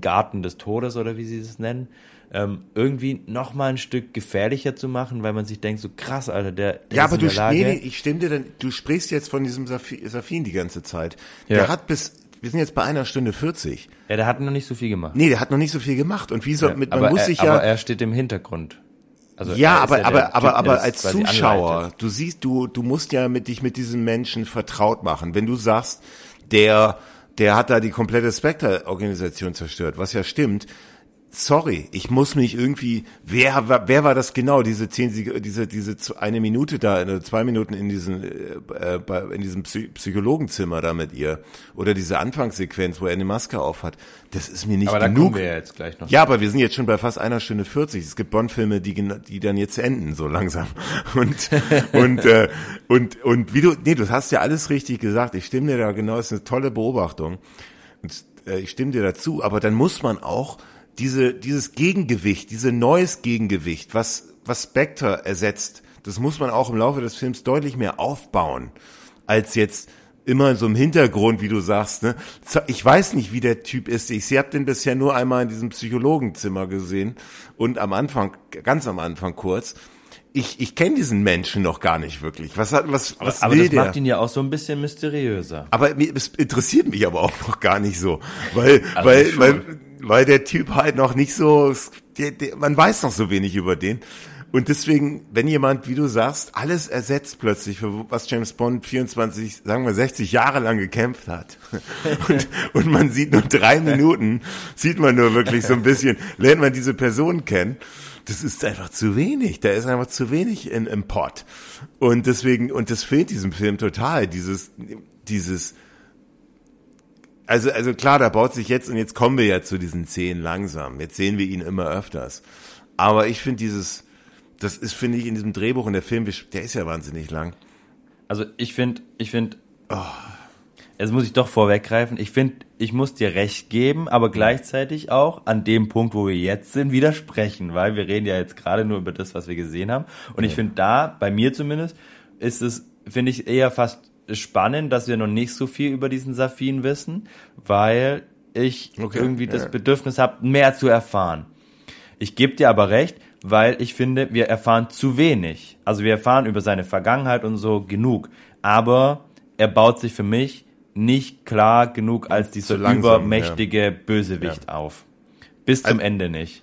Garten des Todes oder wie sie es nennen, ähm, irgendwie noch mal ein Stück gefährlicher zu machen, weil man sich denkt, so krass, Alter, der, der Ja, ist aber in du, der Lage. nee, nee, ich stimme dir dann, du sprichst jetzt von diesem Safi- Safin die ganze Zeit. Ja. Der hat bis, wir sind jetzt bei einer Stunde 40. ja, der hat noch nicht so viel gemacht. Nee, der hat noch nicht so viel gemacht. Und wie soll, Ja, mit, man aber, muss er, sich aber ja, er steht im Hintergrund. Also ja, er aber, der aber, Typ, aber, aber als Zuschauer, anleitet. du siehst, du, du musst ja mit dich mit diesem Menschen vertraut machen. Wenn du sagst, der, der hat da die komplette Spectre-Organisation zerstört, was ja stimmt. Sorry, ich muss mich irgendwie, wer, war- wer war das genau, diese zehn, diese, diese eine Minute da, äh, zwei Minuten in diesen, äh, bei, in diesem Psy Psychologenzimmer da mit ihr, oder diese Anfangssequenz, wo er eine Maske aufhat, das ist mir nicht aber da genug. kommen wir ja jetzt gleich noch. Ja, aber wir sind jetzt schon bei fast einer Stunde 40. Es gibt Bond-Filme, die, die dann jetzt enden, so langsam. (laughs) Und, und, äh, und, und wie du, nee, du hast ja alles richtig gesagt. Ich stimme dir da genau, das ist eine tolle Beobachtung. Und, äh, ich stimme dir dazu, aber dann muss man auch diese, dieses Gegengewicht, diese neues Gegengewicht, was, was Spectre ersetzt, das muss man auch im Laufe des Films deutlich mehr aufbauen, als jetzt immer so im Hintergrund, wie du sagst. Ne? Ich weiß nicht, wie der Typ ist. Ich habe den bisher nur einmal in diesem Psychologenzimmer gesehen und am Anfang, ganz am Anfang kurz. Ich, ich kenne diesen Menschen noch gar nicht wirklich. Was hat, was, was aber will das der? macht ihn ja auch so ein bisschen mysteriöser. Aber es interessiert mich aber auch noch gar nicht so, weil, (laughs) Also weil, schon. weil, weil der Typ halt noch nicht so, der, der, man weiß noch so wenig über den. Und deswegen, wenn jemand, wie du sagst, alles ersetzt plötzlich, für was James Bond 24, sagen wir 60 Jahre lang gekämpft hat. (laughs) Und, und man sieht nur drei (laughs) Minuten, sieht man nur wirklich so ein bisschen, lernt man diese Person kennen. Das ist einfach zu wenig. Da ist einfach zu wenig in, im Pot. Und deswegen, und das fehlt diesem Film total, dieses, dieses, also, also klar, da baut sich jetzt, und jetzt kommen wir ja zu diesen Szenen langsam. Jetzt sehen wir ihn immer öfters. Aber ich finde dieses, das ist, finde ich, in diesem Drehbuch und der Film, der ist ja wahnsinnig lang. Also ich finde, ich finde, oh, jetzt muss ich doch vorweggreifen, ich finde, ich muss dir recht geben, aber gleichzeitig auch an dem Punkt, wo wir jetzt sind, widersprechen, weil wir reden ja jetzt gerade nur über das, was wir gesehen haben. Und ja. ich finde da, bei mir zumindest, ist es, finde ich eher fast spannend, dass wir noch nicht so viel über diesen Safin wissen, weil ich okay. irgendwie das ja. Bedürfnis habe, mehr zu erfahren. Ich gebe dir aber recht, weil ich finde, wir erfahren zu wenig. Also wir erfahren über seine Vergangenheit und so genug. Aber er baut sich für mich nicht klar genug als dieser langsam, übermächtige ja. Bösewicht ja. auf. Bis zum also, Ende nicht.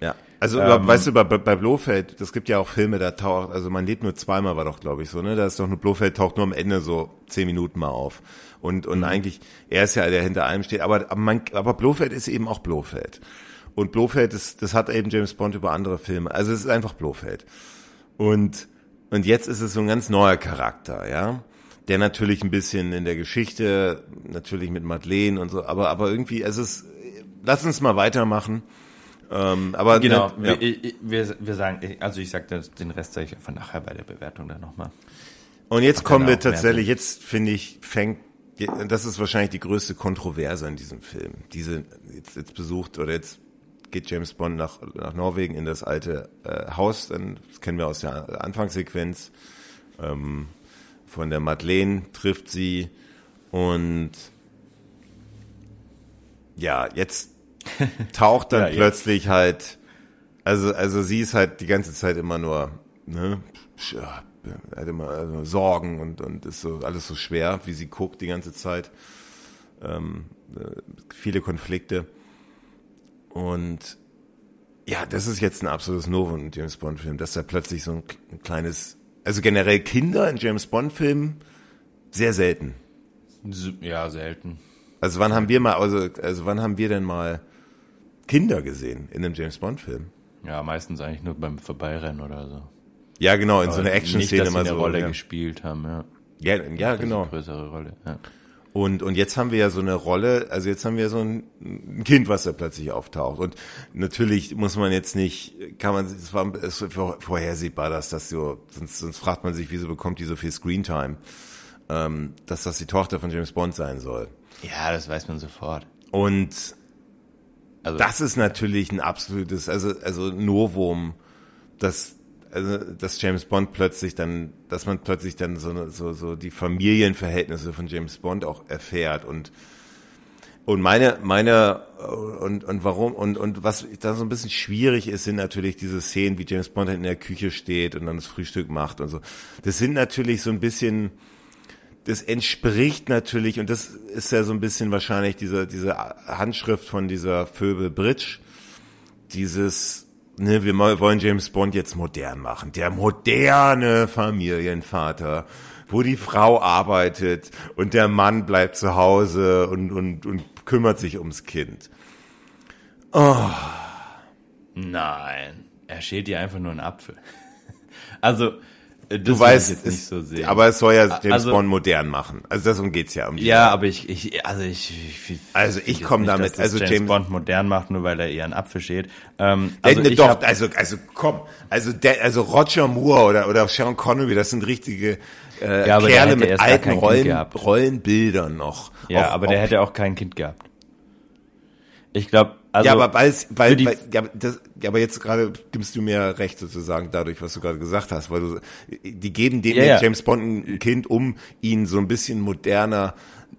Ja. Also ähm, weißt du, bei, bei Blofeld, das gibt ja auch Filme, da taucht, also man lebt nur zweimal, war doch, glaube ich, so, ne? Da ist doch nur Blofeld taucht nur am Ende so zehn Minuten mal auf. Und, und mhm. eigentlich, er ist ja, der hinter allem steht, aber, aber, man, aber Blofeld ist eben auch Blofeld. Und Blofeld, das, das hat eben James Bond über andere Filme. Also es ist einfach Blofeld. Und, und jetzt ist es so ein ganz neuer Charakter, ja. Der natürlich ein bisschen in der Geschichte, natürlich mit Madeleine und so, aber, aber irgendwie, es ist, lass uns mal weitermachen. Ähm, aber genau, ne, ja. wir, wir, sagen, also ich sag den Rest sage ich einfach nachher bei der Bewertung dann nochmal. Und jetzt kommen wir tatsächlich, jetzt finde ich, fängt, das ist wahrscheinlich die größte Kontroverse in diesem Film. Diese jetzt, jetzt besucht oder jetzt geht James Bond nach, nach Norwegen in das alte äh, Haus, dann, das kennen wir aus der Anfangssequenz. Ähm, von der Madeleine trifft sie und ja, jetzt (laughs) taucht dann ja, plötzlich halt, also, also sie ist halt die ganze Zeit immer nur, ne, hat immer also Sorgen und, und ist so alles so schwer, wie sie guckt die ganze Zeit. Ähm, äh, viele Konflikte. Und ja, das ist jetzt ein absolutes Novum in James Bond Film, dass da plötzlich so ein, ein kleines, also generell Kinder in James Bond Filmen sehr selten. Ja, selten. Also wann haben wir mal, also, also wann haben wir denn mal Kinder gesehen in einem James Bond Film? Ja, meistens eigentlich nur beim Vorbeirennen oder so. Ja, genau, in Aber so einer Action-Szene mal so. eine Rolle ja. gespielt haben, ja. Ja, ja genau. größere Rolle, ja. Und, und jetzt haben wir ja so eine Rolle, also jetzt haben wir so ein, Kind, was da plötzlich auftaucht. Und natürlich muss man jetzt nicht, kann man, es war es vorhersehbar, dass das so, sonst, sonst fragt man sich, wieso bekommt die so viel Screentime, ähm, dass das die Tochter von James Bond sein soll. Ja, das weiß man sofort. Und also, das ist natürlich ein absolutes, also, also Novum, dass also dass James Bond plötzlich dann, dass man plötzlich dann so, so, so die Familienverhältnisse von James Bond auch erfährt und und meine, meine, und, und warum, und, und was da so ein bisschen schwierig ist, sind natürlich diese Szenen, wie James Bond in der Küche steht und dann das Frühstück macht und so. Das sind natürlich so ein bisschen, das entspricht natürlich, und das ist ja so ein bisschen wahrscheinlich diese, diese Handschrift von dieser Phoebe Bridge, dieses, ne, wir wollen James Bond jetzt modern machen. Der moderne Familienvater, wo die Frau arbeitet und der Mann bleibt zu Hause und, und, und kümmert sich ums Kind. Oh. Nein, er schält dir einfach nur einen Apfel. (laughs) Also, das du weißt, es, so aber es soll ja James also, Bond modern machen. Also darum geht's ja um die. Ja, aber ich, ich also ich, ich also ich komme damit, also James, James, Bond modern macht, nur weil er eher einen Apfel schält. Ähm, also äh, doch, hab, also also komm, also der, also Roger Moore oder oder Sean Connery, das sind richtige äh, ja, Kerle mit alten Rollen, Rollenbildern noch. Ja, auch, aber der auch, hätte auch kein Kind gehabt. Ich glaube, also ja, aber weil, weil, weil ja, das, ja, aber jetzt gerade gibst du mir recht sozusagen dadurch, was du gerade gesagt hast, weil du, die geben dem ja, ja. James Bond ein Kind, um ihn so ein bisschen moderner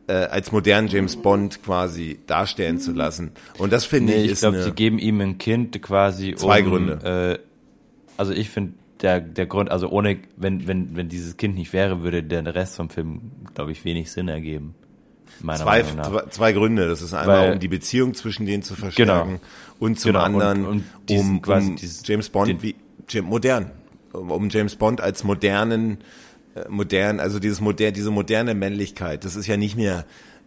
äh, als modernen James Bond quasi darstellen zu lassen. Und das finde nee, ich, ich ist glaube, sie geben ihm ein Kind quasi zwei um, Gründe. Äh, also ich finde der der Grund, also ohne wenn wenn wenn dieses Kind nicht wäre, würde der Rest vom Film, glaube ich, wenig Sinn ergeben zwei, zwei, zwei Gründe. Das ist einmal, Weil, um die Beziehung zwischen denen zu verstärken genau, und zum genau, anderen, und, und diesen, um, um James Bond den, wie modern, um James Bond als modernen, äh, modern, also dieses modern, diese moderne Männlichkeit. Das ist ja nicht mehr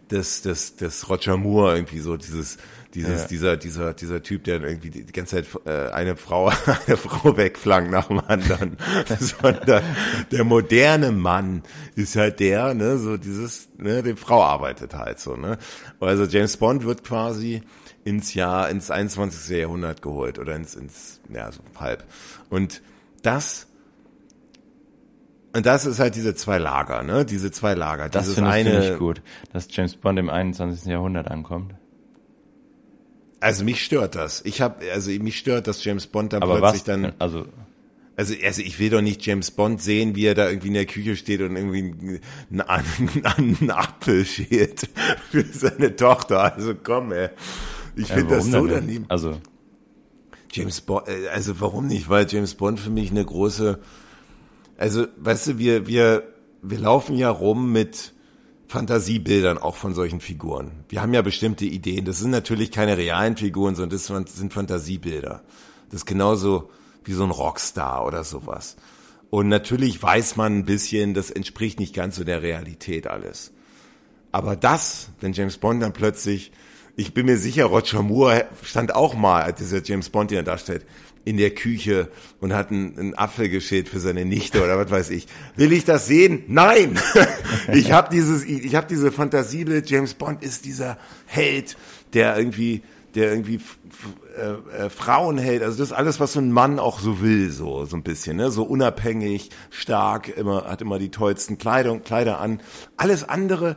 das, das, das Roger Moore irgendwie so dieses dieses, ja. dieser, dieser, dieser Typ, der irgendwie die, ganze Zeit äh, eine Frau, (laughs) eine Frau wegflankt nach dem anderen. (laughs) Sondern der moderne Mann ist halt der, ne, so dieses, ne, die Frau arbeitet halt so, ne. Also James Bond wird quasi ins Jahr, ins 21. Jahrhundert geholt oder ins, ins, ja, so halb. Und das, und das ist halt diese zwei Lager, ne? Diese zwei Lager. Das finde ich gut, dass James Bond im 21. Jahrhundert ankommt. Also mich stört das. Ich habe, also mich stört, dass James Bond dann Aber plötzlich was, dann, also also, also ich will doch nicht James Bond sehen, wie er da irgendwie in der Küche steht und irgendwie einen, einen, einen Apfel schält für seine Tochter. Also komm, ey. Ich ja, finde das so daneben. Also James Bond, äh, also warum nicht? Weil James Bond für mich eine große, also weißt du, wir, wir, wir laufen ja rum mit Fantasiebildern auch von solchen Figuren. Wir haben ja bestimmte Ideen. Das sind natürlich keine realen Figuren, sondern das sind Fantasiebilder. Das ist genauso wie so ein Rockstar oder sowas. Und natürlich weiß man ein bisschen, das entspricht nicht ganz so der Realität alles. Aber das, wenn James Bond dann plötzlich, ich bin mir sicher, Roger Moore stand auch mal, dieser James Bond, den er darstellt, in der Küche und hat einen, einen Apfel geschält für seine Nichte oder was weiß ich. Will ich das sehen? Nein! (laughs) ich habe dieses, ich habe diese Fantasiebild, James Bond ist dieser Held, der irgendwie, der irgendwie äh, äh, Frauen hält. Also das ist alles, was so ein Mann auch so will, so so ein bisschen, ne? So unabhängig, stark, immer hat immer die tollsten Kleidung, Kleider an. Alles andere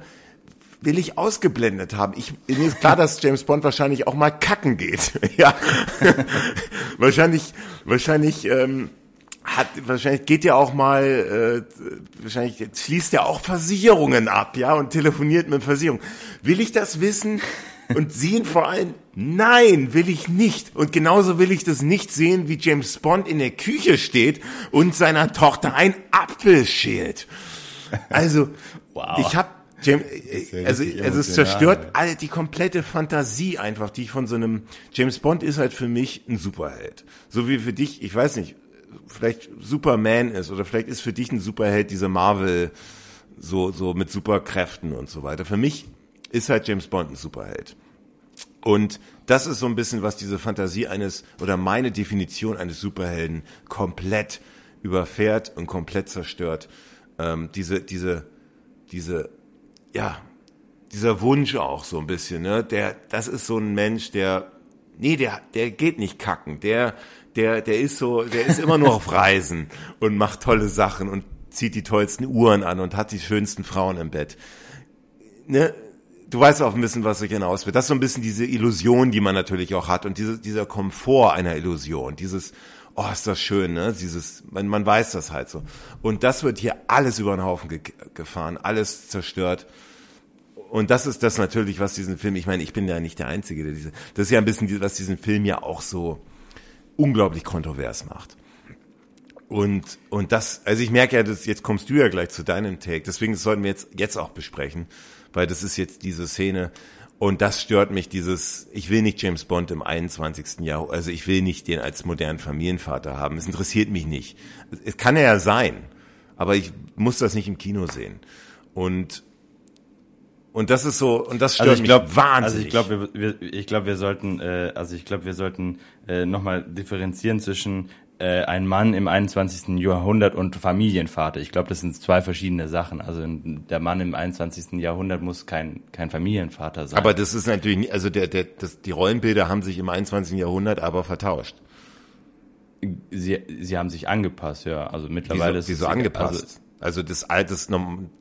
will ich ausgeblendet haben. Ich, mir ist klar, dass James Bond wahrscheinlich auch mal kacken geht. (laughs) ja. (laughs) wahrscheinlich, wahrscheinlich, ähm, hat, wahrscheinlich geht ja auch mal, äh, wahrscheinlich schließt ja auch Versicherungen ab, ja, und telefoniert mit Versicherung. Will ich das wissen? Und sehen vor allem, nein, will ich nicht. Und genauso will ich das nicht sehen, wie James Bond in der Küche steht und seiner Tochter ein Apfel schält. Also, Wow. ich habe James, ja also, richtig also es zerstört ja. all die komplette Fantasie einfach, die ich von so einem James Bond ist halt für mich ein Superheld. So wie für dich, ich weiß nicht, vielleicht Superman ist oder vielleicht ist für dich ein Superheld diese Marvel so so mit Superkräften und so weiter. Für mich ist halt James Bond ein Superheld. Und das ist so ein bisschen, was diese Fantasie eines oder meine Definition eines Superhelden komplett überfährt und komplett zerstört. Ähm, diese, diese, diese, ja, dieser Wunsch auch so ein bisschen, ne? Der, das ist so ein Mensch, der, nee, der, der geht nicht kacken. Der, der, der ist so, der ist immer nur auf Reisen und macht tolle Sachen und zieht die tollsten Uhren an und hat die schönsten Frauen im Bett. Ne? Du weißt auch ein bisschen, was ich hinaus will. Das ist so ein bisschen diese Illusion, die man natürlich auch hat und diese, dieser Komfort einer Illusion, dieses, oh, ist das schön, ne? Dieses, man, man weiß das halt so. Und das wird hier alles über den Haufen ge gefahren, alles zerstört. Und das ist das natürlich, was diesen Film, ich meine, ich bin ja nicht der Einzige, der diese, das ist ja ein bisschen, was diesen Film ja auch so unglaublich kontrovers macht. Und, und das, also ich merke ja, dass jetzt kommst du ja gleich zu deinem Take, deswegen sollten wir jetzt, jetzt auch besprechen, weil das ist jetzt diese Szene und das stört mich, dieses, ich will nicht James Bond im 21. Jahrhundert, also ich will nicht den als modernen Familienvater haben, es interessiert mich nicht. Es kann er ja sein, aber ich muss das nicht im Kino sehen. Und, und das ist so, und das stört Also ich glaube, mich wahnsinnig. also ich glaube, wir, wir, ich glaube, wir sollten, äh, also ich glaube, wir sollten äh, nochmal differenzieren zwischen äh, ein Mann im 21. Jahrhundert und Familienvater. Ich glaube, das sind zwei verschiedene Sachen. Also der Mann im 21. Jahrhundert muss kein kein Familienvater sein. Aber das ist natürlich also der, der, das, die Rollenbilder haben sich im 21. Jahrhundert aber vertauscht. sie, sie haben sich angepasst, ja. Also mittlerweile Wieso, ist wieso es angepasst? Also, das alte, das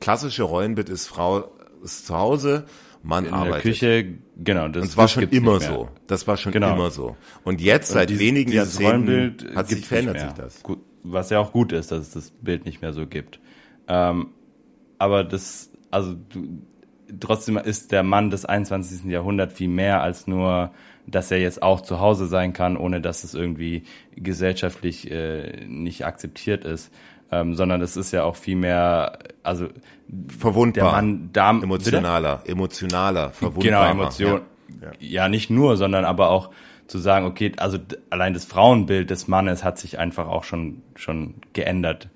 klassische Rollenbild ist Frau ist zu Hause, Also in arbeitet. der Küche, genau. Das, Und das war schon immer so. Das war schon Genau. immer so. Und jetzt seit Dies- wenigen dieses Jahrzehnten hat sich verändert sich das. Gut, was ja auch gut ist, dass es das Bild nicht mehr so gibt. Ähm, aber das, also du, trotzdem ist der Mann des 21. Jahrhunderts viel mehr als nur, dass er jetzt auch zu Hause sein kann, ohne dass es irgendwie gesellschaftlich äh, nicht akzeptiert ist. Ähm, sondern es ist ja auch viel mehr, also Verwundbar. der Mann da emotionaler, emotionaler, Genau, verwundbarer. Emotion. Ja. Ja. nicht nur, sondern aber auch zu sagen, okay, also allein das Frauenbild des Mannes hat sich einfach auch schon schon geändert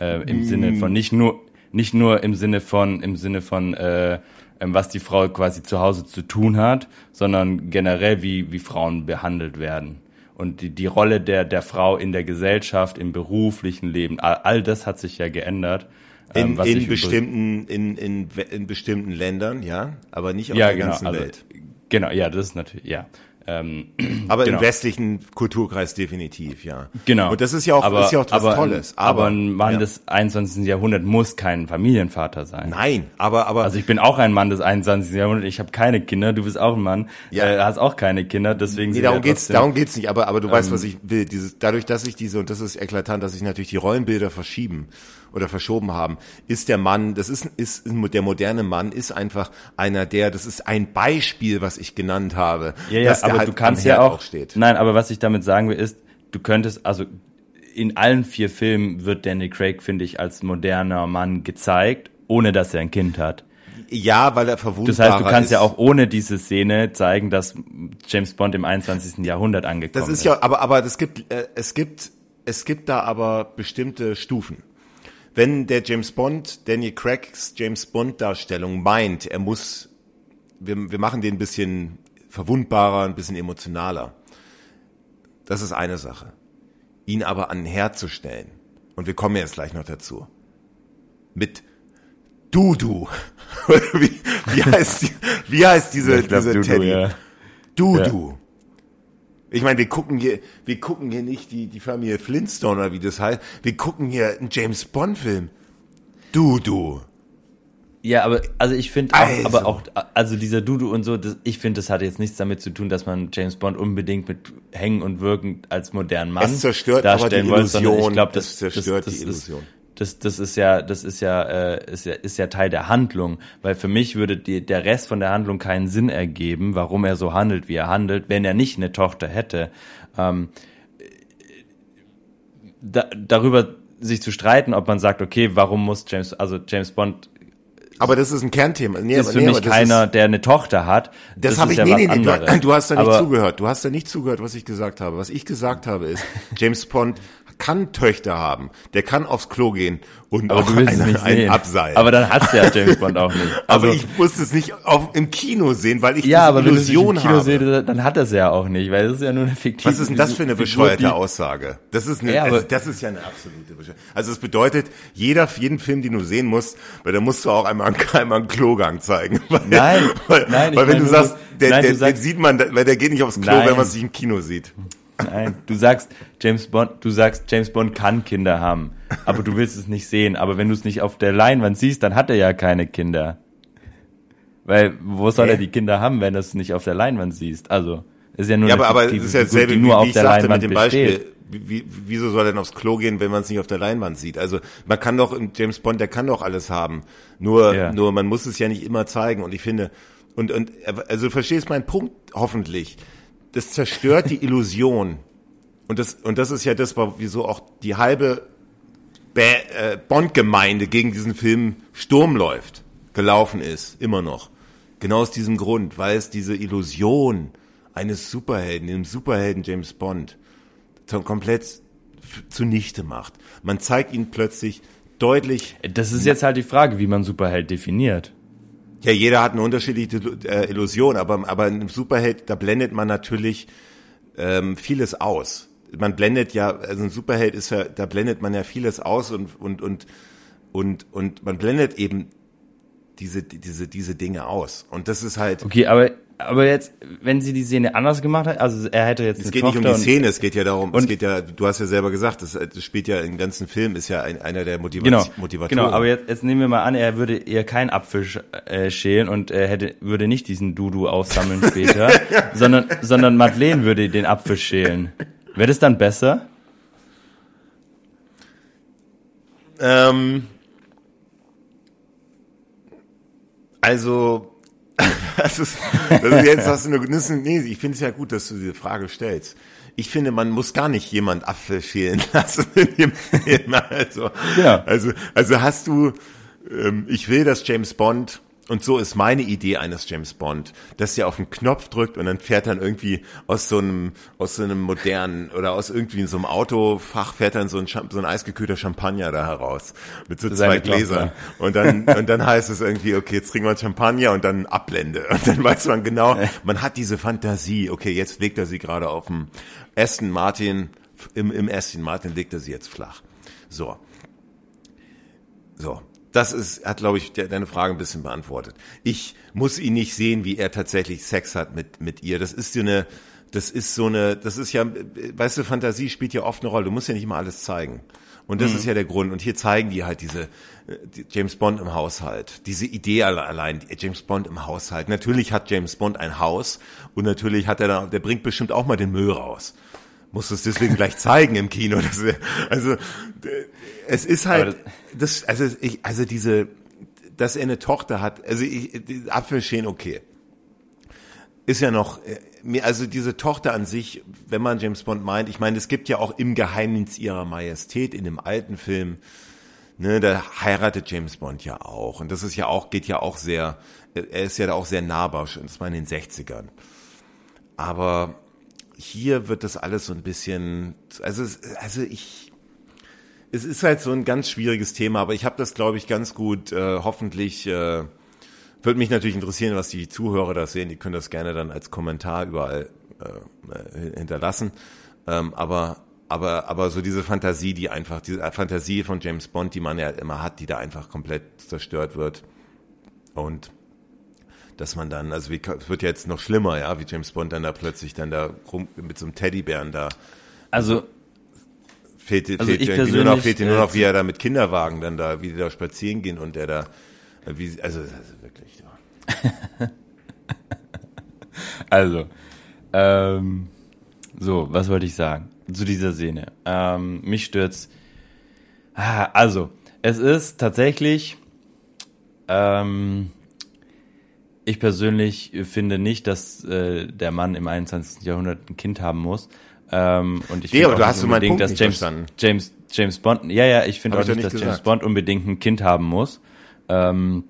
äh, im Sinne von nicht nur nicht nur im Sinne von im Sinne von äh, ähm, was die Frau quasi zu Hause zu tun hat, sondern generell wie wie Frauen behandelt werden und die, die Rolle der der Frau in der Gesellschaft, im beruflichen Leben, all, all das hat sich ja geändert. ähm, In, was in bestimmten, in, in, in bestimmten Ländern, ja, aber nicht auf ja, der genau, ganzen also, Welt. Genau, ja, das ist natürlich, ja. Ähm, (clears throat) aber genau. im westlichen Kulturkreis definitiv, ja. Genau. Und das ist ja auch, aber, ist ja auch was aber, Tolles. Aber, ein Mann ja. des 21. Jahrhunderts muss kein Familienvater sein. Nein, aber, aber. Also ich bin auch ein Mann des 21. Jahrhunderts. Ich habe keine Kinder. Du bist auch ein Mann. Ja. Äh, hast auch keine Kinder. Deswegen Nee, darum wir geht's, darum geht's nicht, aber, aber du weißt, Ähm, was ich will. Dieses, dadurch, dass sich diese, und das ist eklatant, dass sich natürlich die Rollenbilder verschieben oder verschoben haben, ist der Mann, das ist, ist, der moderne Mann ist einfach einer der, das ist ein Beispiel, was ich genannt habe. Ja, ja, aber halt du kannst ja Herd auch, steht. nein, aber was ich damit sagen will, ist, du könntest, also in allen vier Filmen wird Danny Craig, finde ich, als moderner Mann gezeigt, ohne dass er ein Kind hat. Ja, weil er verwundbar Das heißt, du kannst ist. ja auch ohne diese Szene zeigen, dass James Bond im 21. Jahrhundert angekommen Das ist ja, aber, aber es gibt, äh, es gibt, es gibt da aber bestimmte Stufen. Wenn der James Bond, Daniel Craigs James Bond Darstellung meint, er muss, wir, wir machen den ein bisschen verwundbarer, ein bisschen emotionaler. Das ist eine Sache. Ihn aber an den Herd zu stellen. Und wir kommen jetzt gleich noch dazu. Mit Dudu. (laughs) wie, wie (laughs) heißt, die, wie heißt diese, glaub, diese Dudu, Teddy? ja. Dudu. Ich meine, wir gucken hier, wir gucken hier nicht die, die Familie Flintstone oder wie das heißt. Wir gucken hier einen James Bond Film. Dudu. Ja, aber also ich finde auch, Also. aber auch also dieser Dudu und so, das, ich finde, das hat jetzt nichts damit zu tun, dass man James Bond unbedingt mit Hängen und Wirken als modernen Mann Es zerstört aber darstellen die wollte, sondern Illusion. Ich glaube, Es das, zerstört das, die das Illusion. Ist, das, das ist ja, das ist ja, äh, ist ja, ist ja Teil der Handlung, weil für mich würde die, der Rest von der Handlung keinen Sinn ergeben, warum er so handelt, wie er handelt, wenn er nicht eine Tochter hätte. Ähm, da, darüber sich zu streiten, ob man sagt, okay, warum muss James, also James Bond Aber das ist ein Kernthema. Nee, ist aber, für nee, mich das keiner, Ist, der eine Tochter hat. das ist habe ich, ja nee, nee, nee, du, anderes. du hast da nicht Aber- zugehört. Du hast da nicht zugehört, was ich gesagt habe. Was ich gesagt habe ist, (laughs) James Bond kann Töchter haben. Der kann aufs Klo gehen und Aber auch du einen, nicht einen abseilen. Aber dann hat's ja James Bond auch nicht. (laughs) Also, aber ich musste es nicht auf, im Kino sehen, weil ich ja, aber wenn du es im Illusion Kino habe. sehe, dann hat er es ja auch nicht, weil es ist ja nur eine fiktive Was ist denn das für eine bescheuerte die- Aussage? Das ist eine, Ja, also das ist ja eine absolute Bescheuerte. Also es bedeutet, jeder, jeden Film, den du sehen musst, weil da musst du auch einmal, einen- (laughs) einmal einen Klogang zeigen. (laughs) Weil, Nein, weil, nein, weil wenn meine du sagst, der, nein, du der, sagst- den sieht man, weil der geht nicht aufs Klo, Nein. wenn man sich im Kino sieht. Nein, du sagst James Bond, du sagst James Bond kann Kinder haben, aber du willst es nicht sehen. Aber wenn du es nicht auf der Leinwand siehst, dann hat er ja keine Kinder. Weil wo soll Hä? er die Kinder haben, wenn du es nicht auf der Leinwand siehst? Also ist ja nur Ja, aber, aber fiktive ist ja dasselbe, wie, nur wie auf ich der sagte Leinwand mit dem besteht. Beispiel. Wie, wie, wieso soll er denn aufs Klo gehen, wenn man es nicht auf der Leinwand sieht? Also man kann doch, James Bond, der kann doch alles haben. Nur, Ja. nur man muss es ja nicht immer zeigen. Und ich finde, und, und also du verstehst meinen Punkt hoffentlich. Das zerstört die Illusion. Und das, und das ist ja das, wieso auch die halbe äh, Bond-Gemeinde gegen diesen Film Sturm läuft, gelaufen ist, immer noch. Genau aus diesem Grund, weil es diese Illusion eines Superhelden, dem Superhelden James Bond, komplett zunichte macht. Man zeigt ihn plötzlich deutlich, Das ist jetzt halt die Frage, wie man Superheld definiert. Ja, jeder hat eine unterschiedliche äh, Illusion, aber, aber in einem Superheld, da blendet man natürlich ähm, vieles aus. Man blendet ja, also ein Superheld ist ja, da blendet man ja vieles aus und, und, und, und, und man blendet eben diese, diese, diese Dinge aus. Und das ist halt, Okay, aber aber jetzt, wenn sie die Szene anders gemacht hat, also er hätte jetzt es geht nicht Tochter um die Szene, es geht ja darum, es geht ja, du hast ja selber gesagt, das, das spielt ja im ganzen Film, ist ja ein, einer der Motiva Genau, Motivatoren. genau, aber jetzt, jetzt nehmen wir mal an, er würde ihr keinen Apfel äh, schälen und er hätte, würde nicht diesen Dudu aufsammeln (laughs) später, sondern, sondern Madeleine würde den Apfel schälen. Wäre das dann besser? Ähm, also, (laughs) das ist, das ist jetzt hast du eine, das ist, nee, ich finde es ja gut, dass du diese Frage stellst. Ich finde, man muss gar nicht jemand Apfel schälen (laughs) lassen in dem Film. Also, Ja. also, also hast du, ähm, ich will, dass James Bond und so ist meine Idee eines James Bond, dass er auf den Knopf drückt und dann fährt dann irgendwie aus so einem, aus so einem modernen oder aus irgendwie so einem Autofach fährt dann so ein, so ein eisgekühlter Champagner da heraus mit so zwei Gläsern. Und dann, (laughs) und dann heißt es irgendwie, okay, jetzt trinken wir Champagner und dann Ablende. Und dann weiß man genau, man hat diese Fantasie, okay, jetzt legt er sie gerade auf dem Aston Martin, im, im Aston Martin legt er sie jetzt flach. So. So. Das ist, hat, glaube ich, deine Frage ein bisschen beantwortet. Ich muss ihn nicht sehen, wie er tatsächlich Sex hat mit, mit ihr. Das ist so eine, das ist so eine, das ist ja, weißt du, Fantasie spielt ja oft eine Rolle. Du musst ja nicht immer alles zeigen. Und das mhm. ist ja der Grund. Und hier zeigen die halt diese die James Bond im Haushalt. Diese Idee allein, James Bond im Haushalt. Natürlich hat James Bond ein Haus und natürlich hat er da, der bringt bestimmt auch mal den Müll raus. Muss es deswegen gleich zeigen im Kino. Das, also es ist halt, das, also ich, also diese, dass er eine Tochter hat. Also ich, Apfelschälen okay ist ja noch, äh, also diese Tochter an sich, wenn man James Bond meint, ich meine, es gibt ja auch im Geheimnis ihrer Majestät in dem alten Film, ne, da heiratet James Bond ja auch. Und das ist ja auch, geht ja auch sehr, er ist ja da auch sehr nahbar, das war in den 60ern. Aber hier wird das alles so ein bisschen, also, also ich, es ist halt so ein ganz schwieriges Thema, aber ich habe das, glaube ich, ganz gut, äh, hoffentlich, äh, würde mich natürlich interessieren, was die Zuhörer da sehen. Die können das gerne dann als Kommentar überall äh, hinterlassen. Ähm, aber aber aber so diese Fantasie, die einfach diese Fantasie von James Bond, die man ja immer hat, die da einfach komplett zerstört wird und dass man dann, also wie, es wird jetzt noch schlimmer, ja, wie James Bond dann da plötzlich dann da rum mit so einem Teddybären da. Also fehlt, also fehlt, ich nur noch, fehlt nur noch, wie er da mit Kinderwagen dann da, wie die da spazieren gehen und der da wie, also, also wirklich. Ja. (laughs) also, ähm, so, was wollte ich sagen zu dieser Szene? Ähm, mich stört's. Ah, also, es ist tatsächlich. Ähm, ich persönlich finde nicht, dass äh, der Mann im 21. Jahrhundert ein Kind haben muss. Ähm, und ich aber du hast unbedingt, dass James, James, James Bond, ja, ja, ich finde auch nicht, dass gesagt. James Bond unbedingt ein Kind haben muss. Ähm,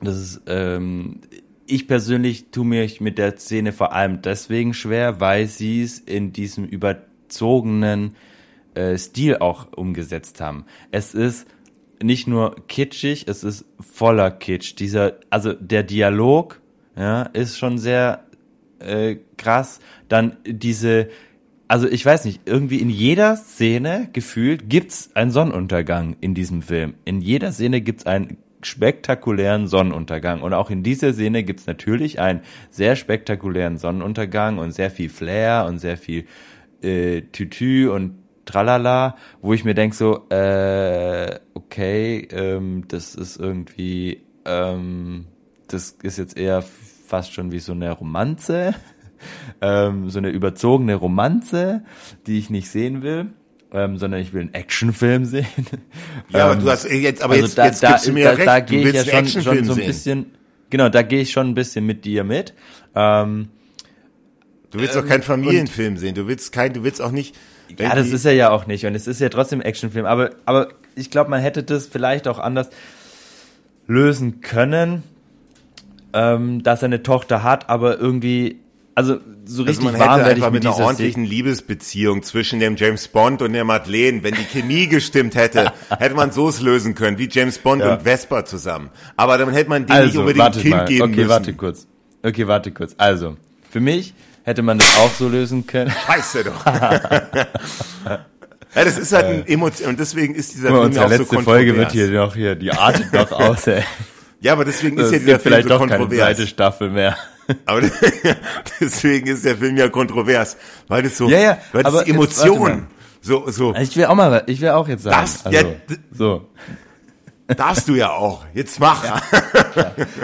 das ist, ähm, ich persönlich tue mich mit der Szene vor allem deswegen schwer, weil sie es in diesem überzogenen äh, Stil auch umgesetzt haben. Es ist nicht nur kitschig, es ist voller Kitsch. Dieser, also der Dialog, ja, ist schon sehr äh, krass. Dann diese, also ich weiß nicht, irgendwie in jeder Szene gefühlt gibt's einen Sonnenuntergang in diesem Film. In jeder Szene gibt's einen spektakulären Sonnenuntergang. Und auch in dieser Szene gibt's natürlich einen sehr spektakulären Sonnenuntergang und sehr viel Flair und sehr viel äh, Tütü und Tralala, wo ich mir denk so, äh, okay, ähm, das ist irgendwie, ähm, das ist jetzt eher fast schon wie so eine Romanze, (laughs) ähm, so eine überzogene Romanze, die ich nicht sehen will ähm, sondern ich will einen Actionfilm (laughs) sehen. Ja, aber du ähm, hast jetzt, aber also jetzt, da, jetzt gibst du mir da, recht. Da gehe ich ja schon, schon so ein bisschen, genau, da gehe ich schon ein bisschen mit dir mit. Ähm, du willst ähm, doch keinen Familienfilm sehen. Du willst kein, du willst auch nicht. Ja, das ist er ja auch nicht. Und es ist ja trotzdem Actionfilm. Aber, aber ich glaube, man hätte das vielleicht auch anders lösen können, ähm, dass er eine Tochter hat, aber irgendwie also so richtig also man warm hätte einfach mit einer ordentlichen Liebesbeziehung zwischen dem James Bond und der Madeleine, wenn die Chemie (laughs) gestimmt hätte, hätte man so es lösen können, wie James Bond ja. und Vespa zusammen. Aber dann hätte man denen also, nicht unbedingt ein Kind mal. geben okay, müssen. Okay, warte kurz. Okay, warte kurz. Also, für mich hätte man das auch so lösen können. Scheiße doch. (laughs) Ja, das ist halt ein. Emotion und deswegen ist dieser Film auch so letzte Folge wird hier noch hier, die artet noch aus, ey. Ja, aber deswegen ist ja dieser Film vielleicht so doch keine zweite Staffel mehr. Aber (laughs) deswegen ist der Film ja kontrovers, weil das so, ja, ja, weil das Emotionen so, so. Ich will auch mal, ich will auch jetzt sagen. Das, also, ja, so. Darfst du ja auch. Jetzt mach. Ja.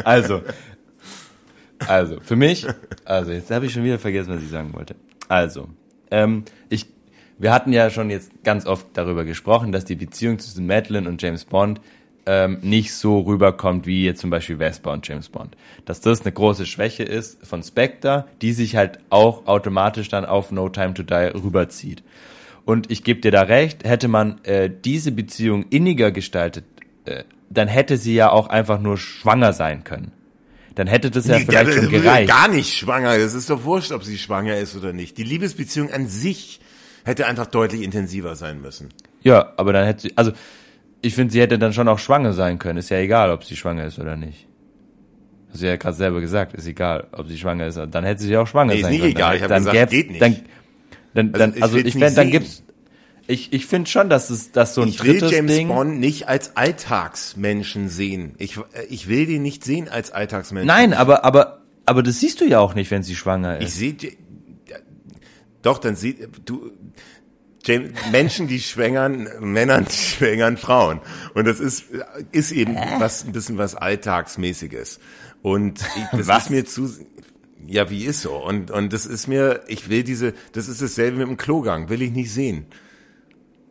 Also, also für mich, also jetzt habe ich schon wieder vergessen, was ich sagen wollte. Also, ähm, ich, wir hatten ja schon jetzt ganz oft darüber gesprochen, dass die Beziehung zwischen Madeline und James Bond ähm, nicht so rüberkommt wie jetzt zum Beispiel Vespa und James Bond. Dass das eine große Schwäche ist von Spectre, die sich halt auch automatisch dann auf No Time to Die rüberzieht. Und ich gebe dir da recht, hätte man äh, diese Beziehung inniger gestaltet, äh, dann hätte sie ja auch einfach nur schwanger sein können. Dann hätte das ja nee, vielleicht schon gereicht. Gar nicht schwanger. Es ist doch wurscht, ob sie schwanger ist oder nicht. Die Liebesbeziehung an sich hätte einfach deutlich intensiver sein müssen. Ja, aber dann hätte sie, also ich finde, sie hätte dann schon auch schwanger sein können. Ist ja egal, ob sie schwanger ist oder nicht. Hast du ja gerade selber gesagt, ist egal, ob sie schwanger ist. Dann hätte sie auch schwanger nee, sein können. Ist nicht egal, ich habe gesagt, geht nicht. Dann, dann, dann, also, also ich, ich dann gibt's, ich, ich finde schon, dass es dass so ein ich will drittes James Ding. Bond nicht als Alltagsmenschen sehen. Ich, äh, ich will den nicht sehen als Alltagsmenschen. Nein, aber aber aber das siehst du ja auch nicht, wenn sie schwanger Ich ist. sehe, doch, dann sieht, du, James, Menschen, die schwängern, Männern, die schwängern Frauen. Und das ist, ist eben was, ein bisschen was Alltagsmäßiges. Und ich, das Was? ist mir zu, ja, wie ist so? Und, und das ist mir, ich will diese, das ist dasselbe mit dem Klogang, will ich nicht sehen.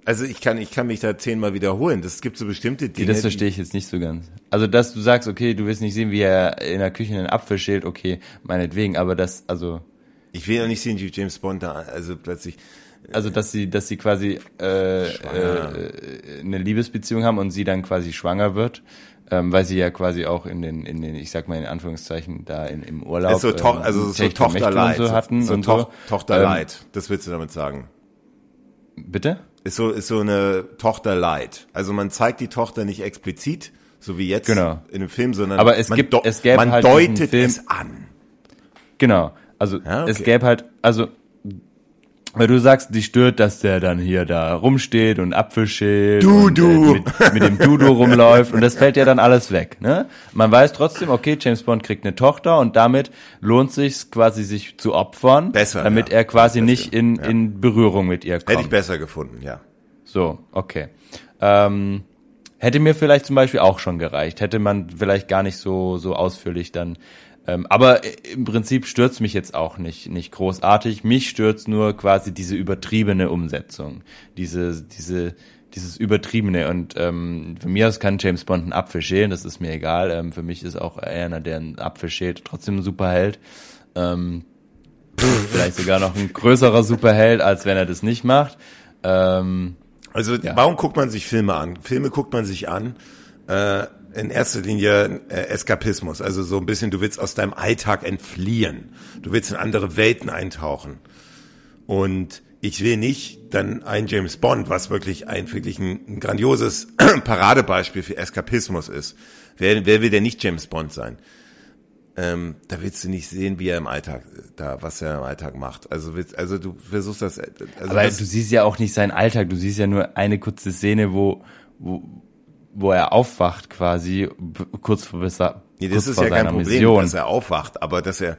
Also ich kann, ich kann mich da zehnmal wiederholen. Das gibt so bestimmte Dinge. das verstehe ich jetzt nicht so ganz. Also, dass du sagst, okay, du willst nicht sehen, wie er in der Küche einen Apfel schält, okay, meinetwegen, aber das, also, Ich will ja nicht sehen, wie James Bond da, also plötzlich, also, dass sie, dass sie quasi äh, äh, eine Liebesbeziehung haben und sie dann quasi schwanger wird, ähm, weil sie ja quasi auch in den, in den, ich sag mal in Anführungszeichen, da in, im Urlaub ist so, to ähm, also so Tochterleid. so hatten so und so. Tochterleid. das willst du damit sagen. Ähm, bitte? Ist so, ist so eine Tochterleid. Also man zeigt die Tochter nicht explizit, so wie jetzt Genau. in dem Film, sondern Aber es man, gibt- es gäbe man halt deutet es an. Genau. Also Ja, okay. es gäbe halt, also weil du sagst, dich stört, dass der dann hier da rumsteht und Apfel schält Du, und, du. Äh, mit, mit dem Dudu rumläuft und das fällt ja dann alles weg. Ne? Man weiß trotzdem, okay, James Bond kriegt eine Tochter und damit lohnt sich quasi sich zu opfern, Besser, damit ja. er quasi Das nicht in, ja. in Berührung mit ihr Hätte ich kommt. besser gefunden, ja. So, okay. Ähm, hätte mir vielleicht zum Beispiel auch schon gereicht. Hätte man vielleicht gar nicht so, so ausführlich dann. Ähm, aber im Prinzip stört's mich jetzt auch nicht, nicht großartig. Mich stört's nur quasi diese übertriebene Umsetzung. Diese, diese, dieses Übertriebene. Und ähm, für mir aus kann James Bond einen Apfel schälen, das ist mir egal. Ähm, für mich ist auch er einer, der einen Apfel schält, trotzdem ein Superheld. Ähm, vielleicht sogar noch ein größerer Superheld, als wenn er das nicht macht. Ähm, Also warum guckt man sich Filme an? Filme guckt man sich an, äh, in erster Linie äh, Eskapismus. Also so ein bisschen, du willst aus deinem Alltag entfliehen. Du willst in andere Welten eintauchen. Und ich will nicht dann ein James Bond, was wirklich ein wirklich ein, ein grandioses (clears throat) Paradebeispiel für Eskapismus ist. Wer, wer will denn nicht James Bond sein? Ähm, da willst du nicht sehen, wie er im Alltag da, was er im Alltag macht. Also willst, also du versuchst das. Also Aber das, du siehst ja auch nicht seinen Alltag, du siehst ja nur eine kurze Szene, wo, wo, wo er aufwacht quasi, kurz vor, bis er- Nee, das ist ja kein Problem, Mission. dass er aufwacht, aber dass er,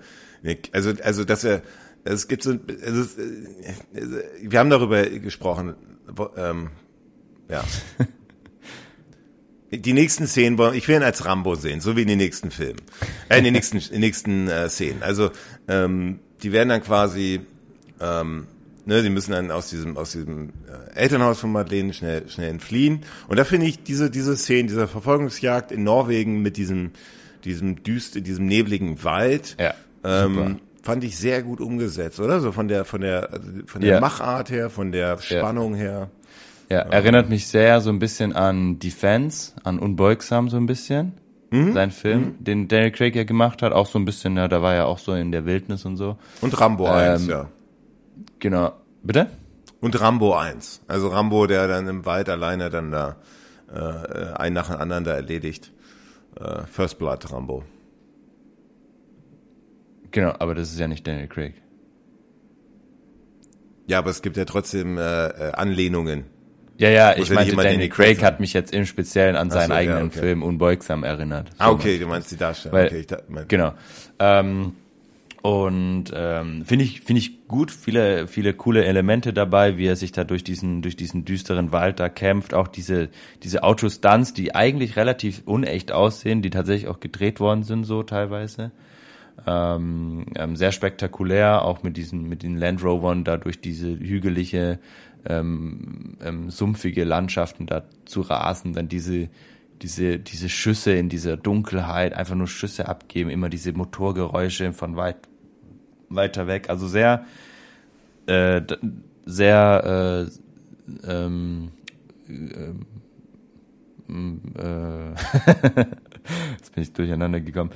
also, also, dass er, es gibt so, also, äh, wir haben darüber gesprochen, ähm, ja. (laughs) Die nächsten Szenen, wollen- ich will ihn als Rambo sehen, so wie in den nächsten Filmen, äh, in den nächsten, in den nächsten äh, Szenen. Also, ähm, die werden dann quasi, ähm, ne, die müssen dann aus diesem, aus diesem äh, Elternhaus von Madeleine schnell, schnell entfliehen. Und da finde ich diese, diese Szene, dieser Verfolgungsjagd in Norwegen mit diesem, diesem düst, diesem nebligen Wald, Ja, ähm, fand ich sehr gut umgesetzt, oder? So von der, von der, von der Ja. Machart her, von der Spannung her. Ja, erinnert mich sehr so ein bisschen an Defense, an Unbeugsam so ein bisschen. Mhm. Sein Film, den Daniel Craig ja gemacht hat, auch so ein bisschen, ja, da war er auch so in der Wildnis und so. Und Rambo 1, Ähm, ja. Genau. Bitte? Und Rambo 1. Also Rambo, der dann im Wald alleine dann da äh, einen nach dem anderen da erledigt. Äh, First Blood Rambo. Genau, aber das ist ja nicht Daniel Craig. Ja, aber es gibt ja trotzdem äh, äh, Anlehnungen. Ja, ja, Muss ich ja meinte, Daniel Craig hat mich jetzt im Speziellen an seinen so, ja, eigenen okay. Film Unbeugsam erinnert. Ah, okay, du meinst die Darstellung. Weil, okay, ich da, mein, Genau. Ähm, und ähm, finde ich finde ich gut, viele viele coole Elemente dabei, wie er sich da durch diesen durch diesen düsteren Wald da kämpft, auch diese diese Autostunts, die eigentlich relativ unecht aussehen, die tatsächlich auch gedreht worden sind so teilweise. Ähm, ähm, sehr spektakulär, auch mit diesen mit den Land Rovern da durch diese hügelige ähm, ähm, sumpfige Landschaften da zu rasen, dann diese diese diese Schüsse in dieser Dunkelheit, einfach nur Schüsse abgeben, immer diese Motorgeräusche von weit weiter weg, also sehr äh, sehr äh, ähm, ähm, äh, (laughs) jetzt bin ich durcheinander gekommen.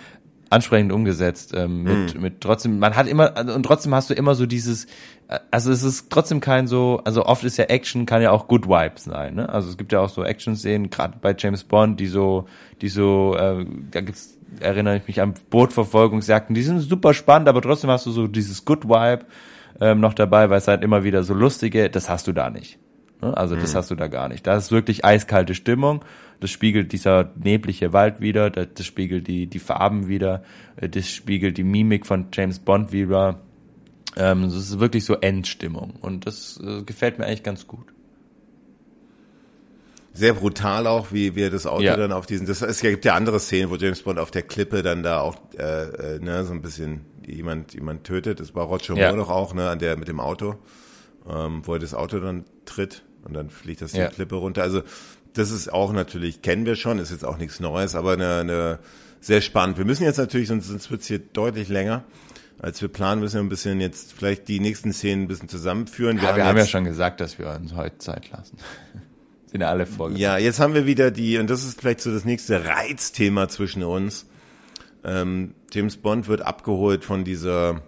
Ansprechend umgesetzt ähm, mit mit trotzdem man hat immer also, und trotzdem hast du immer so dieses äh, also es ist trotzdem kein so also oft ist ja Action kann ja auch Good Vibes sein ne? Also es gibt ja auch so Action Szenen gerade bei James Bond die so die so äh, da gibt's erinnere ich mich an Bootverfolgungsjagden die sind super spannend aber trotzdem hast du so dieses Good Vibe ähm, noch dabei weil es halt immer wieder so lustige das hast du da nicht Ne? Also das mhm. hast du da gar nicht. Da ist wirklich eiskalte Stimmung. Das spiegelt dieser neblige Wald wieder, das, das spiegelt die, die Farben wieder, äh, das spiegelt die Mimik von James Bond wieder. Ähm, das ist wirklich so Endstimmung und das äh, gefällt mir eigentlich ganz gut. Sehr brutal auch, wie wir das Auto ja. dann auf diesen. Das es gibt ja andere Szenen, wo James Bond auf der Klippe dann da auch äh, äh, ne, so ein bisschen jemand jemand tötet. Das war Roger Moore doch auch ne, an der mit dem Auto, ähm, wo er das Auto dann tritt und dann fliegt das die ja. Klippe runter. Also das ist auch natürlich, kennen wir schon, ist jetzt auch nichts Neues, aber eine, eine sehr spannend. Wir müssen jetzt natürlich, sonst, sonst wird es hier deutlich länger, als wir planen, müssen wir ein bisschen jetzt vielleicht die nächsten Szenen ein bisschen zusammenführen. Wir, ja, haben, wir haben ja schon gesagt, dass wir uns heute Zeit lassen. Sind ja alle vorgekommen. Ja, jetzt haben wir wieder die, und das ist vielleicht so das nächste Reizthema zwischen uns. Ähm, James Bond wird abgeholt von dieser,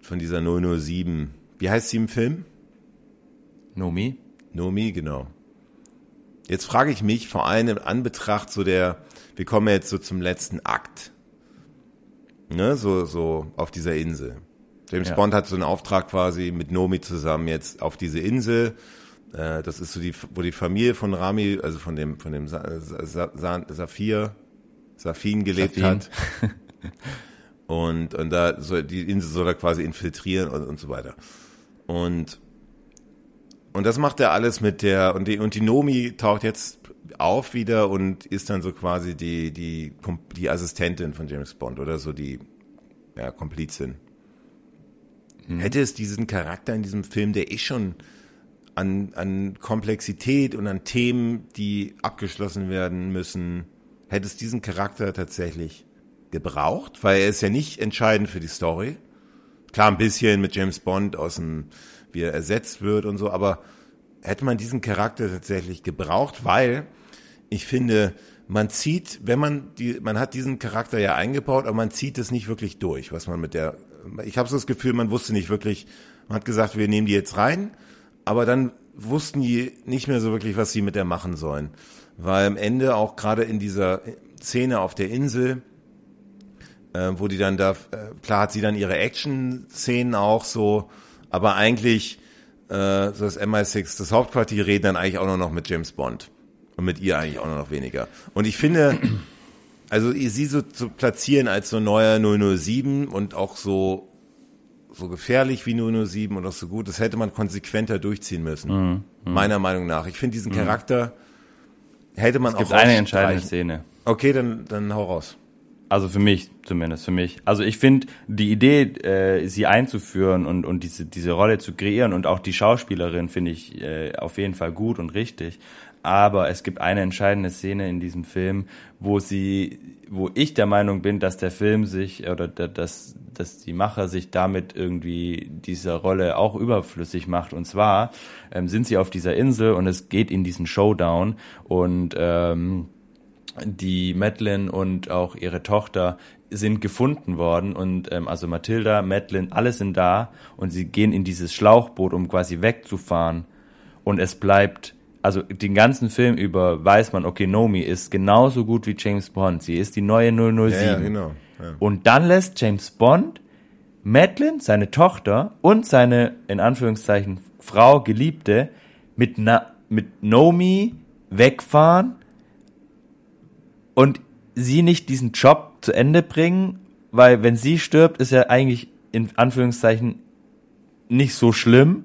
von dieser 007. Wie heißt sie im Film? Nomi? Nomi, genau. Jetzt frage ich mich vor allem in Anbetracht so der, wir kommen jetzt so zum letzten Akt. Ne, so, so auf dieser Insel. James ja. Bond hat so einen Auftrag quasi mit Nomi zusammen jetzt auf diese Insel. Äh, das ist so die, wo die Familie von Rami, also von dem, von dem Sa Sa Sa Saphir, Safin gelebt Safin. hat. (laughs) und, und da soll, die Insel soll er quasi infiltrieren und, und so weiter. Und und das macht er alles mit der, und die, und die Nomi taucht jetzt auf wieder und ist dann so quasi die, die, die Assistentin von James Bond oder so die, ja, Komplizin. Hm. Hätte es diesen Charakter in diesem Film, der eh schon an, an Komplexität und an Themen, die abgeschlossen werden müssen, hätte es diesen Charakter tatsächlich gebraucht, weil er ist ja nicht entscheidend für die Story. Klar, ein bisschen mit James Bond aus dem wie er ersetzt wird und so, aber hätte man diesen Charakter tatsächlich gebraucht, weil ich finde, man zieht, wenn man die, man hat diesen Charakter ja eingebaut, aber man zieht es nicht wirklich durch, was man mit der, ich habe so das Gefühl, man wusste nicht wirklich, man hat gesagt, wir nehmen die jetzt rein, aber dann wussten die nicht mehr so wirklich, was sie mit der machen sollen, weil am Ende auch gerade in dieser Szene auf der Insel, äh, wo die dann da, äh, klar hat sie dann ihre Action-Szenen auch so, aber eigentlich äh, so das MI6, das Hauptquartier reden dann eigentlich auch nur noch mit James Bond und mit ihr eigentlich auch nur noch weniger. Und ich finde, also sie so zu platzieren als so neuer 007 und auch so so gefährlich wie 007 und auch so gut, das hätte man konsequenter durchziehen müssen. Mhm, mhm. meiner Meinung nach. Ich finde diesen mhm. Charakter hätte man es gibt auch eine entscheidende Szene. Okay, dann dann hau raus. Also für mich zumindest, für mich. Also ich finde die Idee, äh, sie einzuführen und, und diese, diese Rolle zu kreieren und auch die Schauspielerin finde ich äh, auf jeden Fall gut und richtig. Aber es gibt eine entscheidende Szene in diesem Film, wo sie, wo ich der Meinung bin, dass der Film sich oder dass, dass die Macher sich damit irgendwie dieser Rolle auch überflüssig macht. Und zwar ähm, sind sie auf dieser Insel und es geht in diesen Showdown und ähm, die Madeline und auch ihre Tochter sind gefunden worden und ähm, also Matilda, Madeline, alle sind da und sie gehen in dieses Schlauchboot, um quasi wegzufahren und es bleibt, also den ganzen Film über weiß man, okay, Nomi ist genauso gut wie James Bond, sie ist die neue 007. Ja, ja, genau. Ja. Und dann lässt James Bond Madeline, seine Tochter und seine, in Anführungszeichen, Frau, Geliebte mit, Na mit Nomi wegfahren und sie nicht diesen Job zu Ende bringen, weil wenn sie stirbt, ist ja eigentlich in Anführungszeichen nicht so schlimm.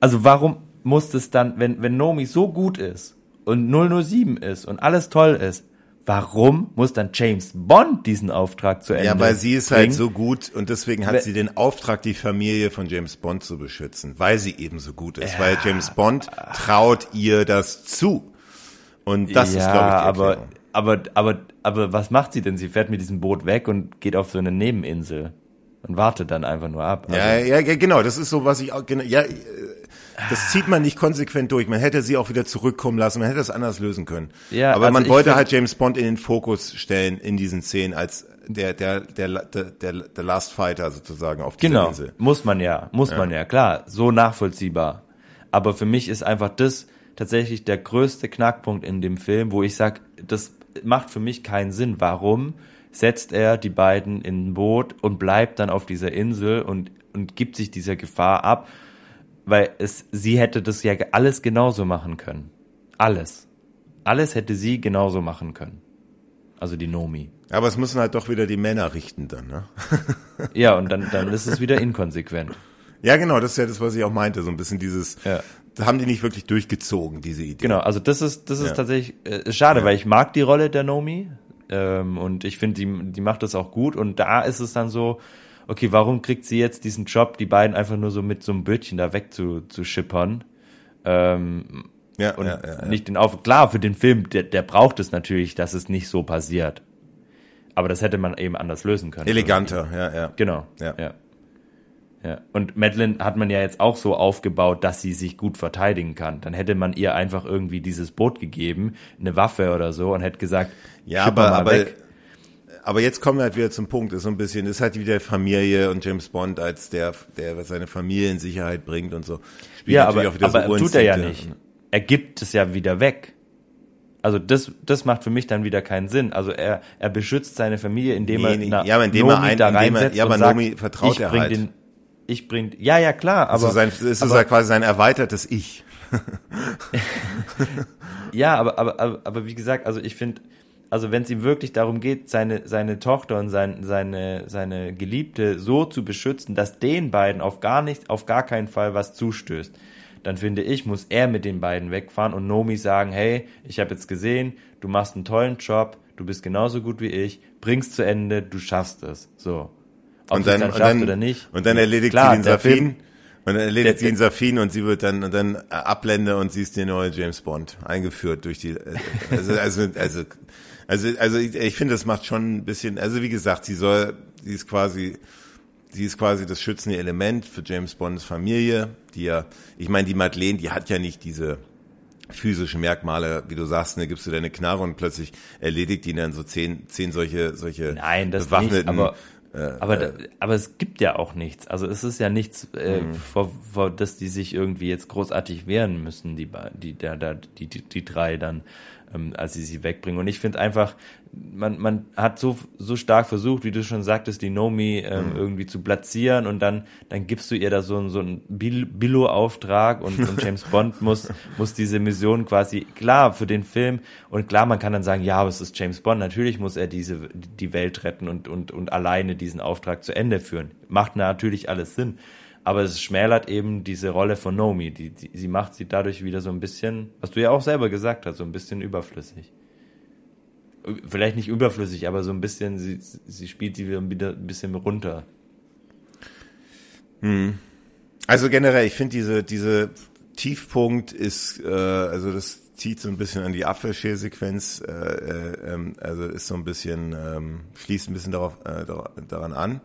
Also warum muss es dann, wenn, wenn Nomi so gut ist und 007 ist und alles toll ist, warum muss dann James Bond diesen Auftrag zu Ende Ja, weil sie ist halt bringen? halt so gut und deswegen hat sie den Auftrag, die Familie von James Bond zu beschützen, weil sie eben so gut ist, ja. weil James Bond traut ihr das zu. Und das ja, ist, glaube ich, die aber aber, aber, aber was macht sie denn? Sie fährt mit diesem Boot weg und geht auf so eine Nebeninsel und wartet dann einfach nur ab. Also ja, ja, genau. Das ist so, was ich auch, ja, äh, das zieht man nicht konsequent durch. Man hätte sie auch wieder zurückkommen lassen. Man hätte das anders lösen können. Ja, aber also man wollte halt James Bond in den Fokus stellen in diesen Szenen als der, der, der, der, der, der Last Fighter sozusagen auf dieser genau. Insel. Muss man ja, muss ja. man ja, klar. So nachvollziehbar. Aber für mich ist einfach das tatsächlich der größte Knackpunkt in dem Film, wo ich sag, das macht für mich keinen Sinn. Warum setzt er die beiden in ein Boot und bleibt dann auf dieser Insel und, und gibt sich dieser Gefahr ab? Weil es, sie hätte das ja alles genauso machen können. Alles. Alles hätte sie genauso machen können. Also die Nomi. Aber es müssen halt doch wieder die Männer richten dann, ne? (laughs) ja, und dann, dann ist es wieder inkonsequent. Ja, genau, das ist ja das, was ich auch meinte, so ein bisschen dieses, ja. da haben die nicht wirklich durchgezogen, diese Idee. Genau, also das ist, das ist ja. tatsächlich äh, schade, ja. weil ich mag die Rolle der Nomi ähm, und ich finde, die, die macht das auch gut und da ist es dann so, okay, warum kriegt sie jetzt diesen Job, die beiden einfach nur so mit so einem Bötchen da weg zu, zu schippern? Ähm, ja, und ja, ja, ja. nicht den Auf. Klar, für den Film, der, der braucht es natürlich, dass es nicht so passiert. Aber das hätte man eben anders lösen können. Eleganter, ja, ja. Genau. Ja. ja. Ja. Und Madeline hat man ja jetzt auch so aufgebaut, dass sie sich gut verteidigen kann. Dann hätte man ihr einfach irgendwie dieses Boot gegeben, eine Waffe oder so und hätte gesagt, ja, aber, aber, weg. Aber jetzt kommen wir halt wieder zum Punkt, ist so ein bisschen, ist halt wieder Familie und James Bond als der, der seine Familie in Sicherheit bringt und so. Spielt ja, aber, aber so tut er ja nicht. Er gibt es ja wieder weg. Also das, das macht für mich dann wieder keinen Sinn. Also er, er beschützt seine Familie, indem nee, nee, er ja, aber indem Nomi er ein, da reinsetzt er, ja, aber sagt, Nomi vertraut ich er bring halt. Den, ich bring, ja, ja, klar, aber. Ist, sein, ist aber, quasi sein erweitertes Ich. (laughs) ja, aber, aber, aber, aber wie gesagt, also ich finde, also wenn es ihm wirklich darum geht, seine, seine Tochter und sein, seine, seine Geliebte so zu beschützen, dass den beiden auf gar nicht, auf gar keinen Fall was zustößt, dann finde ich, muss er mit den beiden wegfahren und Nomi sagen, hey, ich habe jetzt gesehen, du machst einen tollen Job, du bist genauso gut wie ich, bringst zu Ende, du schaffst es. So. Ob und dann, dann, und dann oder nicht. Und dann erledigt Klar, sie den Safin. Und dann erledigt sie den Safin und sie wird dann, und dann Ablende und sie ist der neue James Bond eingeführt durch die, also, also, also, also, also ich, ich finde, das macht schon ein bisschen, also wie gesagt, sie soll, sie ist quasi, sie ist quasi das schützende Element für James Bonds Familie, die ja, ich meine, die Madeleine, die hat ja nicht diese physischen Merkmale, wie du sagst, ne, gibst du deine Knarre und plötzlich erledigt die dann so zehn, zehn solche, solche Nein, das bewaffneten, nicht, aber äh, aber, äh, aber es gibt ja auch nichts. Also es ist ja nichts, äh, mhm. vor, vor, dass die sich irgendwie jetzt großartig wehren müssen, die, die, die, die, die drei dann ähm, als sie sie wegbringen. Und ich finde einfach, man, man hat so, so stark versucht, wie du schon sagtest, die Nomi ähm, mhm. irgendwie zu platzieren und dann, dann gibst du ihr da so, so einen Billo-Auftrag und, und James Bond (laughs) muss, muss diese Mission quasi, klar, für den Film und klar, man kann dann sagen, ja, aber es ist James Bond, natürlich muss er diese, die Welt retten und, und, und alleine diesen Auftrag zu Ende führen. Macht natürlich alles Sinn aber es schmälert eben diese Rolle von Nomi. Die, die, sie macht sie dadurch wieder so ein bisschen, was du ja auch selber gesagt hast, so ein bisschen überflüssig. Vielleicht nicht überflüssig, aber so ein bisschen, sie, sie spielt sie wieder ein bisschen runter. Hm. Also generell, ich finde diese, diese Tiefpunkt ist, äh, also das zieht so ein bisschen an die Abwehrschälsequenz, äh, äh, ähm, also ist so ein bisschen, ähm, schließt ein bisschen darauf, äh, daran an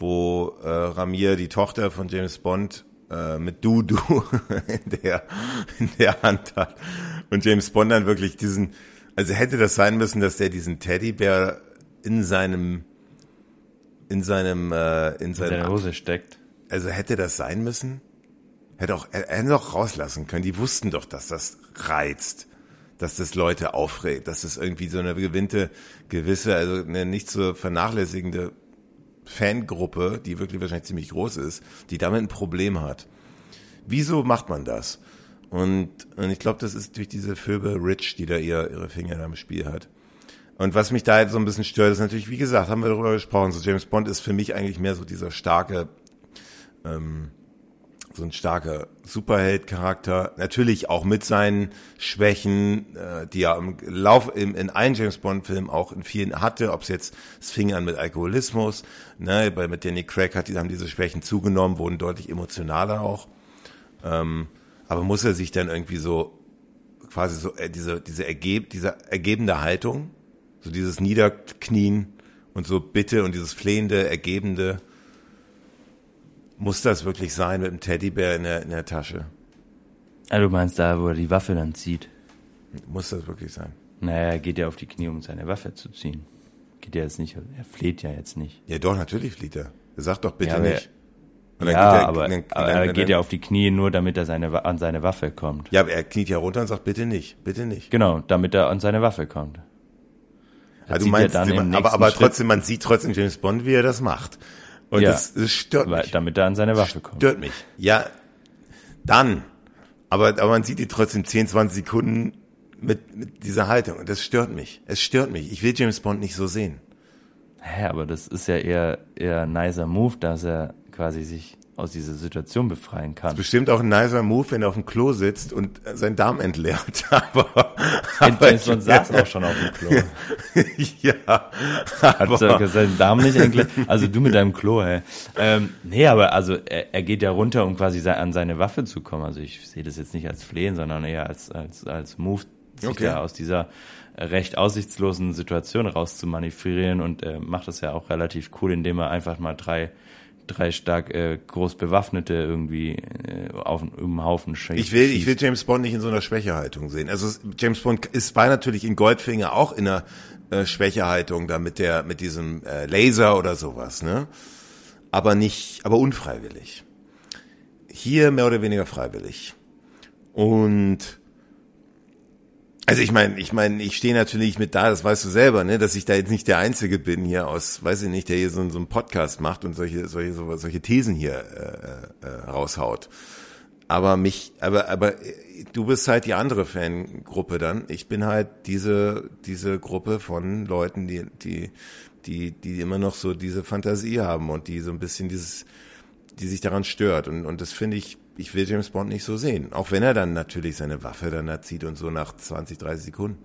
wo äh, Ramir die Tochter von James Bond äh, mit Dudu (laughs) in der, in der Hand hat. Und James Bond dann wirklich diesen, also hätte das sein müssen, dass der diesen Teddybär in seinem, in seinem, äh, in seiner Hose steckt. Also hätte das sein müssen? Hätte auch, er hätte doch rauslassen können. Die wussten doch, dass das reizt dass das Leute aufregt, dass das irgendwie so eine gewinnte, gewisse, also eine nicht zu vernachlässigende Fangruppe, die wirklich wahrscheinlich ziemlich groß ist, die damit ein Problem hat. Wieso macht man das? Und, und ich glaube, das ist durch diese Phoebe Rich, die da ihr, ihre Finger da im Spiel hat. Und was mich da jetzt so ein bisschen stört, ist natürlich, wie gesagt, haben wir darüber gesprochen, so James Bond ist für mich eigentlich mehr so dieser starke ähm, so ein starker Superheld-Charakter. Natürlich auch mit seinen Schwächen, äh, die er im Lauf im, in allen James Bond-Filmen auch in vielen hatte. Ob es jetzt, es fing an mit Alkoholismus, ne, bei mit Danny Craig hat, die haben diese Schwächen zugenommen, wurden deutlich emotionaler auch. Ähm, aber muss er sich dann irgendwie so quasi so äh, diese diese ergeb diese ergebende Haltung, so dieses Niederknien und so Bitte und dieses flehende, ergebende muss das wirklich sein mit dem Teddybär in der, in der Tasche? Ah, du meinst da, wo er die Waffe dann zieht? Muss das wirklich sein? Naja, er geht ja auf die Knie, um seine Waffe zu ziehen. Geht ja jetzt nicht, er fleht ja jetzt nicht. Ja doch, natürlich flieht er. Er sagt doch bitte ja, nicht. ja, er, aber, dann, aber er geht ja auf die Knie nur, damit er seine, an seine Waffe kommt. Ja, aber er kniet ja runter und sagt bitte nicht, bitte nicht. Genau, damit er an seine Waffe kommt. Also du meinst, aber, aber trotzdem, man sieht trotzdem James Bond, wie er das macht. Und ja, das, das stört weil, mich. Damit er an seine Waffe kommt. Stört mich. Ja, Dann. Aber, aber man sieht die trotzdem 10, 20 Sekunden mit, mit dieser Haltung. Und das stört mich. Es stört mich. Ich will James Bond nicht so sehen. Hä, aber das ist ja eher, eher ein nicer Move, dass er quasi sich aus dieser Situation befreien kann. Das ist bestimmt auch ein nicer Move, wenn er auf dem Klo sitzt und seinen Darm entleert. (laughs) aber, aber Bond saß auch schon auf dem Klo. (laughs) ja. Hat er seinen Darm nicht entleert? Also du mit deinem Klo, hä? Ähm, nee, aber also er, er geht ja runter, um quasi an seine Waffe zu kommen. Also ich sehe das jetzt nicht als Flehen, sondern eher als, als, als Move, sich okay. da aus dieser recht aussichtslosen Situation rauszumanövrieren und äh, macht das ja auch relativ cool, indem er einfach mal drei drei stark äh, groß bewaffnete irgendwie äh, auf einem Haufen schießt. Ich will, ich will James Bond nicht in so einer Schwächehaltung sehen. Also James Bond ist war natürlich in Goldfinger auch in einer äh, Schwächehaltung da mit der mit diesem äh, Laser oder sowas, ne? Aber nicht, aber unfreiwillig. Hier mehr oder weniger freiwillig. Und also ich meine, ich meine, ich stehe natürlich mit da, das weißt du selber, ne, dass ich da jetzt nicht der Einzige bin hier aus, weiß ich nicht, der hier so, so einen Podcast macht und solche, solche, so, solche Thesen hier äh, äh, raushaut. Aber mich, aber, aber äh, du bist halt die andere Fangruppe dann. Ich bin halt diese, diese Gruppe von Leuten, die, die, die, die immer noch so diese Fantasie haben und die so ein bisschen dieses, die sich daran stört. Und, und das finde ich ich will James Bond nicht so sehen. Auch wenn er dann natürlich seine Waffe dann da zieht und so nach 20, 30 Sekunden.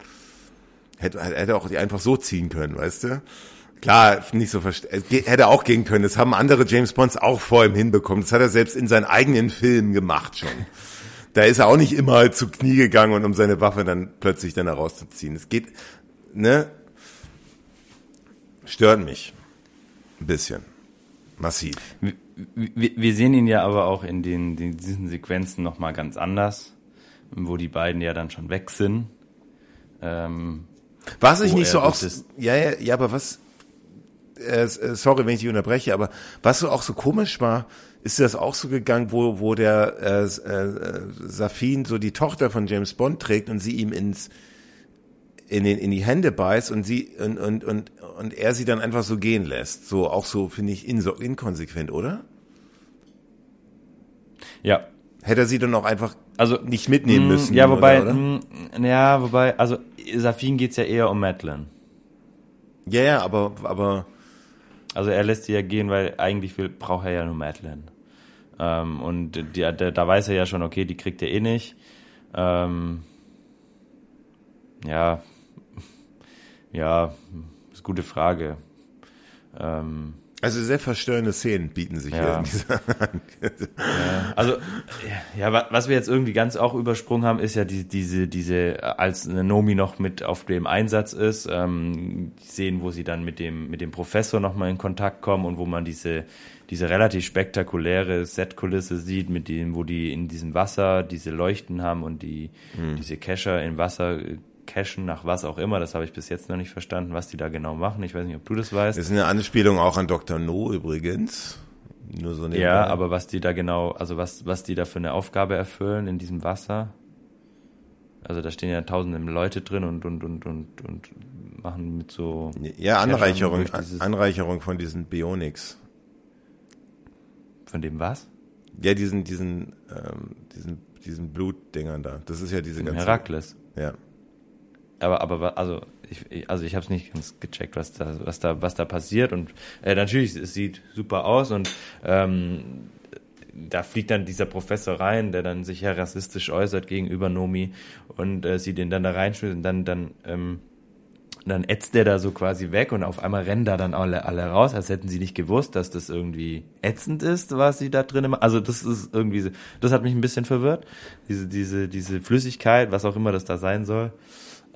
Hätte, hätte auch die einfach so ziehen können, weißt du? Klar, nicht so hätte auch gehen können. Das haben andere James Bonds auch vor ihm hinbekommen. Das hat er selbst in seinen eigenen Filmen gemacht schon. Da ist er auch nicht immer zu Knie gegangen und um seine Waffe dann plötzlich dann herauszuziehen. Es geht, ne? Stört mich. Ein bisschen. Massiv wir, sehen ihn ja aber auch in den, den diesen Sequenzen nochmal ganz anders, wo die beiden ja dann schon weg sind. Ähm, was ich nicht so auch, ja, ja, ja, aber was, äh, äh, sorry, wenn ich dich unterbreche, aber was so auch so komisch war, ist das auch so gegangen, wo, wo der äh, äh, Safin so die Tochter von James Bond trägt und sie ihm ins in, den, in die Hände beißt und sie und, und, und, und er sie dann einfach so gehen lässt. So auch so, finde ich, in, inkonsequent, oder? Ja. Hätte er sie dann auch einfach also nicht mitnehmen mh, müssen. Ja, wobei, oder, oder? Mh, ja, wobei, also Safin geht's ja eher um Madeline. Ja, ja, aber, aber. Also er lässt sie ja gehen, weil eigentlich will, braucht er ja nur Madeline. Ähm, und die, der, da weiß er ja schon, okay, die kriegt er eh nicht. Ähm, ja, (laughs) ja, ist gute Frage. Ähm, also sehr verstörende Szenen bieten sich ja. hier in dieser. ja, also ja, was wir jetzt irgendwie ganz auch übersprungen haben, ist ja die, diese diese als Nomi noch mit auf dem Einsatz ist, ähm, Szenen, wo sie dann mit dem mit dem Professor noch mal in Kontakt kommen und wo man diese diese relativ spektakuläre Setkulisse sieht, mit dem, wo die in diesem Wasser diese Leuchten haben und die mhm. diese Kescher im Wasser cachen nach was auch immer. Das habe ich bis jetzt noch nicht verstanden, was die da genau machen. Ich weiß nicht, ob du das weißt. Das ist eine Anspielung auch an Dr. No übrigens. Nur so ja, aber was die da genau, also was, was die da für eine Aufgabe erfüllen in diesem Wasser. Also da stehen ja tausende Leute drin und, und, und, und, und machen mit so. Ja, Anreicherung, Anreicherung von diesen Bionics. Von dem was? Ja, diesen, diesen, ähm, diesen, diesen Blutdingern da. Das ist ja diese ganze. Herakles. Ja aber aber also ich also ich habe es nicht ganz gecheckt, was da was da was da passiert und äh, natürlich es sieht super aus und ähm, da fliegt dann dieser Professor rein, der dann sich ja rassistisch äußert gegenüber Nomi und äh, sie den dann da reinschmeißt und dann dann ähm, dann ätzt der da so quasi weg und auf einmal rennen da dann alle, alle raus, als hätten sie nicht gewusst, dass das irgendwie ätzend ist, was sie da drin machen. Also das ist irgendwie, das hat mich ein bisschen verwirrt. Diese, diese, diese Flüssigkeit, was auch immer das da sein soll.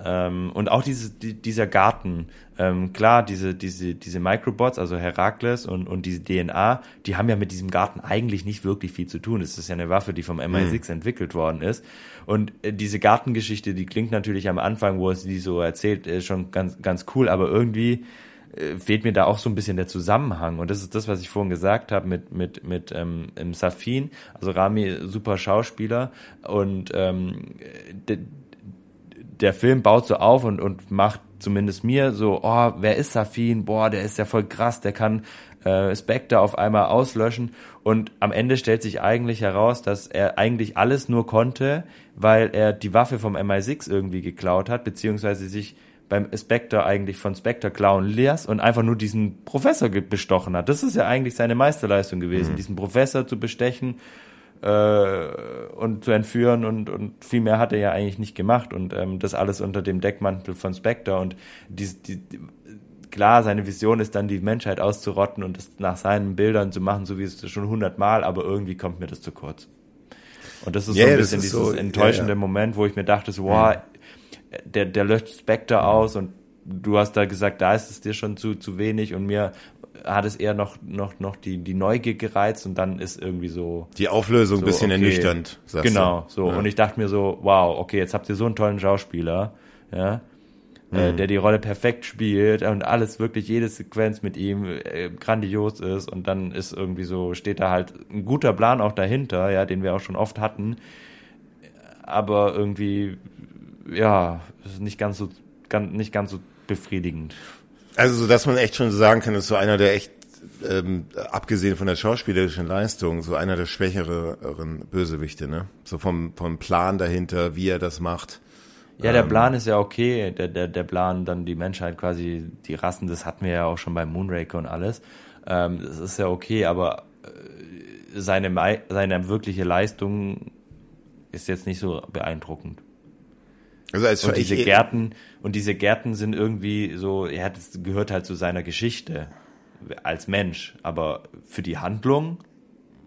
Ähm, und auch diese, die, dieser Garten, ähm, klar, diese, diese, diese Microbots, also Herakles und, und diese DNA, die haben ja mit diesem Garten eigentlich nicht wirklich viel zu tun. Es ist ja eine Waffe, die vom MI6 mhm. entwickelt worden ist. Und äh, diese Gartengeschichte, die klingt natürlich am Anfang, wo es die so erzählt, ist schon ganz, ganz cool, aber irgendwie äh, fehlt mir da auch so ein bisschen der Zusammenhang. Und das ist das, was ich vorhin gesagt habe mit, mit, mit ähm, Safin, also Rami, super Schauspieler. Und ähm, der Film baut so auf und, und macht zumindest mir so, oh, wer ist Safin? Boah, der ist ja voll krass, der kann äh, Spectre auf einmal auslöschen und am Ende stellt sich eigentlich heraus, dass er eigentlich alles nur konnte, weil er die Waffe vom MI6 irgendwie geklaut hat, beziehungsweise sich beim Spectre eigentlich von Spectre klauen ließ und einfach nur diesen Professor bestochen hat. Das ist ja eigentlich seine Meisterleistung gewesen, mhm. diesen Professor zu bestechen äh, und zu entführen und, und viel mehr hat er ja eigentlich nicht gemacht und ähm, das alles unter dem Deckmantel von Spectre und die, die, klar, seine Vision ist dann die Menschheit auszurotten und das nach seinen Bildern zu machen, so wie es schon hundertmal, aber irgendwie kommt mir das zu kurz. Und das ist yeah, so ein bisschen dieses so, enttäuschende ja, ja. Moment, wo ich mir dachte, so, wow, mhm. der, der löscht Spectre aus und du hast da gesagt, da ist es dir schon zu, zu wenig und mir hat es eher noch, noch, noch die, die Neugier gereizt und dann ist irgendwie so. Die Auflösung so, ein bisschen okay, ernüchternd, sagst Genau, du. so. Ja. Und ich dachte mir so, wow, okay, jetzt habt ihr so einen tollen Schauspieler, ja, äh, mhm. der die Rolle perfekt spielt und alles wirklich, jede Sequenz mit ihm äh, grandios ist und dann ist irgendwie so, steht da halt ein guter Plan auch dahinter, ja, den wir auch schon oft hatten, aber irgendwie, ja, ist nicht ganz so, ganz, nicht ganz so befriedigend. Also, so dass man echt schon sagen kann, ist so einer der echt, ähm, abgesehen von der schauspielerischen Leistung, so einer der schwächeren Bösewichte, ne? So vom, vom Plan dahinter, wie er das macht. Ja, der ähm, Plan ist ja okay, der, der, der Plan, dann die Menschheit quasi, die Rassen, das hatten wir ja auch schon bei Moonraker und alles. Ähm, das ist ja okay, aber äh, seine, seine wirkliche Leistung ist jetzt nicht so beeindruckend. Also als und diese Gärten und diese Gärten sind irgendwie so, ja, das gehört halt zu seiner Geschichte als Mensch, aber für die Handlung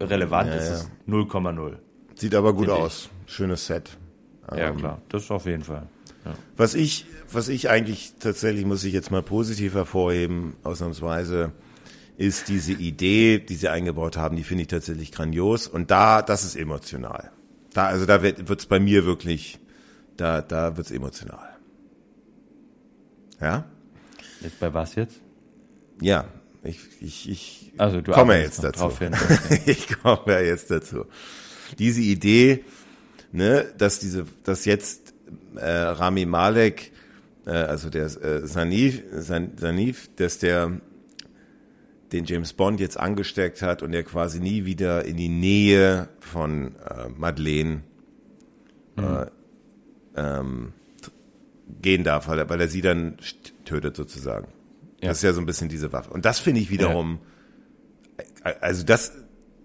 relevant ja, ist ja. es 0,0. Sieht aber gut aus. Schönes Set. Ja, ähm, klar, das auf jeden Fall. Ja. Was ich, was ich eigentlich tatsächlich, muss ich jetzt mal positiv hervorheben, ausnahmsweise, ist diese Idee, die sie eingebaut haben, die finde ich tatsächlich grandios. Und da, das ist emotional. Da, also da wird es bei mir wirklich da, da wird's emotional. Ja? Jetzt bei was jetzt? Ja, ich, ich, ich also, du komme jetzt dazu. Hin, (laughs) ich komme ja jetzt dazu. Diese Idee, ne, dass diese, dass jetzt äh, Rami Malek, äh, also der äh, Sanif, San, Sanif, dass der den James Bond jetzt angesteckt hat und er quasi nie wieder in die Nähe von äh, Madeleine mhm. äh, ähm, gehen darf, weil er, weil er sie dann tötet sozusagen. Ja. Das ist ja so ein bisschen diese Waffe. Und das finde ich wiederum, ja. also das,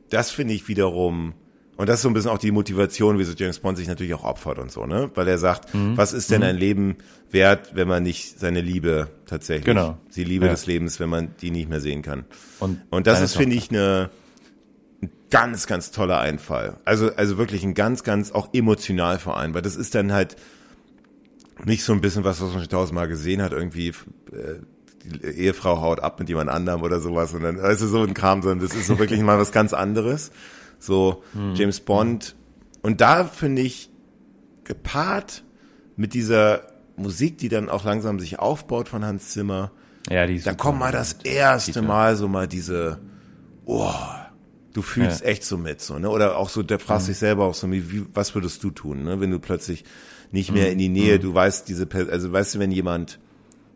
das finde ich wiederum, und das ist so ein bisschen auch die Motivation, wieso James Bond sich natürlich auch opfert und so, ne? Weil er sagt, mhm. was ist denn mhm. ein Leben wert, wenn man nicht seine Liebe tatsächlich, genau. die Liebe ja. des Lebens, wenn man die nicht mehr sehen kann. Und, und das ist, finde ich, eine, ein ganz, ganz toller Einfall. Also, also wirklich ein ganz, ganz auch emotional vor allem, weil das ist dann halt nicht so ein bisschen was, was man schon tausendmal gesehen hat, irgendwie, äh, die Ehefrau haut ab mit jemand anderem oder sowas und dann, also so ein Kram, sondern das ist so wirklich mal was ganz anderes. So, hm. James Bond. Und da finde ich, gepaart mit dieser Musik, die dann auch langsam sich aufbaut von Hans Zimmer, ja, die da kommt mal das erste Mal so mal diese, oh, du fühlst ja. echt so mit, so, ne? Oder auch so, der fragst mhm. dich selber auch so, wie, was würdest du tun, ne? Wenn du plötzlich nicht mehr mhm. in die Nähe, mhm. du weißt, diese, also weißt du, wenn jemand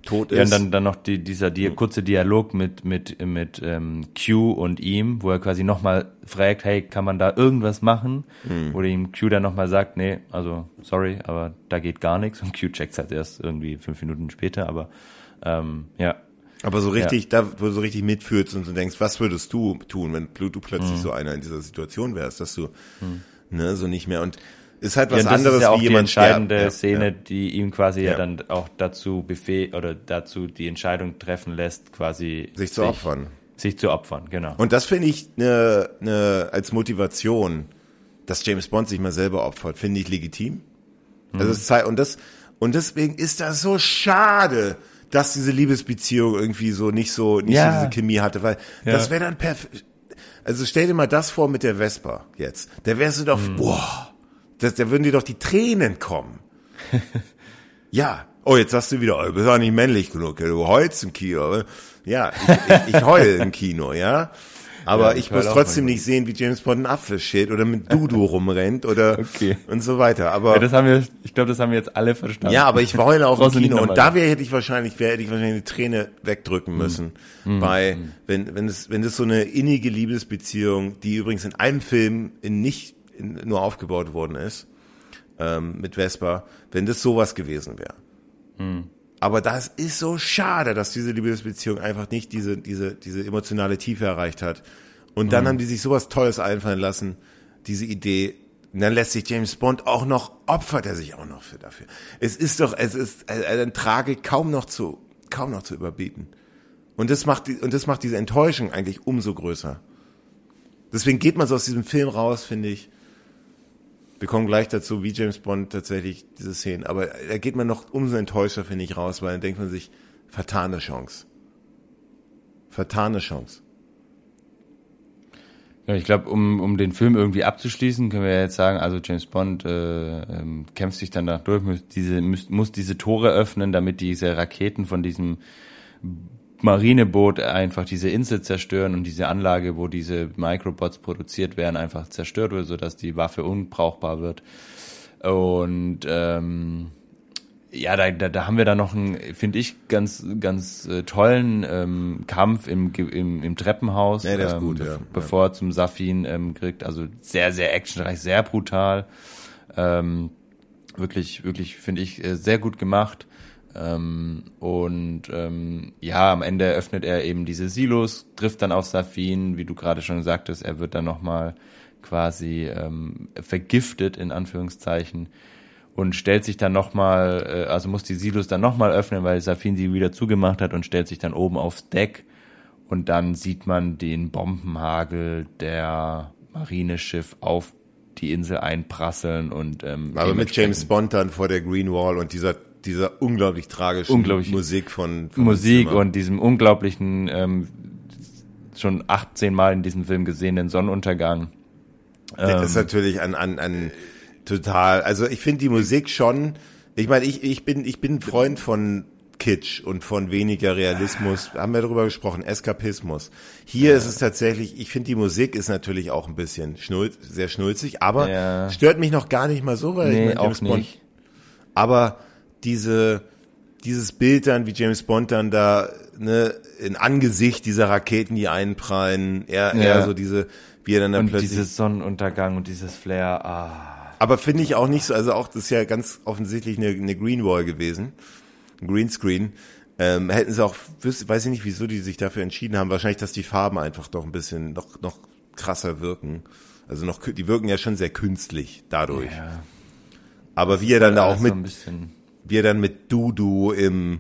tot ist. Ja, und dann, dann noch die, dieser die, mhm. kurze Dialog mit, mit, mit ähm, Q und ihm, wo er quasi nochmal fragt, hey, kann man da irgendwas machen? Mhm. Wo ihm Q dann nochmal sagt, nee, also sorry, aber da geht gar nichts. Und Q checkt halt erst irgendwie fünf Minuten später, aber ähm, ja, aber so richtig, ja. da, wo du so richtig mitfühlst und du denkst, was würdest du tun, wenn du plötzlich mhm. so einer in dieser Situation wärst, dass du, mhm. ne, so nicht mehr und ist halt was ja, anderes ist ja auch wie jemand die entscheidende ja, Szene, die ihm quasi ja. dann auch dazu befehl oder dazu die Entscheidung treffen lässt, quasi sich zu sich, opfern. Sich zu opfern, genau. Und das finde ich ne, ne, als Motivation, dass James Bond sich mal selber opfert, finde ich legitim. Mhm. Also es und das und deswegen ist das so schade, dass diese Liebesbeziehung irgendwie so nicht so nicht ja. so diese Chemie hatte, weil ja. das wäre dann perfekt. Also stell dir mal das vor mit der Vespa jetzt. Da wärst du doch, mhm. boah, das, da würden dir doch die Tränen kommen. (laughs) ja. Oh, jetzt sagst du wieder, oh, du bist auch nicht männlich genug, du heulst im Kino. Ja, ich, ich, ich heul im Kino, ja. Aber ja, ich, ich muss trotzdem nicht sehen, wie James Bond einen Apfel schält oder mit Dudu (laughs) rumrennt oder okay. und so weiter. Aber ja, das haben wir, ich glaube, das haben wir jetzt alle verstanden. Ja, aber ich heule auch (laughs) im Kino und da wäre hätte ich wahrscheinlich, wäre hätte ich wahrscheinlich eine Träne wegdrücken hm. müssen. Mhm. Bei, hm. wenn, wenn es, wenn es so eine innige Liebesbeziehung, die übrigens in einem Film in nicht in, nur aufgebaut worden ist, ähm, mit Vespa, wenn das sowas gewesen wäre. Mhm. Aber das ist so schade, dass diese Liebesbeziehung einfach nicht diese, diese, diese emotionale Tiefe erreicht hat. Und dann mhm. haben die sich sowas Tolles einfallen lassen, diese Idee. Und dann lässt sich James Bond auch noch, opfert er sich auch noch für dafür. Es ist doch, es ist eine Tragik kaum noch zu, kaum noch zu überbieten. Und das macht, und das macht diese Enttäuschung eigentlich umso größer. Deswegen geht man so aus diesem Film raus, finde ich, wir kommen gleich dazu, wie James Bond tatsächlich diese Szenen. Aber da geht man noch umso enttäuschter, finde ich, raus, weil dann denkt man sich, vertane Chance. Vertane Chance. Ja, ich glaube, um, um den Film irgendwie abzuschließen, können wir jetzt sagen, also James Bond äh, ähm, kämpft sich dann danach durch, muss diese, muss diese Tore öffnen, damit diese Raketen von diesem Marineboot einfach diese Insel zerstören und diese Anlage, wo diese Microbots produziert werden, einfach zerstört wird, sodass die Waffe unbrauchbar wird. Und ähm, ja, da, da, da haben wir dann noch einen, finde ich, ganz, ganz äh, tollen ähm, Kampf im, im, im Treppenhaus, ja, das ähm, gut, ja. bevor er zum Safin ähm, kriegt. Also sehr, sehr actionreich, sehr brutal. Ähm, wirklich, wirklich, finde ich, äh, sehr gut gemacht. Ähm, und ähm, ja, am Ende öffnet er eben diese Silos, trifft dann auf Safin, wie du gerade schon sagtest, er wird dann nochmal quasi ähm, vergiftet, in Anführungszeichen, und stellt sich dann nochmal, äh, also muss die Silos dann nochmal öffnen, weil Safin sie wieder zugemacht hat und stellt sich dann oben aufs Deck. Und dann sieht man den Bombenhagel der Marineschiff auf die Insel einprasseln und ähm, aber mit James Bond dann vor der Green Wall und dieser dieser unglaublich tragischen unglaublich Musik von, von Musik und diesem unglaublichen ähm, schon 18 Mal in diesem Film gesehenen Sonnenuntergang. Das ähm, ist natürlich ein, ein, ein total, also ich finde die Musik schon, ich meine, ich, ich bin, ich bin Freund von Kitsch und von weniger Realismus, haben wir darüber gesprochen, Eskapismus. Hier ja. ist es tatsächlich, ich finde die Musik ist natürlich auch ein bisschen schnulz, sehr schnulzig, aber ja. stört mich noch gar nicht mal so, weil nee, ich auch nicht. Aber diese, dieses Bild dann, wie James Bond dann da, ne, in Angesicht dieser Raketen, die einprallen, eher, ja. eher so diese, wie er dann, dann und plötzlich. dieses Sonnenuntergang und dieses Flair, ah. Aber finde ich auch nicht so, also auch, das ist ja ganz offensichtlich eine, eine Green Wall gewesen. Ein Greenscreen. Ähm, hätten sie auch, weiß ich nicht, wieso die sich dafür entschieden haben. Wahrscheinlich, dass die Farben einfach doch ein bisschen noch, noch krasser wirken. Also noch, die wirken ja schon sehr künstlich dadurch. Ja. Aber wie er dann da auch mit, so wie er dann mit Dudu im,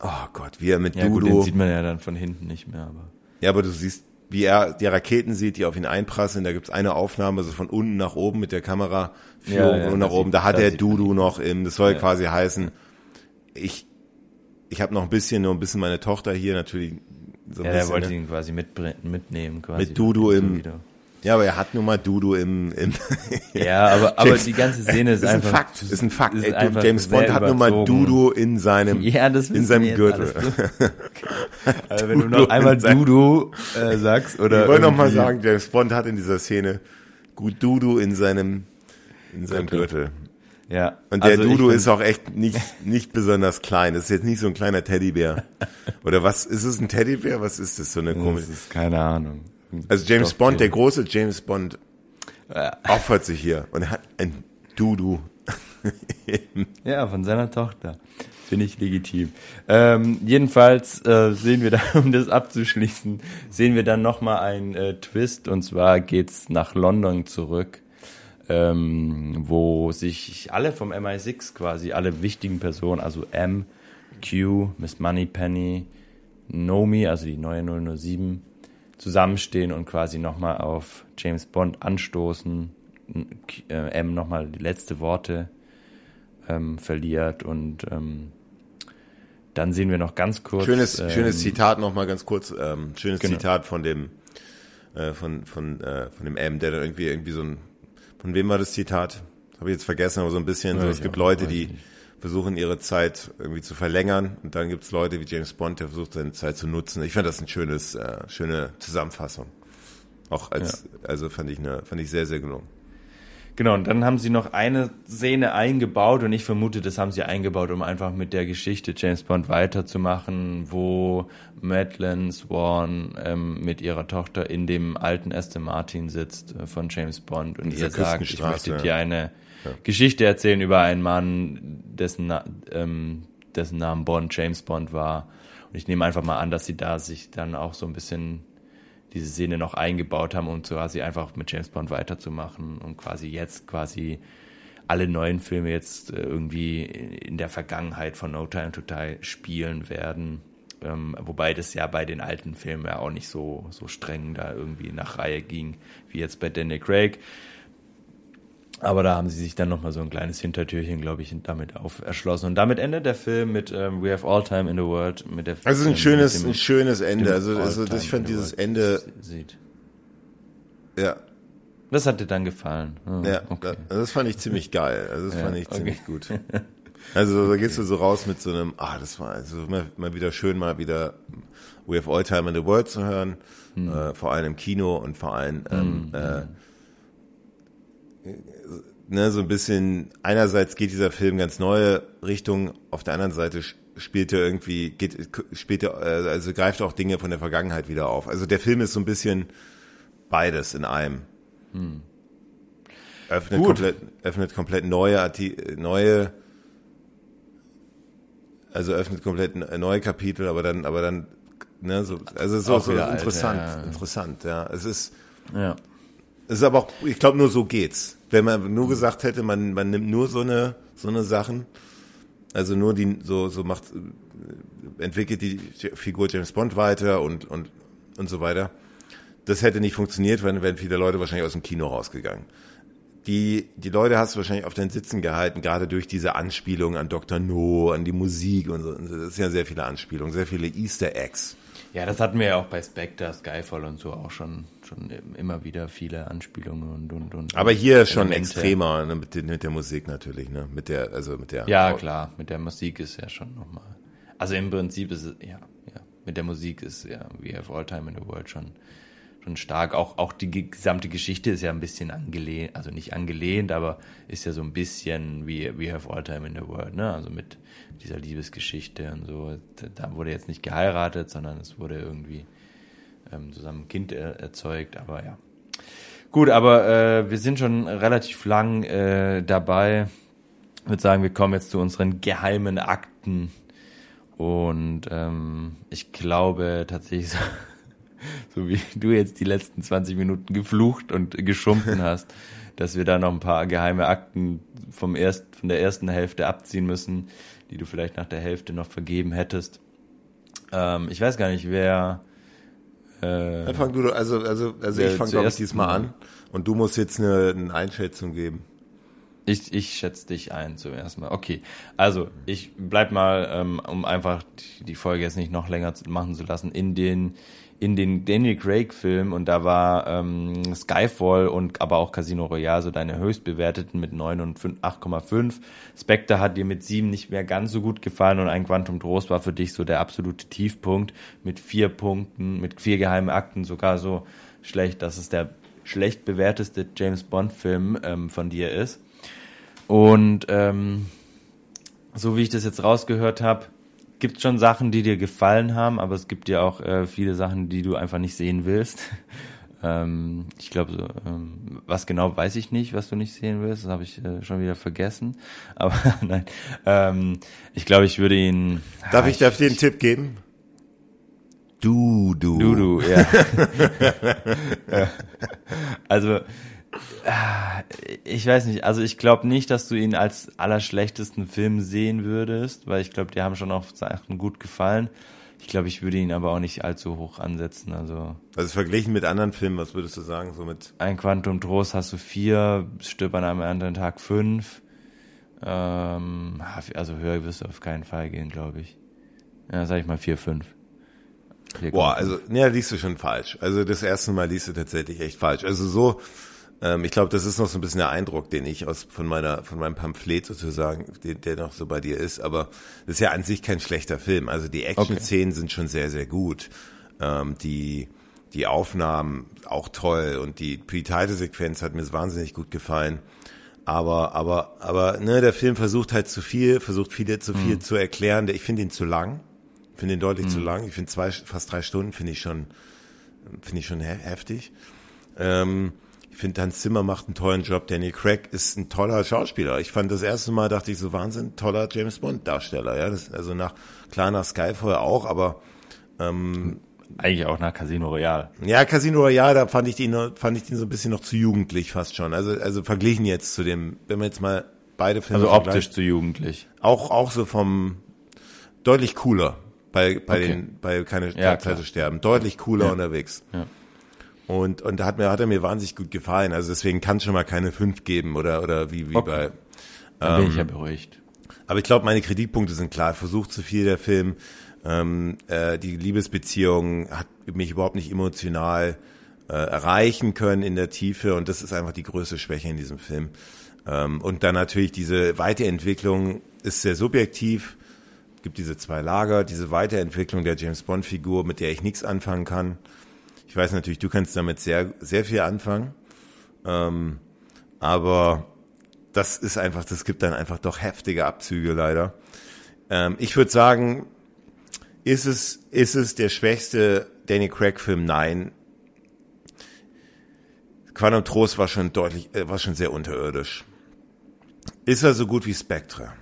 oh Gott, wie er mit ja, Dudu. Gut, den sieht man ja dann von hinten nicht mehr, aber. Ja, aber du siehst, wie er die Raketen sieht, die auf ihn einprasseln. Da gibt's eine Aufnahme, also von unten nach oben mit der Kamera, Führung ja, ja, und nach oben. Da hat er Dudu noch im, das soll ja. quasi heißen, ich, ich habe noch ein bisschen, nur ein bisschen meine Tochter hier natürlich. So ja, er wollte ne? ihn quasi mit, mitnehmen, quasi. Mit Dudu im, wieder. Ja, aber er hat nun mal Dudu im, im (laughs) Ja, aber, aber die ganze Szene ist, ist einfach. Ein Fakt, ist ein Fakt. Ist Ey, James Bond hat nun mal Dudu in seinem, ja, das in seinem Gürtel. (laughs) (laughs) also wenn du noch einmal Dudu äh, sagst oder. Ich wollte noch mal sagen, James Bond hat in dieser Szene gut Dudu in seinem, in seinem Gürtel. Gürtel. Ja. Und der also Dudu ist auch echt nicht, nicht besonders klein. Das ist jetzt nicht so ein kleiner Teddybär. Oder was, ist es ein Teddybär? Was ist das? So eine komische. Das ist keine Ahnung. Also James Bond, der große James Bond, opfert sich hier und er hat ein Dudu. (laughs) ja, von seiner Tochter. Finde ich legitim. Ähm, jedenfalls äh, sehen wir da, (laughs) um das abzuschließen, sehen wir dann nochmal einen äh, Twist und zwar geht's nach London zurück, ähm, wo sich alle vom MI6 quasi, alle wichtigen Personen, also M, Q, Miss Moneypenny, Nomi, also die neue 007, zusammenstehen und quasi nochmal auf James Bond anstoßen, äh, M nochmal die letzte Worte ähm, verliert und ähm, dann sehen wir noch ganz kurz. Schönes, ähm, schönes Zitat nochmal ganz kurz, ähm, schönes genau. Zitat von dem äh, von von äh, von dem M, der da irgendwie irgendwie so ein von wem war das Zitat? Habe ich jetzt vergessen, aber so ein bisschen. Ja, so, es gibt Leute, die nicht. Versuchen ihre Zeit irgendwie zu verlängern und dann gibt's Leute wie James Bond, der versucht seine Zeit zu nutzen. Ich fand das ein schönes, äh, schöne Zusammenfassung. Auch als, ja. also fand ich eine, fand ich sehr, sehr gelungen. Genau, und dann haben sie noch eine Szene eingebaut und ich vermute, das haben sie eingebaut, um einfach mit der Geschichte James Bond weiterzumachen, wo Madeleine Swan ähm, mit ihrer Tochter in dem alten Aston Martin sitzt äh, von James Bond und ihr sagt, ich möchte dir eine ja. Geschichte erzählen über einen Mann, dessen, ähm, dessen Name Bond, James Bond war. Und ich nehme einfach mal an, dass sie da sich dann auch so ein bisschen diese Szene noch eingebaut haben, um quasi einfach mit James Bond weiterzumachen und quasi jetzt quasi alle neuen Filme jetzt äh, irgendwie in der Vergangenheit von No Time to Die spielen werden. Ähm, wobei das ja bei den alten Filmen ja auch nicht so, so streng da irgendwie nach Reihe ging, wie jetzt bei Daniel Craig. Aber da haben sie sich dann nochmal so ein kleines Hintertürchen, glaube ich, damit auf erschlossen. Und damit endet der Film mit ähm, We Have All Time in the World. Mit der also ein schönes, dem, ein schönes Ende. Also, also das, ich fand dieses Ende. Sieht. Ja. Das hat dir dann gefallen. Oh, ja, okay. das fand ich ziemlich geil. Also das ja, fand ich okay. ziemlich gut. (laughs) Also da gehst du so raus mit so einem, ah, das war also mal, mal wieder schön, mal wieder We Have All Time in the World zu hören. Hm. Äh, vor allem im Kino und vor allem ähm, hm. äh, ne, so ein bisschen, einerseits geht dieser Film ganz neue Richtung, auf der anderen Seite spielt er irgendwie, geht, spielt er, äh, also greift auch Dinge von der Vergangenheit wieder auf. Also der Film ist so ein bisschen beides in einem. Hm. Öffnet komplett, öffnet komplett neue, neue, also öffnet komplett neue Kapitel, aber dann, aber dann, ne, so, also so, so interessant, alte, ja. interessant, ja. Es ist, ja. Ist aber auch, ich glaube, nur so geht's. Wenn man nur gesagt hätte, man, man nimmt nur so eine, so eine Sachen, also nur die, so, so macht, entwickelt die Figur James Bond weiter und, und, und so weiter. Das hätte nicht funktioniert, weil dann wären viele Leute wahrscheinlich aus dem Kino rausgegangen. Die, die Leute hast du wahrscheinlich auf den Sitzen gehalten, gerade durch diese Anspielungen an Dr. No, an die Musik und so. Das sind ja sehr viele Anspielungen, sehr viele Easter Eggs. Ja, das hatten wir ja auch bei Spectre, Skyfall und so auch schon, schon immer wieder viele Anspielungen und, und, und. Aber hier ist schon extremer ne, mit, mit, der Musik natürlich, ne? Mit der, also mit der. Ja, klar, mit der Musik ist ja schon nochmal. Also im Prinzip ist es, ja, ja, mit der Musik ist ja We Have All Time in the World schon, schon stark. Auch, auch die gesamte Geschichte ist ja ein bisschen angelehnt, also nicht angelehnt, aber ist ja so ein bisschen wie We Have All Time in the World, ne? Also mit dieser Liebesgeschichte und so. Da wurde jetzt nicht geheiratet, sondern es wurde irgendwie ähm, zusammen ein Kind er erzeugt, aber ja. Gut, aber äh, wir sind schon relativ lang äh, dabei. Ich würde sagen, wir kommen jetzt zu unseren geheimen Akten. Und ähm, ich glaube tatsächlich, (laughs) so, so wie du jetzt die letzten 20 Minuten geflucht und geschumpfen hast, dass wir da noch ein paar geheime Akten vom erst, von der ersten Hälfte abziehen müssen, die du vielleicht nach der Hälfte noch vergeben hättest. Ähm, ich weiß gar nicht, wer. Äh, Dann fang du, also, also, also ich fange glaube ich diesmal an und du musst jetzt eine, eine Einschätzung geben. Ich, ich schätze dich ein zuerst mal. Okay, also ich bleib mal, ähm, um einfach die Folge jetzt nicht noch länger machen zu lassen, in den in den Daniel Craig Film und da war ähm, Skyfall und aber auch Casino Royale so deine höchst bewerteten mit 9 und 8,5. Spectre hat dir mit 7 nicht mehr ganz so gut gefallen und ein Quantum Trost war für dich so der absolute Tiefpunkt mit vier Punkten, mit vier geheimen Akten sogar so schlecht, dass es der schlecht bewerteste James Bond Film ähm, von dir ist. Und ähm, so wie ich das jetzt rausgehört habe, gibt schon Sachen, die dir gefallen haben, aber es gibt ja auch äh, viele Sachen, die du einfach nicht sehen willst. (laughs) ähm, ich glaube, so, ähm, was genau weiß ich nicht, was du nicht sehen willst. Das habe ich äh, schon wieder vergessen. (laughs) Aber nein, ähm, ich glaube, ich würde ihn. Darf ah, ich, darf dir einen Tipp geben? Du, du. Du, du, ja. (laughs) also ich weiß nicht, also ich glaube nicht, dass du ihn als allerschlechtesten Film sehen würdest, weil ich glaube, die haben schon auch Sachen gut gefallen. Ich glaube, ich würde ihn aber auch nicht allzu hoch ansetzen. Also, also verglichen mit anderen Filmen, was würdest du sagen? So mit Ein Quantum Trost hast du vier, Stirb an einem anderen Tag fünf. Ähm, also höher wirst du auf keinen Fall gehen, glaube ich. Ja, sag ich mal vier, fünf. Boah, also, ja, liest du schon falsch. Also das erste Mal liest du tatsächlich echt falsch. Also so, Ähm, ich glaube, das ist noch so ein bisschen der Eindruck, den ich aus von meiner von meinem Pamphlet sozusagen, der, der noch so bei dir ist. Aber das ist ja an sich kein schlechter Film. Also die Action-Szenen okay. sind schon sehr sehr gut. Ähm, die die Aufnahmen auch toll und die Pre-Title-Sequenz hat mir wahnsinnig gut gefallen. Aber, aber, aber, ne, der Film versucht halt zu viel, versucht viele zu viel mhm. zu erklären. Ich finde ihn zu lang. Ich finde ihn deutlich mhm. zu lang. Ich finde zwei, fast drei Stunden finde ich schon, finde ich schon heftig. Ähm, finde, Hans Zimmer macht einen tollen Job. Danny Craig ist ein toller Schauspieler. Ich fand das erste Mal, dachte ich so, Wahnsinn, toller James Bond Darsteller. Ja, das, also nach, klar nach Skyfall auch, aber, ähm, eigentlich auch nach Casino Royale. Ja, Casino Royale, da fand ich den, fand ich den so ein bisschen noch zu jugendlich fast schon. Also, also verglichen jetzt zu dem, wenn wir jetzt mal beide Filme Also optisch zu jugendlich. Auch, auch so vom, deutlich cooler bei, bei okay. den, bei keine ja, Zeit zu sterben. Deutlich cooler ja. unterwegs. Ja. Und, und da hat mir, hat er mir wahnsinnig gut gefallen. Also deswegen kann es schon mal keine fünf geben oder, oder wie, wie okay. bei, Dann bin ähm, ich ja beruhigt. Aber ich glaube, meine Kritikpunkte sind klar. Versucht zu viel der Film. Ähm, äh, die Liebesbeziehung hat mich überhaupt nicht emotional äh, erreichen können in der Tiefe und das ist einfach die größte Schwäche in diesem Film. Ähm, und dann natürlich diese Weiterentwicklung ist sehr subjektiv. Es gibt diese zwei Lager, diese Weiterentwicklung der James Bond Figur, mit der ich nichts anfangen kann. Weiß natürlich, du kannst damit sehr, sehr viel anfangen. Ähm, aber das ist einfach, das gibt dann einfach doch heftige Abzüge leider. Ähm, ich würde sagen, ist es, ist es der schwächste Danny Craig Film? Nein. Quantum Trost war schon deutlich, äh, war schon sehr unterirdisch. Ist er so gut wie Spectre?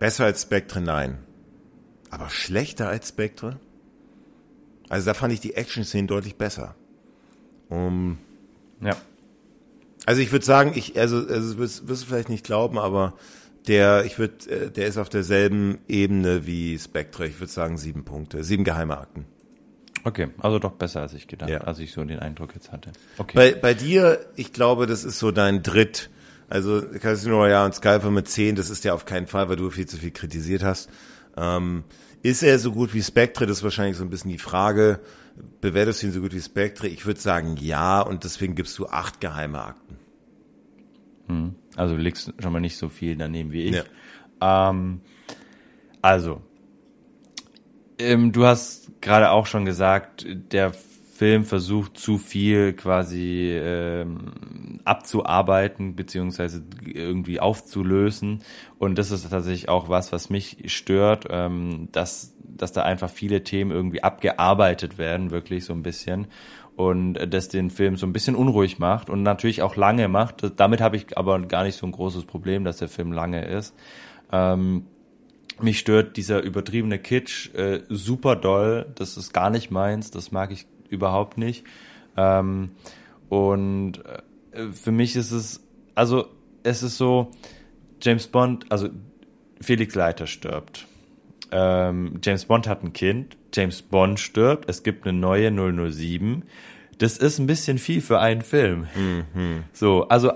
Besser als Spectre? Nein. Aber schlechter als Spectre? Also da fand ich die Action-Szenen deutlich besser. Um, ja. Also ich würde sagen, ich, also, also wirst, wirst du vielleicht nicht glauben, aber der, ich würde, äh, der ist auf derselben Ebene wie Spectre. Ich würde sagen sieben Punkte, sieben geheime Akten. Okay, also doch besser als ich gedacht, ja. als ich so den Eindruck jetzt hatte. Okay. Bei, bei dir, ich glaube, das ist so dein Dritt. Also Casino Royale und Skyper mit zehn, das ist ja auf keinen Fall, weil du viel zu viel kritisiert hast. Ähm, ist er so gut wie Spectre? Das ist wahrscheinlich so ein bisschen die Frage. Bewertest du ihn so gut wie Spectre? Ich würde sagen ja und deswegen gibst du acht geheime Akten. Hm. Also du liegst schon mal nicht so viel daneben wie ich. Ja. Ähm, also, ähm, du hast gerade auch schon gesagt, der Film versucht zu viel quasi ähm, abzuarbeiten beziehungsweise irgendwie aufzulösen und das ist tatsächlich auch was, was mich stört, ähm, dass dass da einfach viele Themen irgendwie abgearbeitet werden, wirklich so ein bisschen und das den Film so ein bisschen unruhig macht und natürlich auch lange macht. Damit habe ich aber gar nicht so ein großes Problem, dass der Film lange ist. Ähm, mich stört dieser übertriebene Kitsch äh, super doll. Das ist gar nicht meins. Das mag ich überhaupt nicht. Ähm, und äh, für mich ist es, also es ist so, James Bond, also Felix Leiter stirbt. Ähm, James Bond hat ein Kind James Bond stirbt, es gibt eine neue 007. Das ist ein bisschen viel für einen Film. Mhm. So, also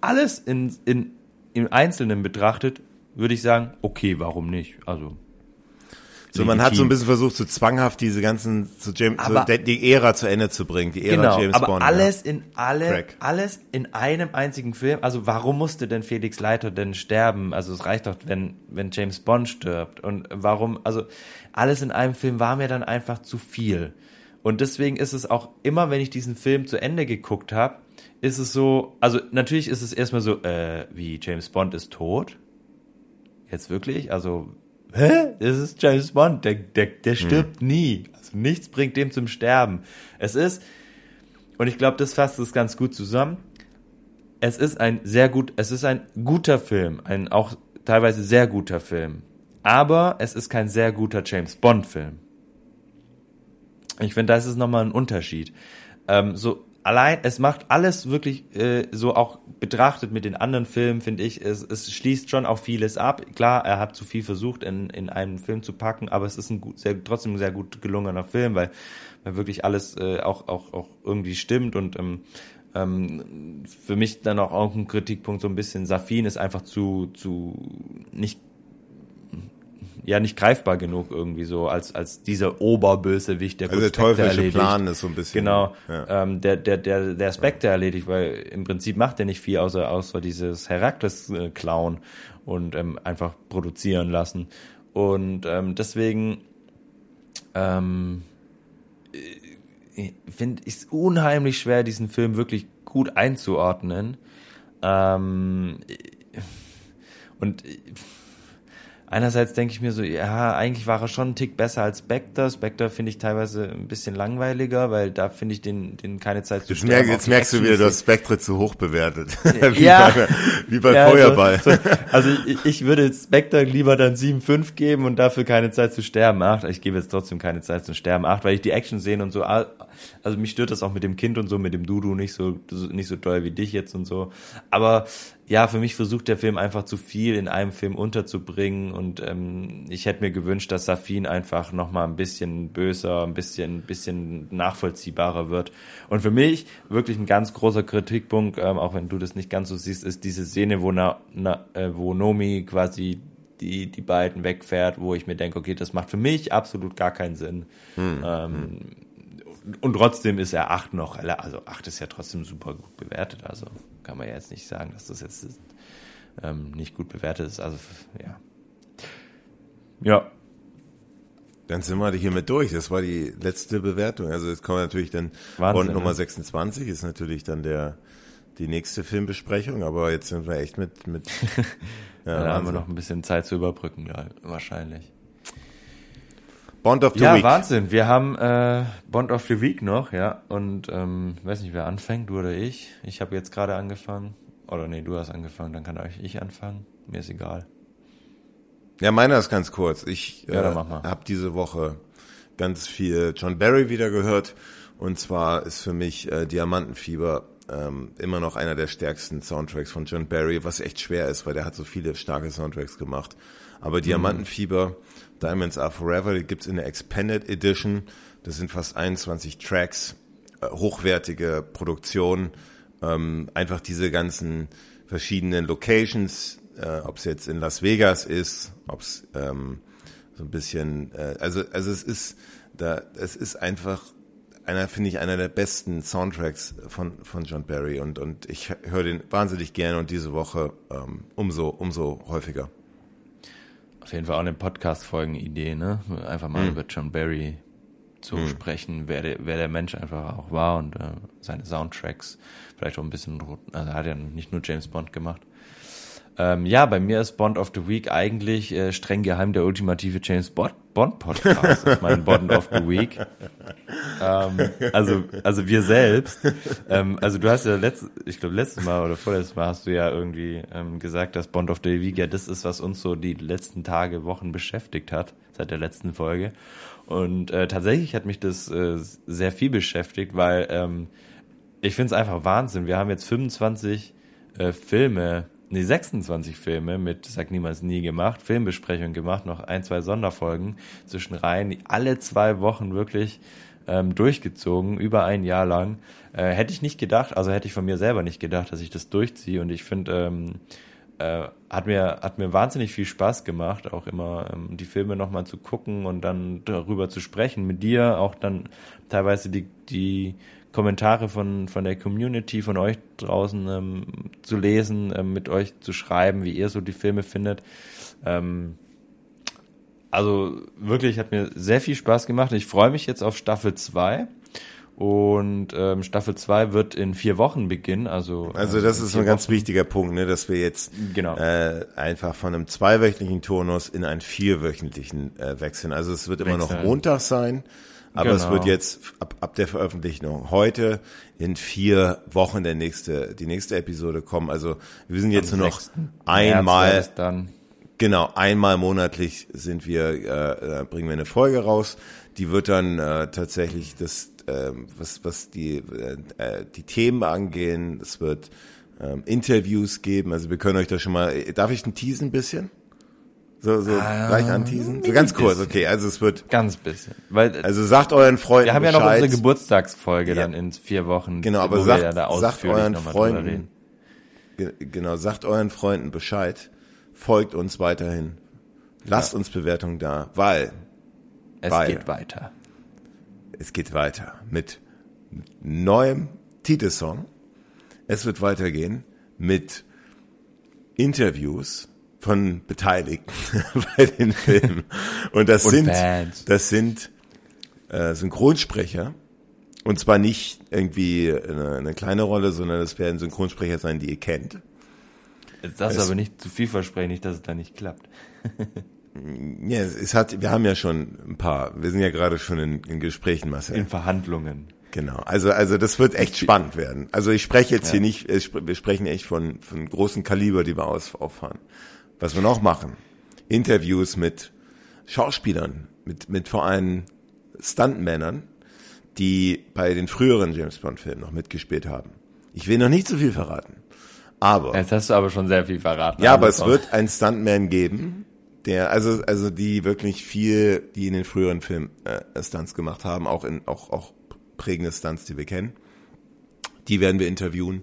alles in, in, im Einzelnen betrachtet, würde ich sagen, okay, warum nicht? Also so, man hat so ein bisschen versucht, so zwanghaft diese ganzen, so James, aber, so die Ära zu Ende zu bringen, die Ära genau, James aber Bond. alles ja. in alle, Crack. alles in einem einzigen Film. Also warum musste denn Felix Leiter denn sterben? Also es reicht doch, wenn, wenn James Bond stirbt. Und warum, also alles in einem Film war mir dann einfach zu viel. Und deswegen ist es auch immer, wenn ich diesen Film zu Ende geguckt habe, ist es so, also natürlich ist es erstmal so, äh, wie James Bond ist tot. Jetzt wirklich? Also hä? Das ist James Bond, der, der, der stirbt hm. nie. Also nichts bringt dem zum Sterben. Es ist, und ich glaube, das fasst es ganz gut zusammen. Es ist ein sehr gut, es ist ein guter Film, ein auch teilweise sehr guter Film. Aber es ist kein sehr guter James Bond Film. Ich finde, das ist nochmal ein Unterschied. Ähm, so, allein, es macht alles wirklich äh, so auch betrachtet mit den anderen Filmen, finde ich, es, es schließt schon auch vieles ab. Klar, er hat zu viel versucht, in, in einen Film zu packen, aber es ist ein gut, sehr, trotzdem ein sehr gut gelungener Film, weil, weil wirklich alles äh, auch, auch, auch irgendwie stimmt und ähm, ähm, für mich dann auch, auch ein Kritikpunkt so ein bisschen, Safin ist einfach zu, zu nicht ja nicht greifbar genug irgendwie so als als dieser Oberbösewicht, der also der teuflische erledigt. Plan ist so ein bisschen. Genau, ja. ähm, der der der der Spectre ja. erledigt, weil im Prinzip macht er nicht viel außer außer dieses Herakles äh, klauen und ähm, einfach produzieren lassen und ähm, deswegen ähm, äh, finde ich es unheimlich schwer, diesen Film wirklich gut einzuordnen. Ähm, und einerseits denke ich mir so, ja, eigentlich war er schon ein Tick besser als Spectre. Spectre finde ich teilweise ein bisschen langweiliger, weil da finde ich den, den keine Zeit zu sterben. Merk, jetzt merkst du wieder, du hast Spectre zu hoch bewertet. (laughs) (laughs) wie ja. Bei, wie bei ja, Feuerball. So, so, also ich, ich würde Spectre lieber dann 7,5 geben und dafür keine Zeit zu sterben 8. Ich gebe jetzt trotzdem keine Zeit zu sterben 8, weil ich die Action sehen und so, also mich stört das auch mit dem Kind und so, mit dem Dudu nicht so, nicht so doll wie dich jetzt und so. Aber ja, für mich versucht der Film einfach zu viel in einem Film unterzubringen und ähm, ich hätte mir gewünscht, dass Safin einfach nochmal ein bisschen böser, ein bisschen, ein bisschen nachvollziehbarer wird. Und für mich wirklich ein ganz großer Kritikpunkt, ähm, auch wenn du das nicht ganz so siehst, ist diese Szene, wo, na, na, äh, wo Nomi quasi die, die beiden wegfährt, wo ich mir denke, okay, das macht für mich absolut gar keinen Sinn. Hm, ähm, hm und trotzdem ist er 8 noch, also 8 ist ja trotzdem super gut bewertet, also kann man ja jetzt nicht sagen, dass das jetzt ähm, nicht gut bewertet ist, also ja. Ja. Dann sind wir hier mit durch. Das war die letzte Bewertung. Also jetzt kommen wir natürlich dann Wahnsinn, Bond Nummer ne? 26 ist natürlich dann der die nächste Filmbesprechung, aber jetzt sind wir echt mit mit (laughs) ja, da haben wir noch ein bisschen Zeit zu überbrücken, ja, wahrscheinlich. Bond of the ja, Week. Ja, Wahnsinn. Wir haben äh, Bond of the Week noch, ja. Und ähm, weiß nicht, wer anfängt, du oder ich. Ich habe jetzt gerade angefangen. Oder nee, du hast angefangen, dann kann euch ich anfangen. Mir ist egal. Ja, meiner ist ganz kurz. Ich ja, äh, habe diese Woche ganz viel John Barry wieder gehört. Und zwar ist für mich äh, Diamantenfieber ähm, immer noch einer der stärksten Soundtracks von John Barry, was echt schwer ist, weil der hat so viele starke Soundtracks gemacht. Aber mhm. Diamantenfieber Diamonds Are Forever, die gibt's in der Expanded Edition. Das sind fast 21 Tracks, äh, hochwertige Produktion, ähm, einfach diese ganzen verschiedenen Locations, äh, ob es jetzt in Las Vegas ist, ob es ähm, so ein bisschen, äh, also also es ist da, es ist einfach einer finde ich einer der besten Soundtracks von von John Barry und und ich höre den wahnsinnig gerne und diese Woche ähm, umso umso häufiger. Auf jeden Fall auch eine Podcast-Folgen-Idee, ne? Einfach mal mhm. über John Barry zu mhm. sprechen, wer der, wer der Mensch einfach auch war und äh, seine Soundtracks. Vielleicht auch ein bisschen, also er hat ja nicht nur James Bond gemacht. Ähm, ja, bei mir ist Bond of the Week eigentlich äh, streng geheim der ultimative James Bond, Bond Podcast. Ist mein Bond of the Week. Ähm, also, also wir selbst. Ähm, also du hast ja letztes, ich glaube letztes Mal oder vorletztes Mal hast du ja irgendwie ähm, gesagt, dass Bond of the Week ja das ist, was uns so die letzten Tage, Wochen beschäftigt hat seit der letzten Folge. Und äh, tatsächlich hat mich das äh, sehr viel beschäftigt, weil ähm, ich finde es einfach Wahnsinn. Wir haben jetzt 25 äh, Filme nee, 26 Filme mit Sag niemals nie gemacht, Filmbesprechungen gemacht, noch ein, zwei Sonderfolgen zwischen rein, alle zwei Wochen wirklich ähm, durchgezogen, über ein Jahr lang. Äh, hätte ich nicht gedacht, also hätte ich von mir selber nicht gedacht, dass ich das durchziehe und ich finde, ähm, äh, hat mir hat mir wahnsinnig viel Spaß gemacht, auch immer ähm, die Filme nochmal zu gucken und dann darüber zu sprechen mit dir, auch dann teilweise die die Kommentare von, von der Community, von euch draußen ähm, zu lesen, ähm, mit euch zu schreiben, wie ihr so die Filme findet. Ähm, also wirklich hat mir sehr viel Spaß gemacht. Ich freue mich jetzt auf Staffel 2. Und ähm, Staffel 2 wird in vier Wochen beginnen. Also, also das ist ein ganz Wochen. wichtiger Punkt, ne, dass wir jetzt genau. äh, einfach von einem zweiwöchentlichen Turnus in einen vierwöchentlichen äh, wechseln. Also es wird immer Wechseln. noch Montag sein. Aber genau. es wird genau. jetzt ab, ab der Veröffentlichung heute in vier Wochen der nächste, die nächste Episode kommen. Also wir sind jetzt Am nur noch einmal, genau, einmal monatlich sind wir, äh, äh, bringen wir eine Folge raus. Die wird dann äh, tatsächlich das, äh, was, was die, äh, äh, die Themen angehen, es wird ähm, Interviews geben. Also wir können euch da schon mal, darf ich einen teasen ein bisschen? So, so ah, gleich anteasen? So ganz kurz, okay. Also es wird. Ganz bisschen. Weil, also sagt euren Freunden. Wir haben ja noch unsere Geburtstagsfolge ja. dann in vier Wochen. Genau, aber sagt, ja sagt euren Freunden. Genau, sagt euren Freunden Bescheid. Folgt uns weiterhin. Lasst ja. uns Bewertungen da, weil es weil geht weiter. Es geht weiter mit neuem Titelsong. Es wird weitergehen mit Interviews von Beteiligten (laughs) bei den Filmen. Und das Und sind, Bands. das sind äh, Synchronsprecher. Und zwar nicht irgendwie eine, eine, kleine Rolle, sondern es werden Synchronsprecher sein, die ihr kennt. Das ist aber nicht zu viel versprechen, nicht, dass es da nicht klappt. ja, es hat, wir haben ja schon ein paar, wir sind ja gerade schon in, in Gesprächen, Marcel. In Verhandlungen. Genau, also also das wird echt spannend werden. Also ich spreche jetzt ja. hier nicht, wir sprechen echt von von großen Kaliber, die wir aus, auffahren. Was wir noch machen, Interviews mit Schauspielern, mit mit vor allem Stuntmännern, die bei den früheren James Bond Filmen noch mitgespielt haben. Ich will noch nicht zu so viel verraten, aber jetzt hast du aber schon sehr viel verraten. Ja, aber es wird einen Stuntman geben, der also also die wirklich viel, die in den früheren Filmen äh, Stunts gemacht haben, auch in auch auch prägende Stunts, die wir kennen. Die werden wir interviewen.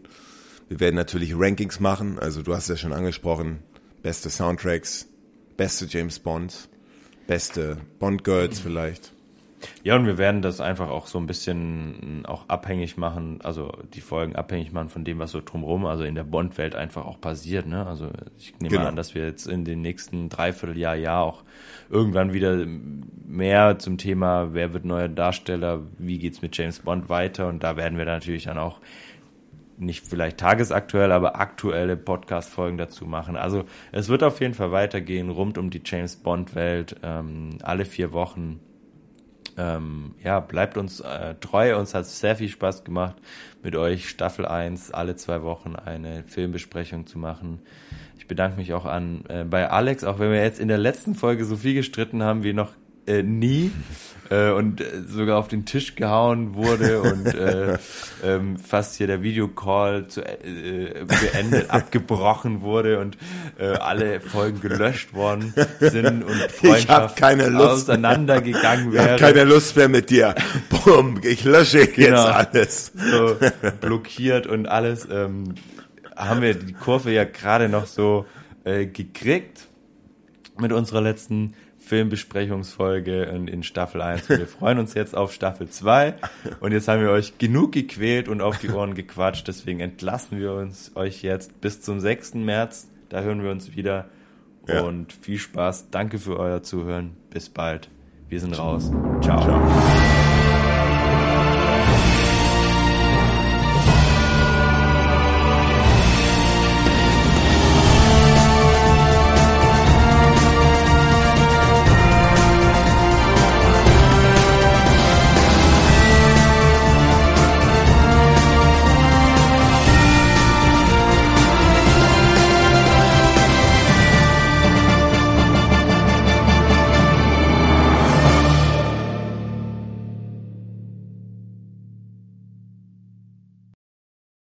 Wir werden natürlich Rankings machen. Also du hast ja schon angesprochen, beste Soundtracks, beste James Bond, beste Bond Girls vielleicht. Ja, und wir werden das einfach auch so ein bisschen auch abhängig machen, also die Folgen abhängig machen von dem, was so drumherum, also in der Bond-Welt einfach auch passiert. Ne? Also ich nehme genau. an, dass wir jetzt in den nächsten Dreivierteljahr, Jahr auch irgendwann wieder mehr zum Thema, wer wird neuer Darsteller, wie geht's mit James Bond weiter und da werden wir natürlich dann auch nicht vielleicht tagesaktuell, aber aktuelle Podcast-Folgen dazu machen. Also es wird auf jeden Fall weitergehen rund um die James Bond-Welt, ähm, alle vier Wochen ähm, ja, bleibt uns äh, treu. Uns hat sehr viel Spaß gemacht, mit euch Staffel 1 alle zwei Wochen eine Filmbesprechung zu machen. Ich bedanke mich auch an äh, bei Alex, auch wenn wir jetzt in der letzten Folge so viel gestritten haben wie noch äh, nie äh, und äh, sogar auf den Tisch gehauen wurde und äh, (laughs) ähm, fast hier der Videocall zu, äh, beendet, (laughs) abgebrochen wurde und äh, alle Folgen gelöscht worden sind und Freundschaft auseinandergegangen wäre. Ich habe keine Lust mehr mit dir. Bumm, ich lösche genau. jetzt alles. So blockiert und alles. Ähm, haben wir die Kurve ja gerade noch so äh, gekriegt mit unserer letzten Filmbesprechungsfolge in, in Staffel 1. Wir freuen uns jetzt auf Staffel 2 und jetzt haben wir euch genug gequält und auf die Ohren gequatscht. Deswegen entlassen wir uns euch jetzt bis zum 6. März. Da hören wir uns wieder ja. und viel Spaß. Danke für euer Zuhören. Bis bald. Wir sind raus. Ciao. Ciao.